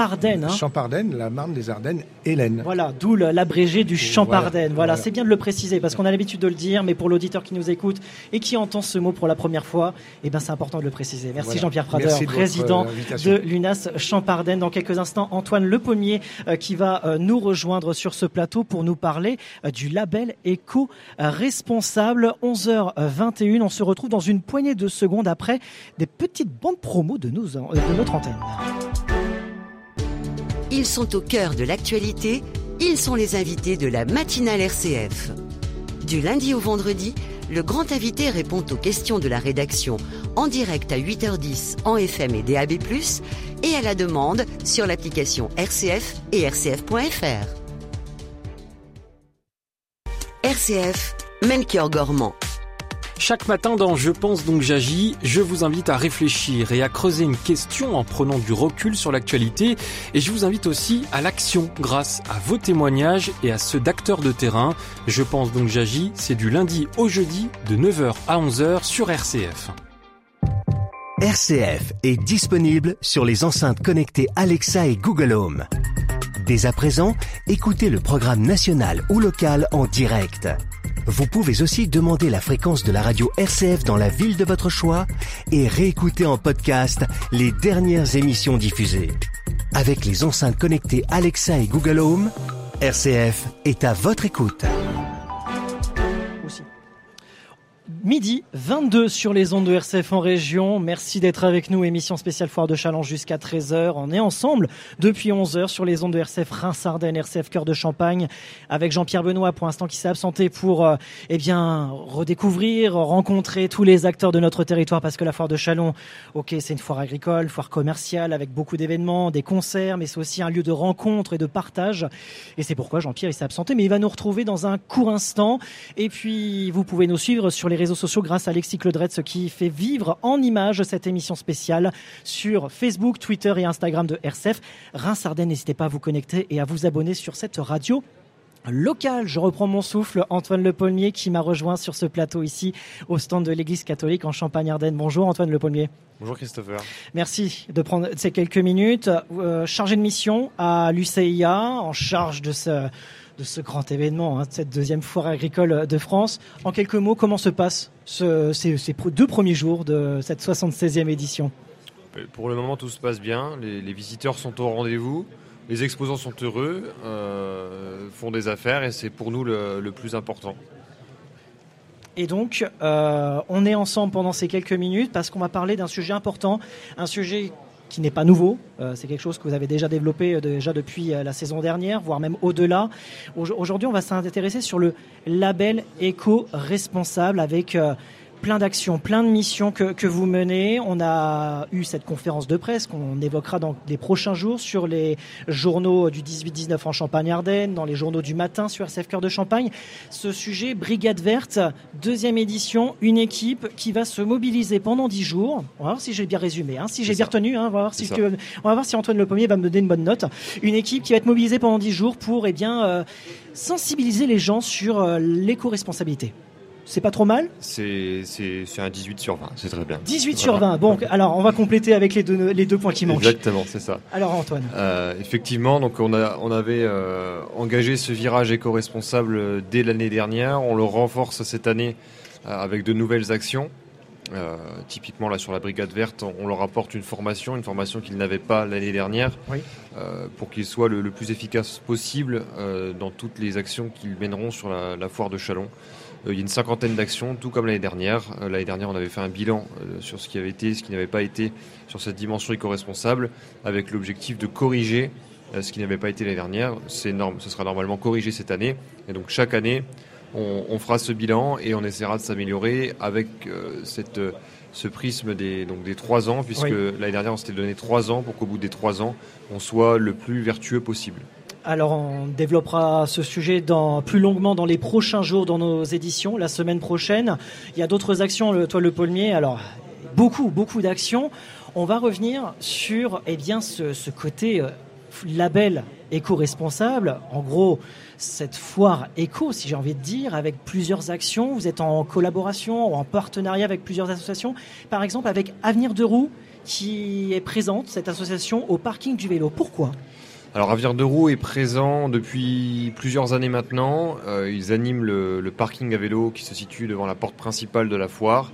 Speaker 2: Champardenne, hein.
Speaker 20: Champardenne, la Marne, les Ardennes l'Aisne.
Speaker 2: Voilà, d'où l'abrégé du Champardenne. Voilà,
Speaker 20: voilà.
Speaker 2: c'est bien de le préciser parce qu'on a l'habitude de le dire, mais pour l'auditeur qui nous écoute et qui entend ce mot pour la première fois, eh ben c'est important de le préciser. Merci
Speaker 20: Voilà.
Speaker 2: Jean-Pierre Prader,
Speaker 20: Merci
Speaker 2: président de l'UNAS Champardenne. Dans quelques instants, Antoine Le Pommier euh, qui va euh, nous rejoindre sur ce plateau pour nous parler euh, du label éco-responsable. 11h21, on se retrouve dans une poignée de secondes après des petites bandes promo de, nos, de notre antenne.
Speaker 12: Ils sont au cœur de l'actualité, ils sont les invités de la matinale RCF. Du lundi au vendredi, le grand invité répond aux questions de la rédaction en direct à 8h10 en FM et DAB+, et à la demande sur l'application RCF et rcf.fr. RCF, Melchior Gormand.
Speaker 13: Chaque matin dans Je pense donc j'agis, je vous invite à réfléchir et à creuser une question en prenant du recul sur l'actualité et je vous invite aussi à l'action grâce à vos témoignages et à ceux d'acteurs de terrain. Je pense donc j'agis, c'est du lundi au jeudi de 9h à 11h sur RCF.
Speaker 11: RCF est disponible sur les enceintes connectées Alexa et Google Home. Dès à présent, écoutez le programme national ou local en direct. Vous pouvez aussi demander la fréquence de la radio RCF dans la ville de votre choix et réécouter en podcast les dernières émissions diffusées. Avec les enceintes connectées Alexa et Google Home, RCF est à votre écoute.
Speaker 2: Midi 22 sur les ondes de RCF en région. Merci d'être avec nous. Émission spéciale Foire de Challenge jusqu'à 13h. On est ensemble depuis 11h sur les ondes de RCF Reims-Ardennes, RCF Cœur de Champagne avec Jean-Pierre Benoît pour l'instant qui s'est absenté pour euh, eh bien redécouvrir, rencontrer tous les acteurs de notre territoire parce que la Foire de Chalon, ok, c'est une foire agricole, foire commerciale avec beaucoup d'événements, des concerts, mais c'est aussi un lieu de rencontre et de partage. Et c'est pourquoi Jean-Pierre s'est absenté, mais il va nous retrouver dans un court instant. Et puis vous pouvez nous suivre sur les réseaux sociaux grâce à Alexis ce qui fait vivre en images cette émission spéciale sur Facebook, Twitter et Instagram de RCF. Reims Ardennes, n'hésitez pas à vous connecter et à vous abonner sur cette radio locale. Je reprends mon souffle. Antoine Le Paulmier qui m'a rejoint sur ce plateau ici au stand de l'Église catholique en Champagne-Ardenne. Bonjour Antoine Le Paulmier.
Speaker 21: Bonjour Christopher.
Speaker 2: Merci de prendre ces quelques minutes. Euh, chargé de mission à l'UCIA, en charge de ce de ce grand événement, hein, cette deuxième foire agricole de France. En quelques mots, comment se passent ce, ces, deux premiers jours de cette 76e édition?
Speaker 21: Pour le moment, tout se passe bien. Les, visiteurs sont au rendez-vous. Les exposants sont heureux, euh, font des affaires et c'est pour nous le, plus important.
Speaker 2: Et donc, euh, on est ensemble pendant ces quelques minutes parce qu'on va parler d'un sujet important, un sujet qui n'est pas nouveau. Euh, c'est quelque chose que vous avez déjà développé euh, déjà depuis euh, la saison dernière, voire même au-delà. Aujourd'hui, on va s'intéresser sur le label éco-responsable avec plein d'actions, plein de missions que, que, vous menez. On a eu cette conférence de presse qu'on évoquera dans les prochains jours sur les journaux du 18-19 en Champagne-Ardenne, dans les journaux du matin sur RCF Cœur de Champagne. Ce sujet, Brigade Verte, deuxième édition, une équipe qui va se mobiliser pendant dix jours. On va voir si j'ai bien résumé, hein, si j'ai bien retenu. Hein, on, va voir si on va voir si Antoine Le Pommier va me donner une bonne note. Une équipe qui va être mobilisée pendant dix jours pour eh bien, euh, sensibiliser les gens sur euh, l'éco-responsabilité. C'est pas trop mal
Speaker 21: C'est un 18 sur 20, c'est très bien.
Speaker 2: 18 sur 20, bon, alors on va compléter avec les deux, les deux points qui manquent.
Speaker 21: Exactement, c'est ça.
Speaker 2: Alors Antoine
Speaker 21: euh, Effectivement, donc on, a, on avait euh, engagé ce virage éco-responsable euh, dès l'année dernière, on le renforce cette année avec de nouvelles actions. typiquement là sur la brigade verte, on, leur apporte une formation, une formation qu'ils n'avaient pas l'année dernière, pour qu'ils soient le, plus efficace possible dans toutes les actions qu'ils mèneront sur la, la foire de Chalon. Euh, il y a une cinquantaine d'actions, tout comme l'année dernière. Euh, l'année dernière, on avait fait un bilan euh, sur ce qui avait été, ce qui n'avait pas été sur cette dimension éco-responsable, avec l'objectif de corriger ce qui n'avait pas été l'année dernière. C'est ce sera normalement corrigé cette année. Et donc chaque année, on, fera ce bilan et on essaiera de s'améliorer avec cette, ce prisme des, donc des trois ans, puisque l'année dernière, on s'était donné trois ans pour qu'au bout des trois ans, on soit le plus vertueux possible.
Speaker 2: Alors on développera ce sujet plus longuement dans les prochains jours dans nos éditions, la semaine prochaine. Il y a d'autres actions, le, toi le Paulmier, alors beaucoup, beaucoup d'actions. On va revenir sur eh ce, côté euh, label éco-responsable. En gros, cette foire éco, si j'ai envie de dire, avec plusieurs actions. Vous êtes en collaboration ou en partenariat avec plusieurs associations. Par exemple, avec Avenir de Roue, qui est présente, cette association, au parking du vélo. Pourquoi?
Speaker 21: Alors Avenir de Roue est présent depuis plusieurs années maintenant. Euh, ils animent le, parking à vélo qui se situe devant la porte principale de la foire.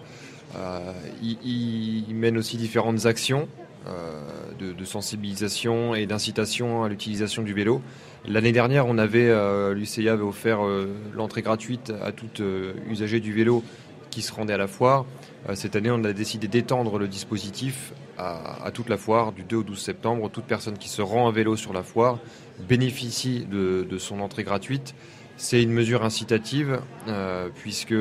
Speaker 21: Euh, ils, mènent aussi différentes actions euh, de, sensibilisation et d'incitation à l'utilisation du vélo. L'année dernière, on avait avait offert l'entrée gratuite à tout usager du vélo qui se rendait à la foire. cette année, on a décidé d'étendre le dispositif à, toute la foire du 2 au 12 septembre. Toute personne qui se rend à vélo sur la foire bénéficie de, son entrée gratuite. C'est une mesure incitative euh, puisque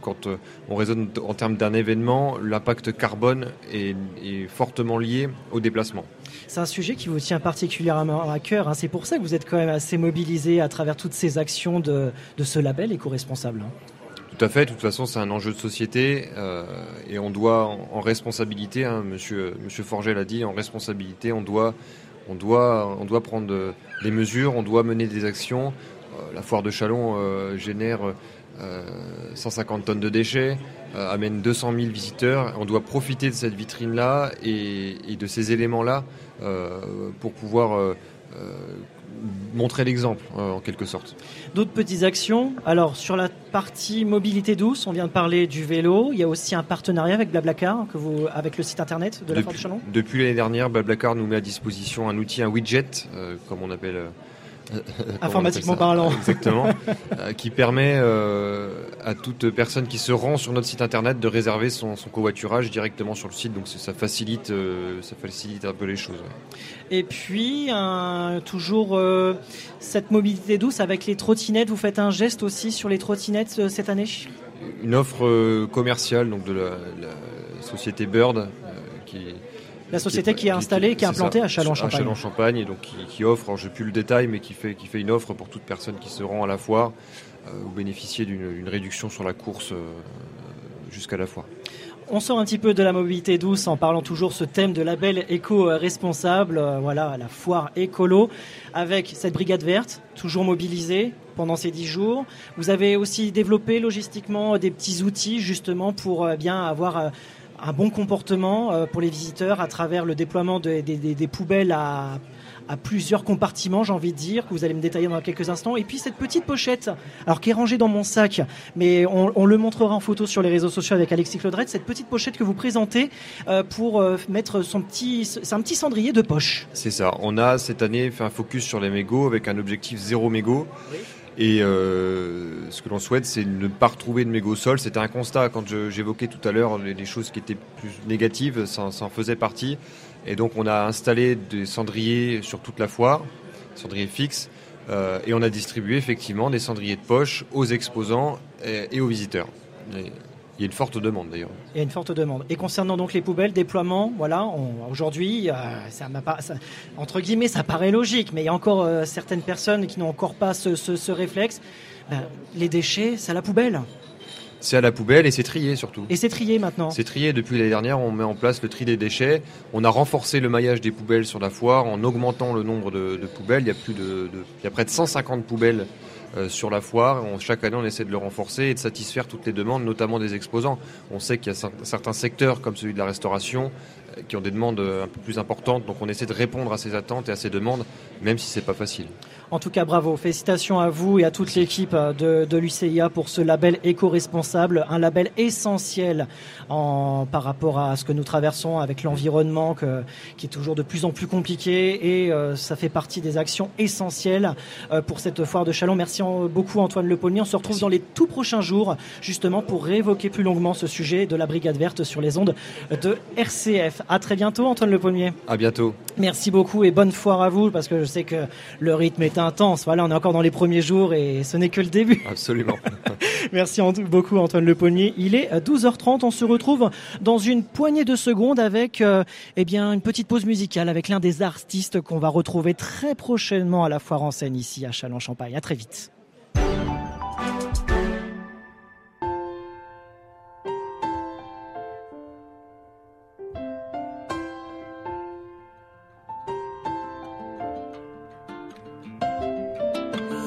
Speaker 21: quand on raisonne en termes d'un événement, l'impact carbone est, fortement lié au déplacement.
Speaker 2: C'est un sujet qui vous tient particulièrement à cœur. Hein. C'est pour ça que vous êtes quand même assez mobilisé à travers toutes ces actions de, ce label éco-responsable. Hein.
Speaker 21: Tout à fait. De toute façon, c'est un enjeu de société euh, et on doit, en, responsabilité, hein, Monsieur Forget l'a dit, en responsabilité, on doit, on doit, on doit prendre des mesures, on doit mener des actions. Euh, la foire de Chalon euh, génère euh, 150 tonnes de déchets, amène 200 000 visiteurs. On doit profiter de cette vitrine-là et, et de ces éléments-là euh, pour pouvoir montrer l'exemple, euh, en quelque sorte.
Speaker 2: D'autres petites actions. Alors, sur la partie mobilité douce, on vient de parler du vélo. Il y a aussi un partenariat avec Blablacar, que vous, avec le site internet de la
Speaker 21: Depuis,
Speaker 2: Chalon.
Speaker 21: depuis l'année dernière, Blablacar nous met à disposition un outil, un widget, euh, comme on appelle. euh, comment on appelle
Speaker 2: Informatiquement parlant.
Speaker 21: Exactement. *laughs* euh, qui permet euh, à toute personne qui se rend sur notre site internet de réserver son, son covoiturage directement sur le site. Donc ça facilite, euh, ça facilite un peu les choses. ouais.
Speaker 2: Et puis, un- toujours euh, cette mobilité douce avec les trottinettes. Vous faites un geste aussi sur les trottinettes euh, cette année?
Speaker 21: Une offre euh, commerciale donc de la, la société Bird.
Speaker 2: La société qui est installée, qui est implantée à Châlons-Champagne.
Speaker 21: À Châlons-Champagne, et donc qui, qui offre, alors j'ai plus le détail, mais qui fait, qui fait une offre pour toute personne qui se rend à la foire. Euh, vous bénéficiez d'une réduction sur la course euh, jusqu'à la foire.
Speaker 2: On sort un petit peu de la mobilité douce en parlant toujours ce thème de label éco-responsable. Euh, Voilà, la foire écolo avec cette brigade verte, toujours mobilisée pendant ces dix jours. Vous avez aussi développé logistiquement des petits outils justement pour euh, bien avoir un bon comportement euh, pour les visiteurs à travers le déploiement de- des- des- des poubelles à à plusieurs compartiments, j'ai envie de dire, que vous allez me détailler dans quelques instants. Et puis cette petite pochette, alors qui est rangée dans mon sac, mais on, on le montrera en photo sur les réseaux sociaux avec Alexis Claudrette, cette petite pochette que vous présentez euh, pour euh, mettre son petit... C'est un petit cendrier de poche.
Speaker 21: C'est ça. On a cette année fait un focus sur les mégots avec un objectif zéro mégot. Et euh, ce que l'on souhaite, c'est ne pas retrouver de mégots au sol. C'était un constat quand j'évoquais tout à l'heure les, choses qui étaient plus négatives, ça, en faisait partie. Et donc on a installé des cendriers sur toute la foire, cendriers fixes, euh, et on a distribué effectivement des cendriers de poche aux exposants et, aux visiteurs. Il y a une forte demande d'ailleurs.
Speaker 2: Il y a une forte demande. Et concernant donc les poubelles, déploiement, voilà, aujourd'hui, euh, ça m'a pas, ça- entre guillemets, ça paraît logique, mais il y a encore euh, certaines personnes qui n'ont encore pas ce, ce- ce réflexe. Ben, les déchets, c'est à la poubelle.
Speaker 21: C'est à la poubelle et c'est trié surtout.
Speaker 2: Et c'est trié maintenant.
Speaker 21: C'est trié depuis l'année dernière, on met en place le tri des déchets. On a renforcé le maillage des poubelles sur la foire en augmentant le nombre de, de poubelles. Il y a plus de, de- il y a près de 150 poubelles sur la foire. On- chaque année, on essaie de le renforcer et de satisfaire toutes les demandes, notamment des exposants. On sait qu'il y a cer- certains secteurs, comme celui de la restauration, euh, qui ont des demandes euh, un peu plus importantes. Donc, on essaie de répondre à ces attentes et à ces demandes, même si c'est pas facile.
Speaker 2: En tout cas, bravo. Félicitations à vous et à toute l'équipe euh, de, de l'UCIA pour ce label éco-responsable, un label essentiel en, par rapport à ce que nous traversons avec l'environnement qui est toujours de plus en plus compliqué et euh, ça fait partie des actions essentielles euh, pour cette foire de Chalon. Merci en- beaucoup Antoine Le Paulmier. On se retrouve dans les tout prochains jours justement pour réévoquer plus longuement ce sujet de la Brigade Verte sur les ondes de RCF. À très bientôt Antoine Le Paulmier.
Speaker 21: À bientôt.
Speaker 2: Merci beaucoup et bonne foire à vous parce que je sais que le rythme est intense. Voilà, on est encore dans les premiers jours et ce n'est que le début.
Speaker 21: Absolument. *laughs*
Speaker 2: Merci beaucoup Antoine Le Paulnier. Il est 12h30. On se retrouve dans une poignée de secondes avec euh, eh bien une petite pause musicale avec l'un des artistes qu'on va retrouver très prochainement à la foire en scène ici à Châlons-Champagne. À très vite.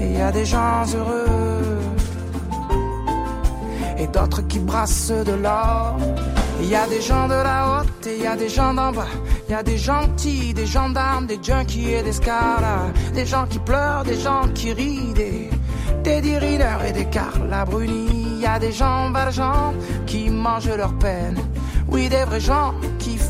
Speaker 22: Et il y a des gens heureux et d'autres qui brassent de l'or. Il y a des gens de la haute et il y a des gens d'en bas. Il y a des gentils, des gendarmes, des junkies et des scars. Des gens qui pleurent, des gens qui rient, des Riner et des Carla Bruni. Il y a des gens valjean qui mangent leur peine. Oui, des vrais gens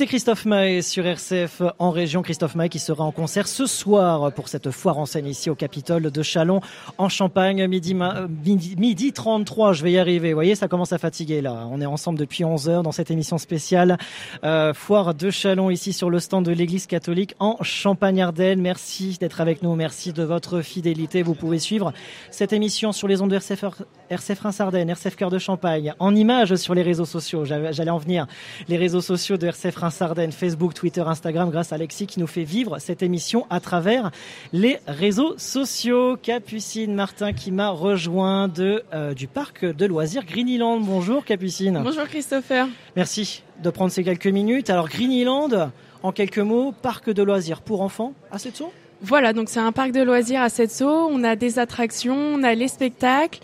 Speaker 2: C'était Christophe Maé sur RCF en région. Christophe Maé qui sera en concert ce soir pour cette foire en scène ici au Capitole de Chalon en Champagne. Midi, midi, midi 33, je vais y arriver. Vous voyez, ça commence à fatiguer là. On est ensemble depuis 11 heures dans cette émission spéciale euh, foire de Chalon ici sur le stand de l'Église catholique en Champagne-Ardenne. Merci d'être avec nous. Merci de votre fidélité. Vous pouvez suivre cette émission sur les ondes de RCF, RCF Reims-Ardennes, RCF Cœur de Champagne, en images sur les réseaux sociaux. J'allais en venir. Les réseaux sociaux de RCF Reims-Ardennes, Facebook, Twitter, Instagram, grâce à Alexis qui nous fait vivre cette émission à travers les réseaux sociaux. Capucine Martin qui m'a rejoint de, euh, du parc de loisirs Greenland. Bonjour Capucine.
Speaker 23: Bonjour Christopher.
Speaker 2: Merci de prendre ces quelques minutes. Alors Greenland, en quelques mots, parc de loisirs pour enfants à Setso?
Speaker 23: Voilà, donc c'est un parc de loisirs à Setso. On a des attractions, on a les spectacles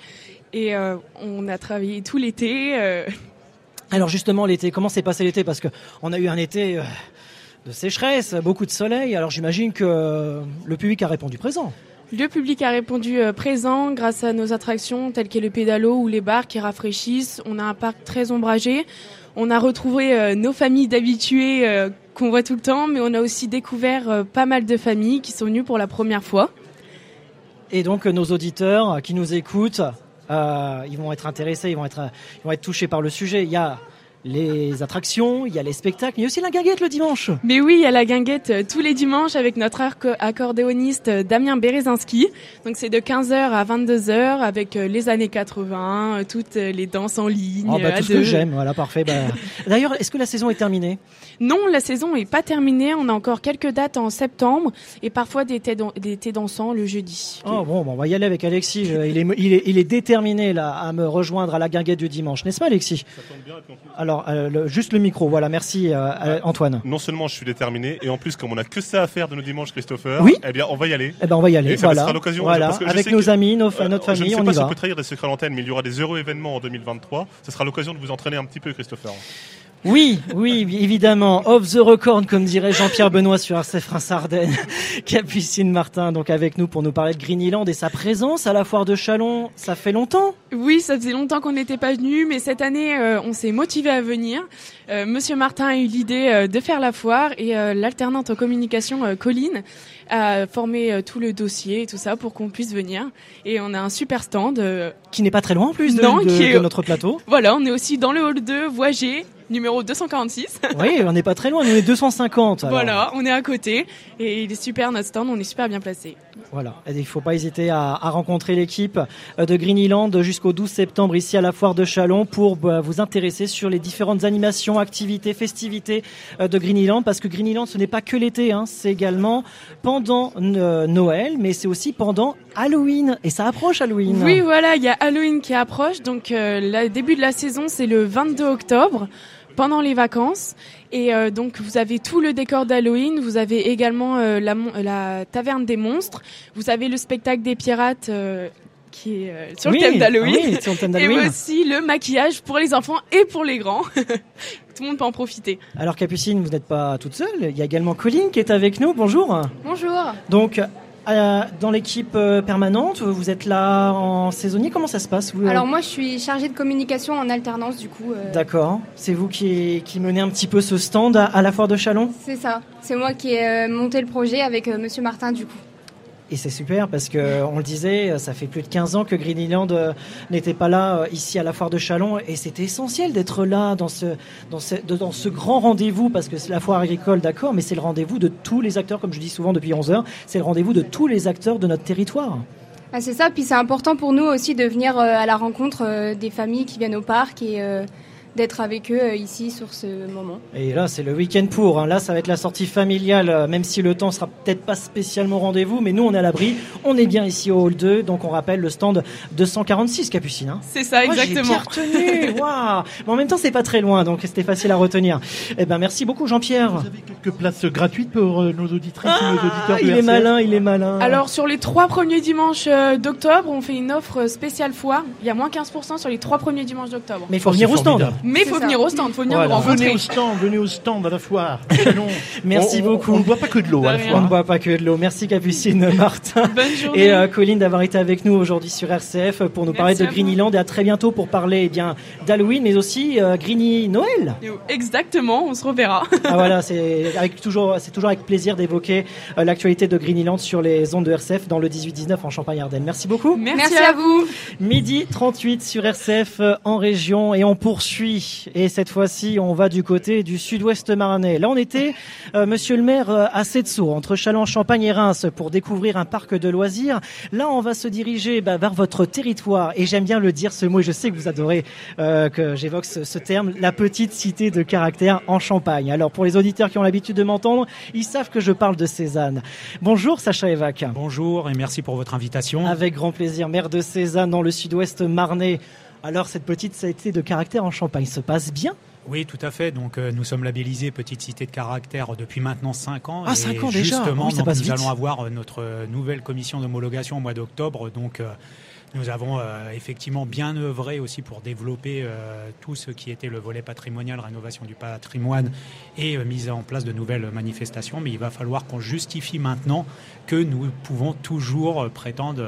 Speaker 23: et euh, on a travaillé tout l'été. euh,
Speaker 2: Alors justement, l'été, comment s'est passé l'été? Parce que on a eu un été euh, de sécheresse, beaucoup de soleil. Alors j'imagine que euh, le public a répondu présent.
Speaker 23: Le public a répondu euh, présent grâce à nos attractions telles que le pédalo ou les bars qui rafraîchissent. On a un parc très ombragé. On a retrouvé nos familles d'habitués qu'on voit tout le temps, mais on a aussi découvert pas mal de familles qui sont venues pour la première fois.
Speaker 2: Et donc nos auditeurs qui nous écoutent, ils vont être intéressés, ils vont être, ils vont être touchés par le sujet. Les attractions, il y a les spectacles, mais il y a aussi la guinguette le dimanche.
Speaker 23: Mais oui, il y a la guinguette euh, tous les dimanches avec notre accordéoniste euh, Damien Bérézinski. Donc c'est de 15h à 22h avec euh, les années 80, euh, toutes les danses en ligne.
Speaker 2: Oh, bah, tout ce
Speaker 23: deux.
Speaker 2: que j'aime, voilà, parfait. Bah, *laughs* D'ailleurs, est-ce que la saison est terminée?
Speaker 23: Non, la saison est pas terminée. On a encore quelques dates en septembre et parfois des thés, dan- des thés dansants le jeudi.
Speaker 2: Oh bon, bon, on va y aller avec Alexis. Il, est, il, est, il est déterminé là à me rejoindre à la guinguette du dimanche, n'est-ce pas Alexis? Alors, euh, le- juste le micro, voilà, merci euh, euh, Antoine.
Speaker 18: Non seulement je suis déterminé, et en plus, comme on a que ça à faire de nos dimanches, Christopher,
Speaker 2: Oui.
Speaker 18: eh bien, on va y aller.
Speaker 2: Eh ben, on va y aller,
Speaker 18: Et ça
Speaker 2: voilà.
Speaker 18: sera l'occasion.
Speaker 2: Voilà,
Speaker 18: parce que je
Speaker 2: avec nos
Speaker 18: que-
Speaker 2: amis, nos notre
Speaker 18: je ne
Speaker 2: famille,
Speaker 18: sais pas si on peut trahir des secrets à l'antenne, mais il y aura des heureux événements en 2023. Ce sera l'occasion de vous entraîner un petit peu, Christopher.
Speaker 2: Oui, oui, évidemment. Off the record, comme dirait Jean-Pierre Benoît sur RCF Reims Ardennes. *laughs* Capucine Martin, donc avec nous pour nous parler de Greenland et sa présence à la foire de Chalon. Ça fait longtemps
Speaker 23: Oui, ça faisait longtemps qu'on n'était pas venu, mais cette année, euh, on s'est motivé à venir. Euh, Monsieur Martin a eu l'idée euh, de faire la foire et l'alternante en communication, Colline, a formé euh, tout le dossier et tout ça pour qu'on puisse venir. Et on a un super stand. euh,
Speaker 2: Qui n'est pas très loin en plus de,
Speaker 23: non,
Speaker 2: de-
Speaker 23: qui est-
Speaker 2: de notre plateau.
Speaker 23: Voilà, on est aussi dans le hall 2, voie G, numéro 246. *laughs*
Speaker 2: Oui, on n'est pas très loin, on est 250. alors.
Speaker 23: Voilà, on est à côté et il est super notre stand, on est super bien placé.
Speaker 2: Voilà, il ne faut pas hésiter à, à rencontrer l'équipe euh, de Greenland jusqu'au 12 septembre ici à la foire de Chalon pour bah, vous intéresser sur les différentes animations, activités, festivités euh, de Greenland parce que Greenland ce n'est pas que l'été, hein, c'est également pendant euh, Noël mais c'est aussi pendant Halloween et ça approche Halloween.
Speaker 23: Oui, voilà, il y a Halloween qui approche, donc euh, le début de la saison c'est le 22 octobre. Pendant les vacances. Et euh, donc vous avez tout le décor d'Halloween, vous avez également euh, la, mon- la taverne des monstres, vous avez le spectacle des pirates euh, qui est euh, sur
Speaker 2: Oui,
Speaker 23: le thème d'Halloween,
Speaker 2: oui, sur le thème *laughs*
Speaker 23: et aussi le maquillage pour les enfants et pour les grands. *laughs* tout le monde peut en profiter.
Speaker 2: Alors Capucine, vous n'êtes pas toute seule. Il y a également Colline qui est avec nous. Bonjour.
Speaker 24: Bonjour.
Speaker 2: Donc, euh, dans l'équipe euh, permanente, vous êtes là en saisonnier. Comment ça se passe vous, euh
Speaker 24: Alors moi je suis chargée de communication en alternance du coup. euh,
Speaker 2: D'accord. C'est vous qui, qui menez un petit peu ce stand à, à la foire de Chalon?
Speaker 24: C'est ça. C'est moi qui ai euh, monté le projet avec euh, Monsieur Martin du coup.
Speaker 2: Et c'est super parce que on le disait, ça fait plus de 15 ans que Greenland euh, n'était pas là euh, ici à la foire de Chalon et c'était essentiel d'être là dans ce, dans ce, dans ce grand rendez-vous parce que c'est la foire agricole, d'accord, mais c'est le rendez-vous de tous les acteurs, comme je dis souvent depuis 11 heures, c'est le rendez-vous de tous les acteurs de notre territoire.
Speaker 24: Ah, c'est ça. Puis c'est important pour nous aussi de venir euh, à la rencontre euh, des familles qui viennent au parc et euh, d'être avec eux euh, ici sur ce moment.
Speaker 2: Et là, c'est le week-end pour. hein. Là, ça va être la sortie familiale, euh, même si le temps sera peut-être pas spécialement rendez-vous, mais nous, on est à l'abri. On est bien ici au hall 2, donc on rappelle le stand 246, Capucine. hein.
Speaker 23: C'est ça,
Speaker 2: j'ai
Speaker 23: exactement.
Speaker 2: bien retenu. *laughs* Waouh Mais en même temps, c'est pas très loin, donc c'était facile à retenir. Eh ben, merci beaucoup, Jean-Pierre. Vous avez
Speaker 3: quelques places gratuites pour euh, nos auditrices et nos auditeurs
Speaker 2: Ah, il
Speaker 3: de
Speaker 2: est malin, il est malin.
Speaker 23: Alors sur les trois premiers dimanches euh, d'octobre, on fait une offre spéciale foire. Il y a moins 15% sur les trois premiers dimanches d'octobre.
Speaker 2: Mais il faut venir au stand.
Speaker 23: Mais il faut venir au stand, faut venir
Speaker 3: Voilà.
Speaker 23: rencontrer.
Speaker 3: Venez au stand, venez au stand à la foire. *laughs*
Speaker 2: Merci
Speaker 3: On-
Speaker 2: beaucoup.
Speaker 3: On ne boit pas que de l'eau à la
Speaker 2: On ne boit pas que de l'eau. Merci Capucine, *laughs* Martin.
Speaker 23: journée.
Speaker 2: Et euh, Colline d'avoir été avec nous aujourd'hui sur RCF pour nous parler de
Speaker 23: à.
Speaker 2: Greenyland et à très bientôt pour parler eh bien d'Halloween mais aussi euh, Greeny Noël.
Speaker 23: Exactement, on se reverra.
Speaker 2: Ah *laughs* voilà, c'est avec toujours c'est toujours avec plaisir d'évoquer euh, l'actualité de Greenyland sur les ondes de RCF dans le 18-19 en Champagne-Ardenne. Merci beaucoup.
Speaker 23: Merci, à vous.
Speaker 2: Midi 38 sur RCF euh, en région et on poursuit. Et cette fois-ci, on va du côté du sud-ouest marnais. Là, on était, euh, monsieur le maire, euh, à Setsour, entre Châlons-Champagne et Reims, pour découvrir un parc de loisirs. Là, on va se diriger bah, vers votre territoire. Et j'aime bien le dire, ce mot, et je sais que vous adorez euh, que j'évoque ce, ce terme, la petite cité de caractère en Champagne. Alors, pour les auditeurs qui ont l'habitude de m'entendre, ils savent que je parle de Cézanne. Bonjour, Sacha Evac.
Speaker 25: Bonjour et merci pour votre invitation.
Speaker 2: Avec grand plaisir, maire de Cézanne dans le sud-ouest marnais. Alors cette petite cité de caractère en Champagne se passe bien
Speaker 25: Oui, tout à fait. Donc, euh, nous sommes labellisés Petite Cité de Caractère depuis maintenant 5 ans.
Speaker 2: Ah,
Speaker 25: Et
Speaker 2: cinq ans déjà
Speaker 25: Justement,
Speaker 2: Oui,
Speaker 25: donc,
Speaker 2: passe
Speaker 25: nous
Speaker 2: vite.
Speaker 25: allons avoir euh, notre euh, nouvelle commission d'homologation au mois d'octobre. Donc, euh, nous avons euh, effectivement bien œuvré aussi pour développer euh, tout ce qui était le volet patrimonial, rénovation du patrimoine et euh, mise en place de nouvelles manifestations. Mais il va falloir qu'on justifie maintenant que nous pouvons toujours prétendre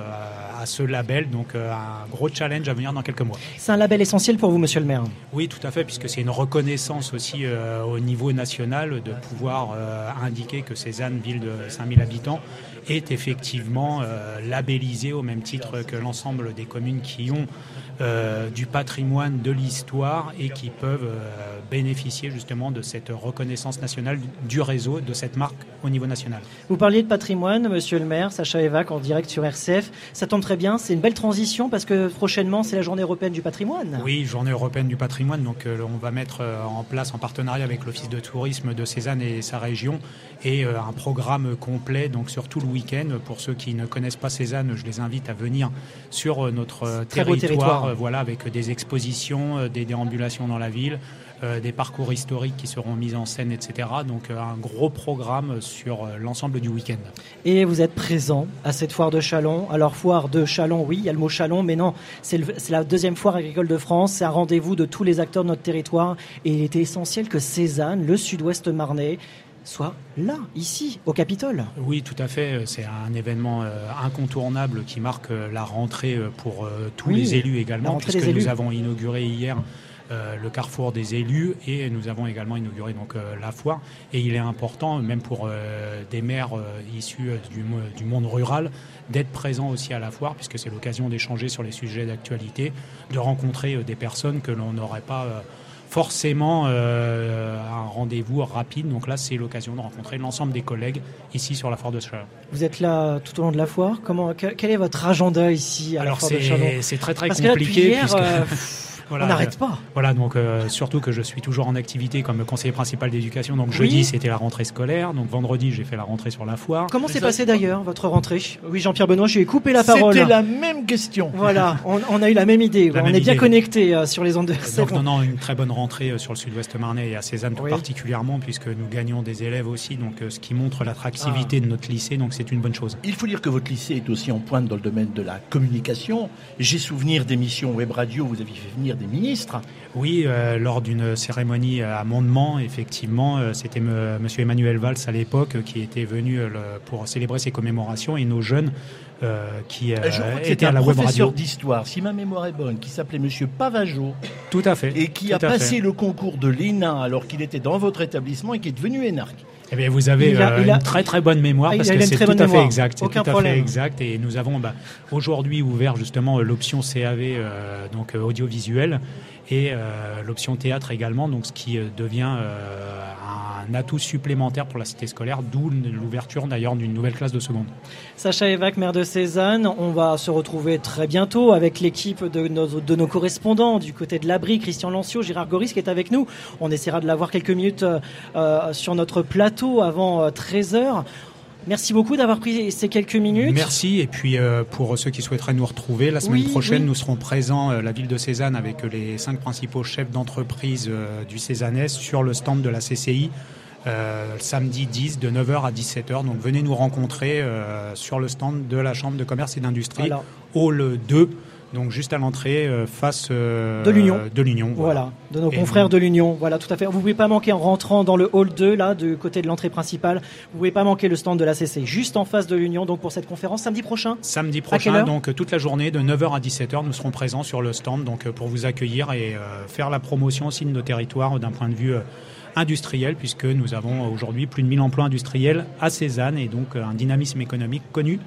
Speaker 25: à ce label. Donc, un gros challenge à venir dans quelques mois.
Speaker 2: C'est un label essentiel pour vous, monsieur le maire.
Speaker 25: Oui, tout à fait, puisque c'est une reconnaissance aussi au niveau national de pouvoir indiquer que Cézanne, ville de 5000 habitants, est effectivement euh, labellisée au même titre que l'ensemble des communes qui ont euh, du patrimoine, de l'histoire et qui peuvent euh, bénéficier justement de cette reconnaissance nationale du réseau, de cette marque au niveau national.
Speaker 2: Vous parliez de patrimoine, monsieur le maire, Sacha Evac en direct sur RCF. Ça tombe très bien, c'est une belle transition parce que prochainement c'est la journée européenne du patrimoine.
Speaker 25: Oui, journée européenne du patrimoine. Donc, euh, on va mettre en place en partenariat avec l'Office de tourisme de Cézanne et sa région et un programme complet donc sur tout le week-end. Pour ceux qui ne connaissent pas Cézanne, je les invite à venir sur notre territoire. Euh, voilà, avec des expositions, euh, des déambulations dans la ville. euh, des parcours historiques qui seront mis en scène, etc. Donc un gros programme sur l'ensemble du week-end.
Speaker 2: Et vous êtes présent à cette foire de Chalon. Alors foire de Chalon, oui, il y a le mot Chalon, mais non, c'est la deuxième foire agricole de France. C'est un rendez-vous de tous les acteurs de notre territoire. Et il était essentiel que Cézanne, le sud-ouest marnais, soit là, ici, au Capitole.
Speaker 25: Oui, tout à fait. C'est un événement euh, incontournable qui marque euh, la rentrée euh, pour tous
Speaker 2: Oui,
Speaker 25: les élus également, puisque nous avons inauguré hier euh, le carrefour des élus et nous avons également inauguré donc euh, la foire. Et il est important, même pour euh, des maires issus du, du monde rural, d'être présents aussi à la foire, puisque c'est l'occasion d'échanger sur les sujets d'actualité, de rencontrer des personnes que l'on n'aurait pas forcément euh, un rendez-vous rapide. Donc là, c'est l'occasion de rencontrer l'ensemble des collègues ici sur la foire de Chalon.
Speaker 2: Vous êtes là tout au long de la foire. Comment, que- quel est votre agenda ici à
Speaker 25: Alors,
Speaker 2: la foire de
Speaker 25: c'est-
Speaker 2: Chalon?
Speaker 25: c'est très, très
Speaker 2: Parce que là, depuis
Speaker 25: compliqué,
Speaker 2: hier,
Speaker 25: puisque-
Speaker 2: euh, *laughs* pff, on n'arrête pas.
Speaker 25: Voilà, donc surtout que je suis toujours en activité comme conseiller principal d'éducation. Donc
Speaker 2: Oui.
Speaker 25: jeudi, c'était la rentrée scolaire. Donc vendredi, j'ai fait la rentrée sur la foire.
Speaker 2: Comment s'est passé d'ailleurs votre rentrée? Oui, Jean-Pierre Benoît, je lui ai coupé la parole.
Speaker 3: C'était la même question.
Speaker 2: Voilà, *laughs* on, on a eu la même idée.
Speaker 25: La
Speaker 2: on
Speaker 25: même
Speaker 2: est bien connectés euh, sur les ondes de.
Speaker 25: Donc, non, non, une très bonne rentrée euh, sur le sud-ouest marnais et à Cézanne tout particulièrement, puisque nous gagnons des élèves aussi, donc euh, ce qui montre l'attractivité de notre lycée, donc c'est une bonne chose.
Speaker 3: Il faut dire que votre lycée est aussi en pointe dans le domaine de la communication. J'ai souvenir d'émissions web radio, vous avez fait venir des ministres.
Speaker 25: Oui, euh, lors d'une cérémonie à Mondement, effectivement, euh, c'était M. Monsieur Emmanuel Valls à l'époque euh, qui était venu euh, pour célébrer ses commémorations et nos jeunes euh, qui euh,
Speaker 3: Je crois que
Speaker 25: étaient à la web
Speaker 3: professeur
Speaker 25: radio.
Speaker 3: d'histoire, si ma mémoire est bonne, qui s'appelait Monsieur Pavageau.
Speaker 25: Tout à fait.
Speaker 3: Et qui a
Speaker 25: fait.
Speaker 3: passé le concours de l'ENA alors qu'il était dans votre établissement et qui est devenu énarque.
Speaker 25: Eh bien, vous avez
Speaker 3: a-
Speaker 25: euh,
Speaker 3: a-
Speaker 25: une très très bonne mémoire
Speaker 3: Ah,
Speaker 25: parce que c'est tout à fait exact. C'est
Speaker 3: Aucun
Speaker 25: tout à fait exact. Et nous avons bah, aujourd'hui ouvert justement l'option CAV, euh, donc euh, audiovisuel, et euh, l'option théâtre également, donc ce qui euh, devient euh, un atout supplémentaire pour la cité scolaire, d'où l'ouverture d'ailleurs d'une nouvelle classe de seconde.
Speaker 2: Sacha Evac, maire de Cézanne, on va se retrouver très bientôt avec l'équipe de nos, de nos correspondants du côté de l'abri, Christian Lancio, Gérard Goris qui est avec nous. On essaiera de l'avoir quelques minutes euh, sur notre plateau avant 13h. Merci beaucoup d'avoir pris ces quelques minutes.
Speaker 25: Merci. Et puis euh, pour ceux qui souhaiteraient nous retrouver, la semaine
Speaker 2: Oui,
Speaker 25: prochaine,
Speaker 2: oui.
Speaker 25: nous serons présents, euh, la ville de Cézanne, avec euh, les cinq principaux chefs d'entreprise euh, du Cézannais sur le stand de la CCI. samedi 10 de 9h à 17h. Donc venez nous rencontrer sur le stand de la Chambre de commerce et d'industrie, hall 2, donc juste à l'entrée euh, face euh,
Speaker 2: De l'Union.
Speaker 25: De l'Union.
Speaker 2: Voilà, de nos
Speaker 25: Et
Speaker 2: confrères de l'Union. Voilà, tout à fait. Vous pouvez pas manquer en rentrant dans le hall 2, là, du côté de l'entrée principale. Vous pouvez pas manquer le stand de la CC, juste en face de l'Union, donc pour cette conférence samedi prochain.
Speaker 25: Samedi prochain, donc toute la journée de 9h à 17h, nous serons présents sur le stand donc euh, pour vous accueillir et euh, faire la promotion aussi de nos territoires d'un point de vue industriel puisque nous avons aujourd'hui plus de 1000 emplois industriels à Cézanne et donc un dynamisme économique connu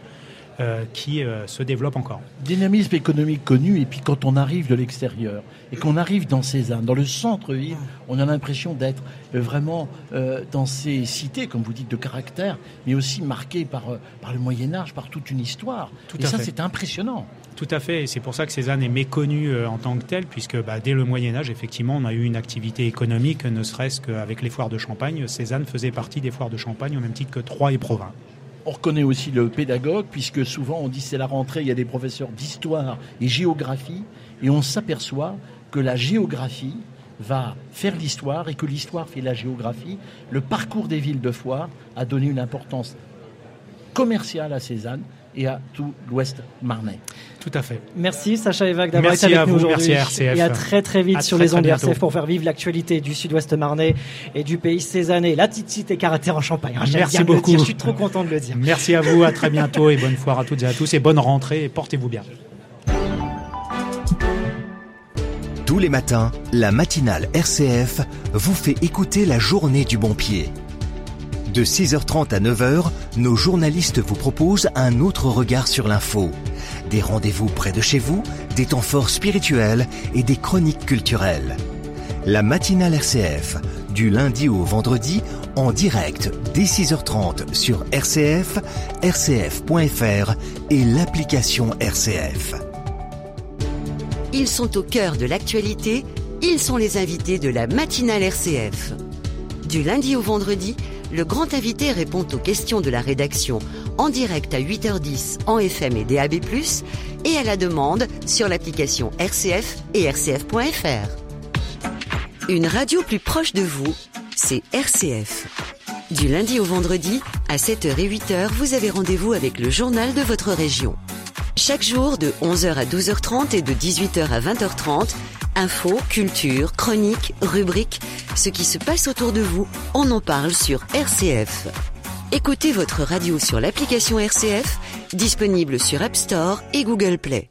Speaker 25: euh, qui euh, se développe encore.
Speaker 3: Dynamisme économique connu, et puis quand on arrive de l'extérieur, et qu'on arrive dans Cézanne, dans le centre-ville, on a l'impression d'être euh, vraiment euh, dans ces cités, comme vous dites, de caractère, mais aussi marquées par, par le Moyen-Âge, par toute une histoire.
Speaker 25: Tout
Speaker 3: et ça, c'est impressionnant.
Speaker 25: Tout à fait, et c'est pour ça que Cézanne est méconnue en tant que telle, puisque bah, dès le Moyen Âge, effectivement, on a eu une activité économique, ne serait-ce qu'avec les foires de Champagne. Cézanne faisait partie des foires de Champagne au même titre que Troyes et Provins.
Speaker 3: On reconnaît aussi le pédagogue, puisque souvent on dit c'est la rentrée, il y a des professeurs d'histoire et géographie, et on s'aperçoit que la géographie va faire l'histoire et que l'histoire fait la géographie. Le parcours des villes de foire a donné une importance commerciale à Cézanne et à tout l'ouest marnais.
Speaker 25: Tout à fait.
Speaker 2: Merci Sacha Evac d'avoir été avec
Speaker 25: à
Speaker 2: nous
Speaker 25: vous,
Speaker 2: aujourd'hui.
Speaker 25: merci RCF.
Speaker 2: Et à très très vite
Speaker 25: À
Speaker 2: sur
Speaker 25: très,
Speaker 2: les ondes. RCF pour faire vivre l'actualité du sud-ouest marnais et du pays cézannais. La petite cité caractère en Champagne. Ah,
Speaker 25: Merci beaucoup.
Speaker 2: dire, Je suis trop content de le dire.
Speaker 25: Merci à vous, à très bientôt et bonne foire à toutes et à tous et bonne rentrée et portez-vous bien.
Speaker 11: Tous les matins, la matinale RCF vous fait écouter la journée du bon pied. De 6h30 à 9h, nos journalistes vous proposent un autre regard sur l'info. Des rendez-vous près de chez vous, des temps forts spirituels et des chroniques culturelles. La matinale RCF, du lundi au vendredi, en direct dès 6h30 sur RCF, rcf.fr et l'application RCF.
Speaker 12: Ils sont au cœur de l'actualité, ils sont les invités de la matinale RCF. Du lundi au vendredi, le grand invité répond aux questions de la rédaction en direct à 8h10 en FM et DAB+, et à la demande sur l'application RCF et rcf.fr. Une radio plus proche de vous, c'est RCF. Du lundi au vendredi, à 7h et 8h, vous avez rendez-vous avec le journal de votre région. Chaque jour de 11h à 12h30 et de 18h à 20h30, infos, culture, chroniques, rubriques, ce qui se passe autour de vous, on en parle sur RCF. Écoutez votre radio sur l'application RCF, disponible sur App Store et Google Play.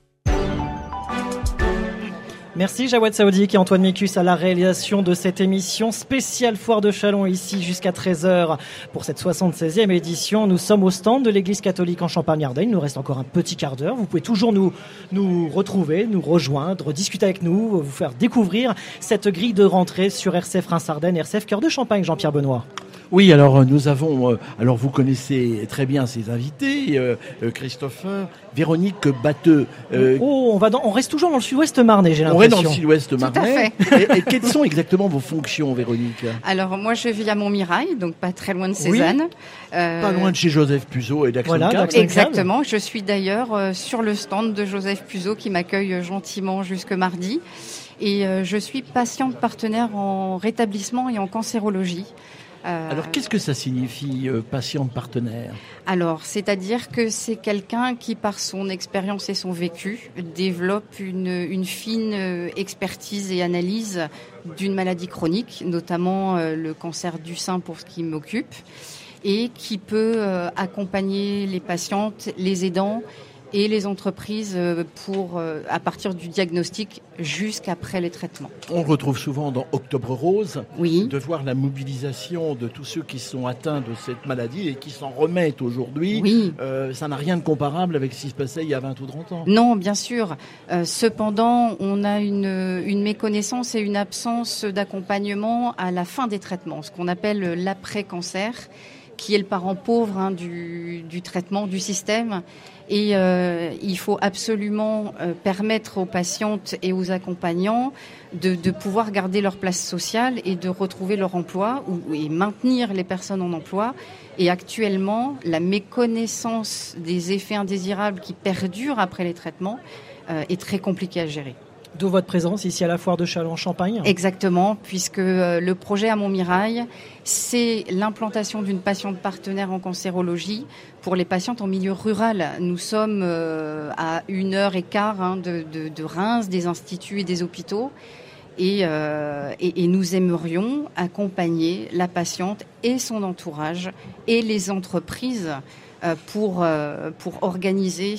Speaker 2: Merci Jawad Saoudi et Antoine Mécus à la réalisation de cette émission spéciale Foire de Chalon ici jusqu'à 13h pour cette 76e édition. Nous sommes au stand de l'église catholique en Champagne-Ardenne. Il nous reste encore un petit quart d'heure. Vous pouvez toujours nous, nous retrouver, nous rejoindre, discuter avec nous, vous faire découvrir cette grille de rentrée sur RCF Reims-Ardenne, RCF Cœur de Champagne, Jean-Pierre Benoît.
Speaker 3: Oui, alors euh, nous avons, euh, alors vous connaissez très bien ces invités, euh, Christopher, Véronique Batteux. euh,
Speaker 2: Oh, on, va dans- on reste toujours dans le sud-ouest marnais, j'ai
Speaker 3: on
Speaker 2: l'impression.
Speaker 3: est dans le sud-ouest
Speaker 26: à
Speaker 3: marnais. Et, et quelles sont exactement vos fonctions, Véronique
Speaker 26: Alors moi je vis à Montmirail, donc pas très loin de Cézanne. Euh,
Speaker 3: Pas loin de chez Joseph Puzo et d'Axon
Speaker 2: Voilà.
Speaker 26: Exactement. Je suis d'ailleurs euh, sur le stand de Joseph Puzo qui m'accueille gentiment jusque mardi. Et euh, je suis patiente partenaire en rétablissement et en cancérologie. Euh,
Speaker 3: Alors qu'est-ce que ça signifie, euh, patient partenaire?
Speaker 26: Alors, c'est-à-dire que c'est quelqu'un qui, par son expérience et son vécu, développe une, une fine euh, expertise et analyse d'une maladie chronique, notamment euh, le cancer du sein pour ce qui m'occupe, et qui peut euh, accompagner les patientes, les aidants et les entreprises euh, pour, euh, à partir du diagnostic jusqu'après les traitements.
Speaker 3: On retrouve souvent dans Octobre Rose,
Speaker 26: oui.
Speaker 3: de voir la mobilisation de tous ceux qui sont atteints de cette maladie et qui s'en remettent aujourd'hui.
Speaker 26: Oui.
Speaker 3: Euh, ça n'a rien de comparable avec ce qui se passait il y a 20 ou 30 ans.
Speaker 26: Non, bien sûr. Euh, cependant, on a une, une méconnaissance et une absence d'accompagnement à la fin des traitements, ce qu'on appelle l'après-cancer, qui est le parent pauvre hein, du, traitement, du système. Et euh, il faut absolument euh, permettre aux patientes et aux accompagnants de, de pouvoir garder leur place sociale et de retrouver leur emploi ou, et maintenir les personnes en emploi. Et actuellement, la méconnaissance des effets indésirables qui perdurent après les traitements euh, est très compliquée à gérer.
Speaker 2: D'où votre présence ici à la foire de Châlons-Champagne
Speaker 26: Exactement, puisque euh, le projet à Montmirail, c'est l'implantation d'une patiente partenaire en cancérologie pour les patientes en milieu rural. Nous sommes euh, à une heure et quart hein, de, Reims, des instituts et des hôpitaux. Et, euh, et, nous aimerions accompagner la patiente et son entourage et les entreprises pour, pour organiser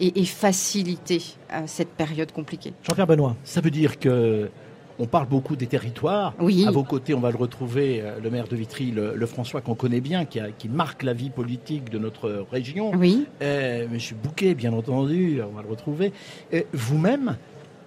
Speaker 26: et, et faciliter euh, cette période compliquée.
Speaker 2: Jean-Pierre Benoît.
Speaker 3: Ça veut dire que on parle beaucoup des territoires.
Speaker 26: Oui.
Speaker 3: À vos côtés, on va le retrouver, euh, le maire de Vitry, le, le François qu'on connaît bien, qui, a, qui, marque la vie politique de notre région.
Speaker 26: Oui.
Speaker 3: Euh, Monsieur Bouquet, bien entendu, on va le retrouver. Vous-même,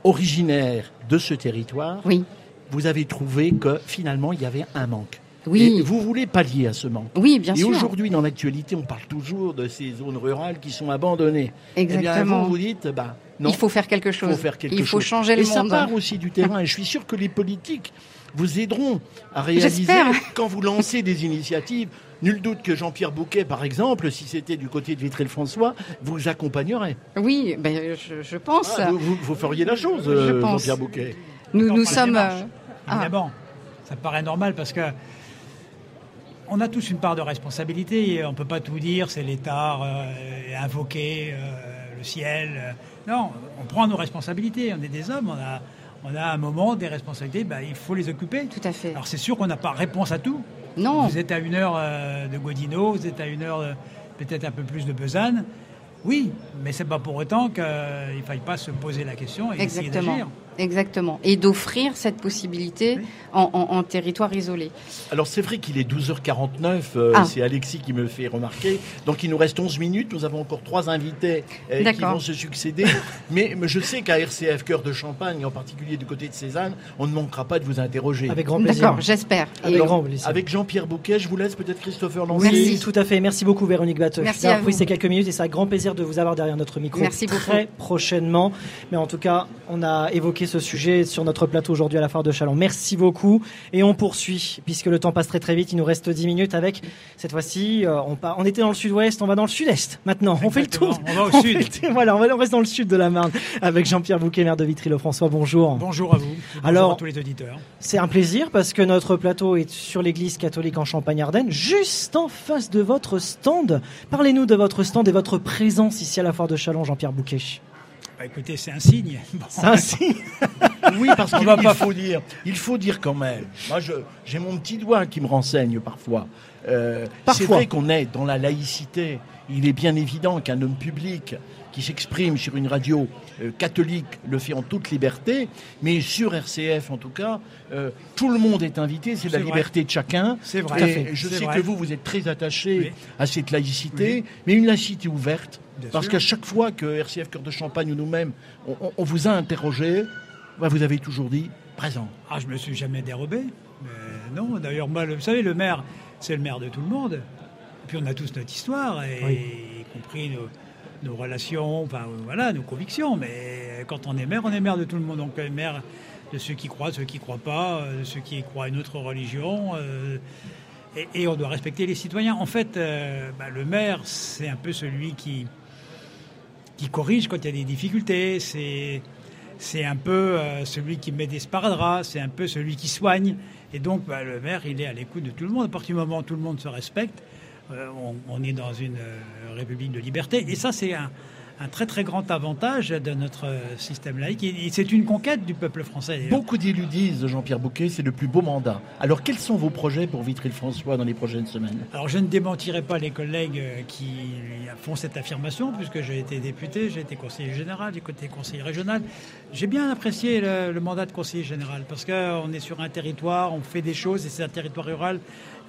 Speaker 3: originaire de ce territoire,
Speaker 26: oui.
Speaker 3: vous avez trouvé que finalement, il y avait un manque.
Speaker 26: Oui.
Speaker 3: Et vous voulez pallier à ce manque.
Speaker 26: Oui, bien
Speaker 3: et
Speaker 26: sûr.
Speaker 3: Et aujourd'hui, dans l'actualité, on parle toujours de ces zones rurales qui sont abandonnées.
Speaker 26: Exactement.
Speaker 3: Eh bien, vous vous dites, bah, non.
Speaker 26: Il faut faire quelque chose.
Speaker 3: Il faut faire quelque
Speaker 26: Il faut
Speaker 3: chose.
Speaker 26: changer le
Speaker 3: et
Speaker 26: monde.
Speaker 3: ça part aussi du terrain. *laughs* Et je suis sûr que les politiques vous aideront à réaliser *laughs* quand vous lancez des initiatives. Nul doute que Jean-Pierre Bouquet, par exemple, si c'était du côté de Vitry-le-François, vous accompagnerait.
Speaker 26: Oui, ben, je, je pense.
Speaker 3: Ah, vous, feriez la chose,
Speaker 26: je
Speaker 3: Jean-Pierre Bouquet.
Speaker 26: Nous, nous sommes.
Speaker 27: Euh, évidemment, ah. ça paraît normal parce que on a tous une part de responsabilité. On ne peut pas tout dire, c'est l'État, euh, invoquer euh, le ciel. Non, on prend nos responsabilités. On est des hommes, on a, on a un moment des responsabilités, ben, il faut les occuper.
Speaker 26: Tout à fait.
Speaker 27: Alors c'est sûr qu'on n'a pas réponse à tout.
Speaker 26: Non.
Speaker 27: Vous êtes à une heure euh, de Godino, vous êtes à une heure peut-être un peu plus de Besanne. Oui, mais c'est pas pour autant qu'il ne faille pas se poser la question et essayer d'agir.
Speaker 26: Exactement. Et d'offrir cette possibilité oui. en, en, en, territoire isolé.
Speaker 3: Alors c'est vrai qu'il est 12h49, euh, ah. c'est Alexis qui me fait remarquer. Donc il nous reste 11 minutes, nous avons encore trois invités euh, qui vont se succéder. *laughs* mais, mais, je sais qu'à RCF Cœur de Champagne, en particulier du côté de Cézanne, on ne manquera pas de vous interroger.
Speaker 2: Avec grand plaisir.
Speaker 26: D'accord, j'espère.
Speaker 2: Avec grand plaisir.
Speaker 3: Avec Jean-Pierre Bouquet, je vous laisse peut-être Christopher Lancy.
Speaker 2: Oui, tout à fait. Merci beaucoup Véronique Batteux
Speaker 26: Merci
Speaker 2: d'avoir pris ces quelques minutes et c'est un grand plaisir de vous avoir derrière notre micro
Speaker 26: Merci
Speaker 2: très
Speaker 26: beaucoup.
Speaker 2: prochainement. Mais en tout cas, on a évoqué ce sujet sur notre plateau aujourd'hui à la Foire de Chalon. Merci beaucoup. Et on poursuit, puisque le temps passe très très vite. Il nous reste 10 minutes avec, cette fois-ci, euh, on, on, était dans le sud-ouest, on va dans le sud-est maintenant.
Speaker 27: Exactement.
Speaker 2: On fait le tour.
Speaker 27: On va au *laughs* sud.
Speaker 2: Voilà, on, va, on reste dans le sud de la Marne avec Jean-Pierre Bouquet, maire de Vitry-le-François. Bonjour.
Speaker 27: Bonjour à vous. Bonjour
Speaker 2: Alors,
Speaker 27: à tous les auditeurs.
Speaker 2: C'est un plaisir parce que notre plateau est sur l'église catholique en Champagne-Ardenne, juste en face de votre stand. Parlez-nous de votre stand et votre présence ici à la Foire de Chalon, Jean-Pierre Bouquet.
Speaker 27: Bah écoutez, c'est un signe. *laughs*
Speaker 2: Bon. C'est un signe. *laughs*
Speaker 3: oui, parce qu'il pas... faut dire, il faut dire quand même. Moi, j'ai mon petit doigt qui me renseigne parfois. Euh, c'est vrai qu'on est dans la laïcité. Il est bien évident qu'un homme public qui s'exprime sur une radio euh, catholique le fait en toute liberté, mais sur RCF en tout cas, euh, tout le monde est invité, c'est la
Speaker 27: vrai.
Speaker 3: liberté de chacun.
Speaker 27: C'est vrai.
Speaker 3: Je sais
Speaker 27: vrai.
Speaker 3: que vous, vous êtes très attaché
Speaker 27: oui.
Speaker 3: à cette laïcité, oui. mais une laïcité ouverte,
Speaker 27: Bien
Speaker 3: parce qu'à chaque fois que RCF Cœur de Champagne ou nous-mêmes, on, on, on, vous a interrogé, bah vous avez toujours dit présent.
Speaker 25: Ah, je me suis jamais dérobé. Mais non, d'ailleurs, moi, vous savez, le maire, c'est le maire de tout le monde. Et puis on a tous notre histoire, et,
Speaker 2: Oui.
Speaker 25: y compris nos, nos relations, enfin voilà, nos convictions. Mais quand on est maire, on est maire de tout le monde. Donc euh, maire de ceux qui croient, ceux qui croient pas, euh, de ceux qui croient à une autre religion. euh, et, on doit respecter les citoyens. En fait, euh, bah, le maire, c'est un peu celui qui, qui corrige quand il y a des difficultés. C'est c'est un peu euh, celui qui met des sparadraps, c'est un peu celui qui soigne. Et donc, bah, le maire, il est à l'écoute de tout le monde. À partir du moment où tout le monde se respecte, euh, on, on est dans une euh, république de liberté. Et ça, c'est un, un très très grand avantage de notre euh, système laïque. Et, c'est une conquête du peuple français.
Speaker 3: Beaucoup d'élus disent, Jean-Pierre Bouquet, c'est le plus beau mandat. Alors, quels sont vos projets pour Vitry-le-François dans les prochaines semaines?
Speaker 25: Alors je ne démentirai pas les collègues euh, qui font cette affirmation, puisque j'ai été député, j'ai été conseiller général, j'ai été conseiller régional. J'ai bien apprécié le, le mandat de conseiller général, parce qu'on est sur un territoire, on fait des choses, et c'est un territoire rural,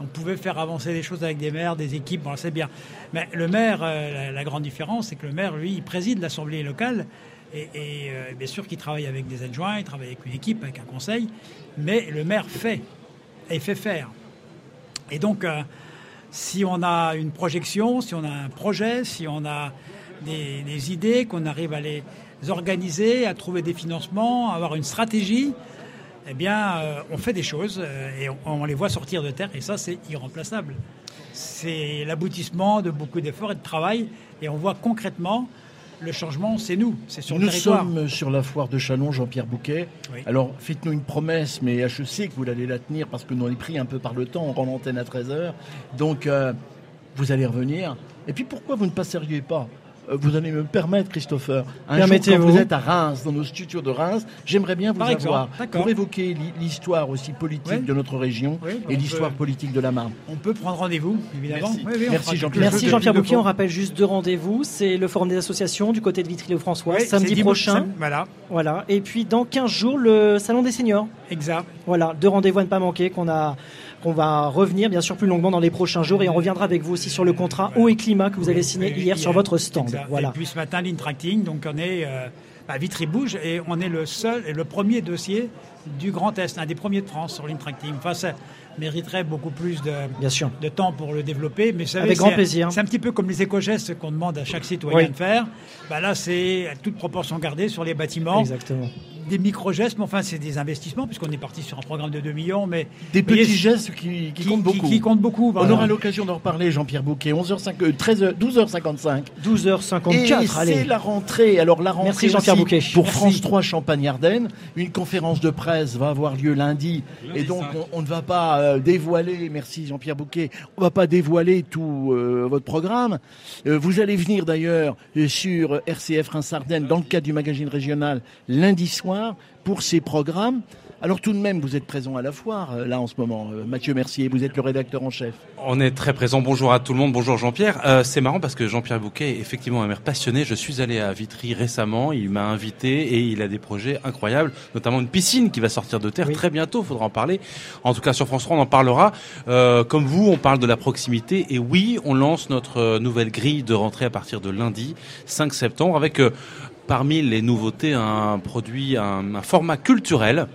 Speaker 25: on pouvait faire avancer les choses avec des maires, des équipes, bon c'est bien. Mais le maire, euh, la, grande différence, c'est que le maire, lui, il préside l'Assemblée locale, et, et, euh, bien sûr qu'il travaille avec des adjoints, il travaille avec une équipe, avec un conseil, mais le maire fait, et fait faire. Et donc, euh, si on a une projection, si on a un projet, si on a des, des idées, qu'on arrive à les organiser, à trouver des financements, à avoir une stratégie, eh bien, euh, on fait des choses euh, et on, on les voit sortir de terre. Et ça, c'est irremplaçable. C'est l'aboutissement de beaucoup d'efforts et de travail. Et on voit concrètement le changement, c'est nous, c'est sur
Speaker 3: Nous
Speaker 25: le territoire.
Speaker 3: sommes sur la foire de Chalon, Jean-Pierre Bouquet.
Speaker 25: Oui.
Speaker 3: Alors, faites-nous une promesse, mais je sais que vous allez la tenir parce que nous on est pris un peu par le temps, on rend l'antenne à 13h. Donc, euh, vous allez revenir. Et puis, pourquoi vous ne passeriez pas vous allez me permettre, Christopher, un jour, quand
Speaker 2: Permettez-vous.
Speaker 3: vous êtes à Reims, dans nos studios de Reims, j'aimerais bien vous
Speaker 25: Par
Speaker 3: avoir
Speaker 25: d'accord.
Speaker 3: pour évoquer l'hi- l'histoire aussi politique
Speaker 25: Oui.
Speaker 3: de notre région
Speaker 25: Oui,
Speaker 3: et l'histoire
Speaker 25: peut-
Speaker 3: politique de la Marne.
Speaker 25: On peut prendre rendez-vous, évidemment.
Speaker 3: Merci.
Speaker 25: Oui, oui, on
Speaker 3: Merci, Jean-Pierre.
Speaker 25: de
Speaker 2: Bouquet. On rappelle juste deux rendez-vous. C'est le Forum des associations du côté de Vitry-le-François,
Speaker 25: Oui,
Speaker 2: samedi prochain.
Speaker 25: sam- Voilà.
Speaker 2: Voilà. Et puis dans 15 jours, le Salon des seniors.
Speaker 25: Exact.
Speaker 2: Voilà, deux rendez-vous à ne pas manquer qu'on a qu'on va revenir bien sûr plus longuement dans les prochains jours et on reviendra avec vous aussi sur le contrat eau et climat que vous avez signé hier sur votre stand. Voilà.
Speaker 25: Et puis ce matin, l'Intracting, donc on est euh, à Vitry-Bouge et on est le seul et le premier dossier du Grand Est, un des premiers de France sur l'Intracting. Enfin, ça mériterait beaucoup plus de,
Speaker 2: Bien sûr.
Speaker 25: de temps pour le développer. Mais savez,
Speaker 2: Avec grand
Speaker 25: c'est-
Speaker 2: plaisir.
Speaker 25: C'est un petit peu comme les éco-gestes qu'on demande à chaque citoyen
Speaker 2: Oui.
Speaker 25: de faire. Bah là, c'est à toute proportion gardée sur les bâtiments.
Speaker 2: Exactement.
Speaker 25: Des micro-gestes, mais enfin, c'est des investissements, puisqu'on est parti sur un programme de 2 millions. Mais
Speaker 3: Des
Speaker 25: voyez,
Speaker 3: petits gestes qui, qui comptent beaucoup.
Speaker 25: qui comptent beaucoup.
Speaker 3: On aura l'occasion d'en reparler, Jean-Pierre Bouquet. 11h05, euh, 13h, 12h55.
Speaker 2: 12h54,
Speaker 3: Et
Speaker 2: allez.
Speaker 3: c'est la rentrée. Alors la rentrée
Speaker 2: Merci, Jean-Pierre Bouquet.
Speaker 3: pour
Speaker 2: Merci.
Speaker 3: France 3 Champagne-Ardenne. Une conférence de presse va avoir lieu lundi. et donc on, on ne va pas euh, dévoiler, merci Jean-Pierre Bouquet, on va pas dévoiler tout euh, votre programme. Euh, vous allez venir d'ailleurs sur RCF Reims-Ardenne dans le cadre du magazine régional lundi soir pour ces programmes. Alors tout de même, vous êtes présent à la foire, euh, là en ce moment. Euh, Mathieu Mercier, vous êtes le rédacteur en chef.
Speaker 28: On est très présent. Bonjour à tout le monde. Bonjour Jean-Pierre. Euh, c'est marrant parce que Jean-Pierre Bouquet est effectivement un maire passionné. Je suis allé à Vitry récemment. Il m'a invité et il a des projets incroyables, notamment une piscine qui va sortir de terre très bientôt. Il faudra en parler. En tout cas, sur France 3, on en parlera. Euh, comme vous, on parle de la proximité. Et oui, on lance notre nouvelle grille de rentrée à partir de lundi 5 septembre avec euh, parmi les nouveautés un produit, un, format culturel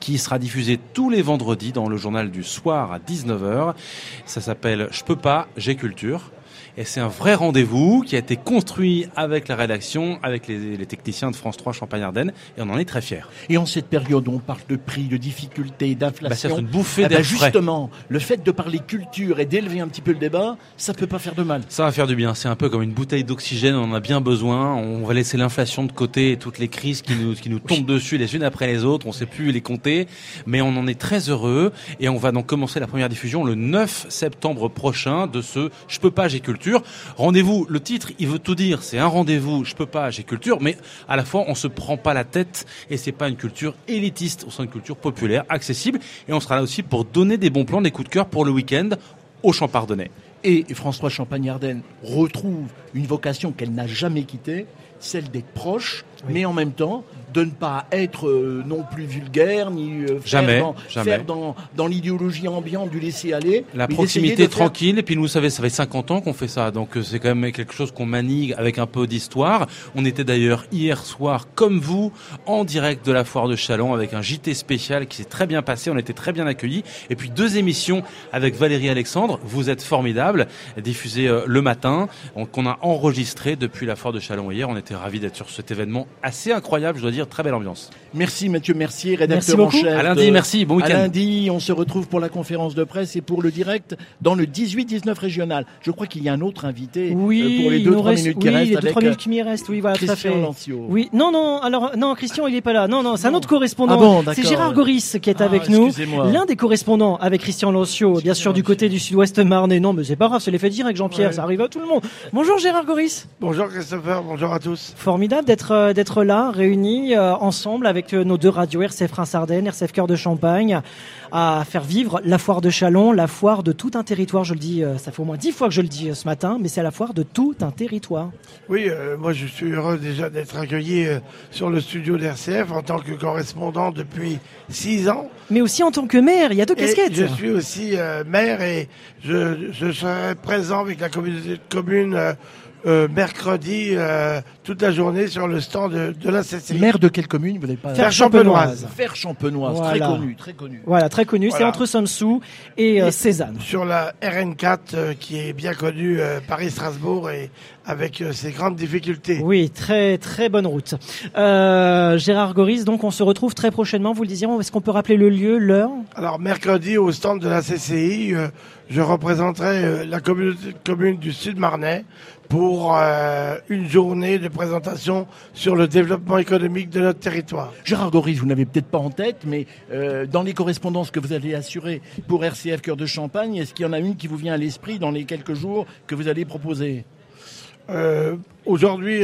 Speaker 28: qui sera diffusé tous les vendredis dans le journal du soir à 19h. Ça s'appelle Je peux pas, j'ai culture. Et c'est un vrai rendez-vous qui a été construit avec la rédaction, avec les, les techniciens de France 3 Champagne-Ardenne, et on en est très fiers.
Speaker 3: Et en cette période où on parle de prix, de difficultés,
Speaker 28: Bah,
Speaker 3: d'inflation,
Speaker 28: c'est une bouffée d'air frais.
Speaker 3: justement, le fait de parler culture et d'élever un petit peu le débat, ça peut pas faire de mal.
Speaker 28: Ça va faire du bien. C'est un peu comme une bouteille d'oxygène. On en a bien besoin. On va laisser l'inflation de côté et toutes les crises qui nous, qui nous tombent dessus les unes après les autres. On sait plus les compter. Mais on en est très heureux. Et on va donc commencer la première diffusion le 9 septembre prochain de ce Je peux pas, j'ai culture. Rendez-vous. Le titre, il veut tout dire. C'est un rendez-vous. Je peux pas, j'ai culture. Mais à la fois, on se prend pas la tête. Et c'est pas une culture élitiste. On sent une culture populaire, accessible. Et on sera là aussi pour donner des bons plans, des coups de cœur pour le week-end au Champardonnais.
Speaker 3: Et François Champagne-Ardenne retrouve une vocation qu'elle n'a jamais quittée, celle d'être proche, mais en même temps de ne pas être euh, non plus vulgaire, ni euh, faire
Speaker 28: Jamais,
Speaker 3: dans,
Speaker 28: jamais.
Speaker 3: faire dans, dans l'idéologie ambiante du laisser aller.
Speaker 28: La proximité
Speaker 3: faire-
Speaker 28: tranquille, et puis nous, vous savez, ça fait 50 ans qu'on fait ça, donc euh, c'est quand même quelque chose qu'on manie avec un peu d'histoire. On était d'ailleurs hier soir, comme vous, en direct de la foire de Chalon avec un JT spécial qui s'est très bien passé, on était très bien accueillis. Et puis deux émissions avec Valérie Alexandre, vous êtes formidable, diffusées euh, le matin, on- qu'on a enregistré depuis la foire de Chalon hier. On était ravis d'être sur cet événement assez incroyable, je dois dire, très belle ambiance.
Speaker 3: Merci Mathieu Mercier, rédacteur
Speaker 28: Merci
Speaker 3: en
Speaker 28: beaucoup.
Speaker 3: chef.
Speaker 28: À lundi, merci, bon
Speaker 3: À
Speaker 28: week-end.
Speaker 3: lundi, on se retrouve pour la conférence de presse et pour le direct dans le 18-19 régional. Je crois qu'il y a un autre invité
Speaker 2: Oui,
Speaker 3: euh, pour les
Speaker 2: il nous
Speaker 3: 2-3
Speaker 2: reste-
Speaker 3: minutes qui
Speaker 2: oui,
Speaker 3: restent
Speaker 2: les
Speaker 3: avec
Speaker 2: 2-3 minutes
Speaker 3: euh,
Speaker 2: qui m'y restent, oui, voilà, tout à
Speaker 3: Christian
Speaker 2: fait.
Speaker 3: Lancio.
Speaker 2: Oui, non, non, alors, non, Christian, il est pas là. Non, non, c'est un autre correspondant.
Speaker 3: Ah bon, d'accord.
Speaker 2: c'est Gérard Goris qui est
Speaker 3: Ah,
Speaker 2: avec nous.
Speaker 3: excusez-moi.
Speaker 2: L'un des correspondants avec Christian Lancio, bien sûr, du côté du sud-ouest marnais. Non, mais c'est pas grave, c'est l'effet direct, Jean-Pierre,
Speaker 29: Ouais.
Speaker 2: ça arrive à tout le monde. Bonjour Gérard Goris.
Speaker 29: Bonjour Christopher, bonjour à tous.
Speaker 2: Formidable d'être euh, d'être là, réunis euh, ensemble avec euh, nos deux radios, RCF Reims-Ardennes, RCF Cœur de Champagne, à faire vivre la foire de Chalon, la foire de tout un territoire. Je le dis, euh, ça fait au moins dix fois que je le dis ce matin, mais c'est la foire de tout un territoire.
Speaker 29: Oui, moi je suis heureux déjà d'être accueilli sur le studio d'RCF en tant que correspondant depuis six ans.
Speaker 2: Mais aussi en tant que maire, il y a deux
Speaker 29: Et
Speaker 2: casquettes.
Speaker 29: je suis aussi maire et je, je serai présent avec la communauté de communes euh, mercredi euh, toute la journée sur le stand de, de la CCI.
Speaker 3: Maire de quelle commune Vous n'avez pas
Speaker 29: Fer-Champenoise.
Speaker 3: Fer-Champenoise, très
Speaker 2: Voilà.
Speaker 3: connu, très connu.
Speaker 2: Voilà, très connu. C'est
Speaker 29: Voilà.
Speaker 2: entre Somsou et euh, Cézanne.
Speaker 29: Sur la RN4 euh, qui est bien connue euh, Paris-Strasbourg et avec euh, ses grandes difficultés.
Speaker 2: Oui, très très bonne route. Euh, Gérard Goris, donc on se retrouve très prochainement. Vous le disiez, est-ce qu'on peut rappeler le lieu, l'heure?
Speaker 29: Alors mercredi au stand de la CCI, euh, je représenterai euh, la communauté de communes du Sud Marnais pour euh, une journée de présentation sur le développement économique de notre territoire.
Speaker 3: Gérard Goris, vous n'avez peut-être pas en tête, mais euh, dans les correspondances que vous allez assurer pour RCF Cœur de Champagne, est-ce qu'il y en a une qui vous vient à l'esprit dans les quelques jours que vous allez proposer?
Speaker 29: Euh, Aujourd'hui,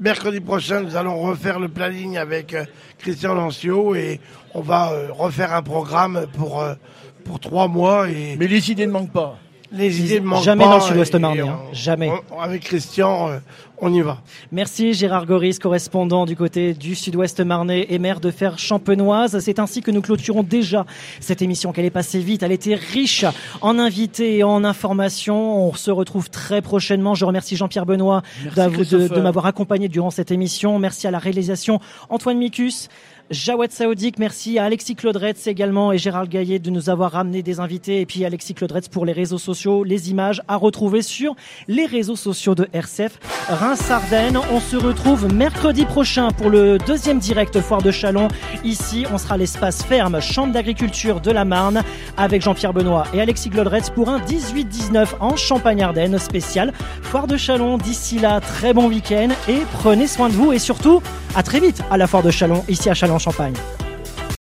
Speaker 29: mercredi prochain, nous allons refaire le planning avec Christian Lancio et on va refaire un programme pour, pour trois mois. Et
Speaker 3: Mais les idées ne manquent pas.
Speaker 29: Les idées ne
Speaker 2: Jamais
Speaker 29: pas.
Speaker 2: dans le sud-ouest marnais, hein. jamais.
Speaker 29: on- avec Christian, euh, on y va.
Speaker 2: Merci Gérard Goris, correspondant du côté du sud-ouest marnais et maire de Fer Champenoise. C'est ainsi que nous clôturons déjà cette émission qu'elle est passée vite. Elle était riche en invités et en informations. On se retrouve très prochainement. Je remercie Jean-Pierre Benoît de, de m'avoir accompagné durant cette émission. Merci à la réalisation Antoine Micus. Jawed Saoudik, merci à Alexis Claudretz également et Gérald Gaillet de nous avoir ramené des invités et puis Alexis Claudretz pour les réseaux sociaux, les images à retrouver sur les réseaux sociaux de RCF Reims-Ardennes. On se retrouve mercredi prochain pour le deuxième direct Foire de Chalon. Ici, on sera l'espace ferme Chambre d'agriculture de la Marne avec Jean-Pierre Benoît et Alexis Claudretz pour un 18-19 en Champagne-Ardenne spécial Foire de Chalon. D'ici là, très bon week-end et prenez soin de vous et surtout à très vite à la Foire de Chalon ici à Champagne.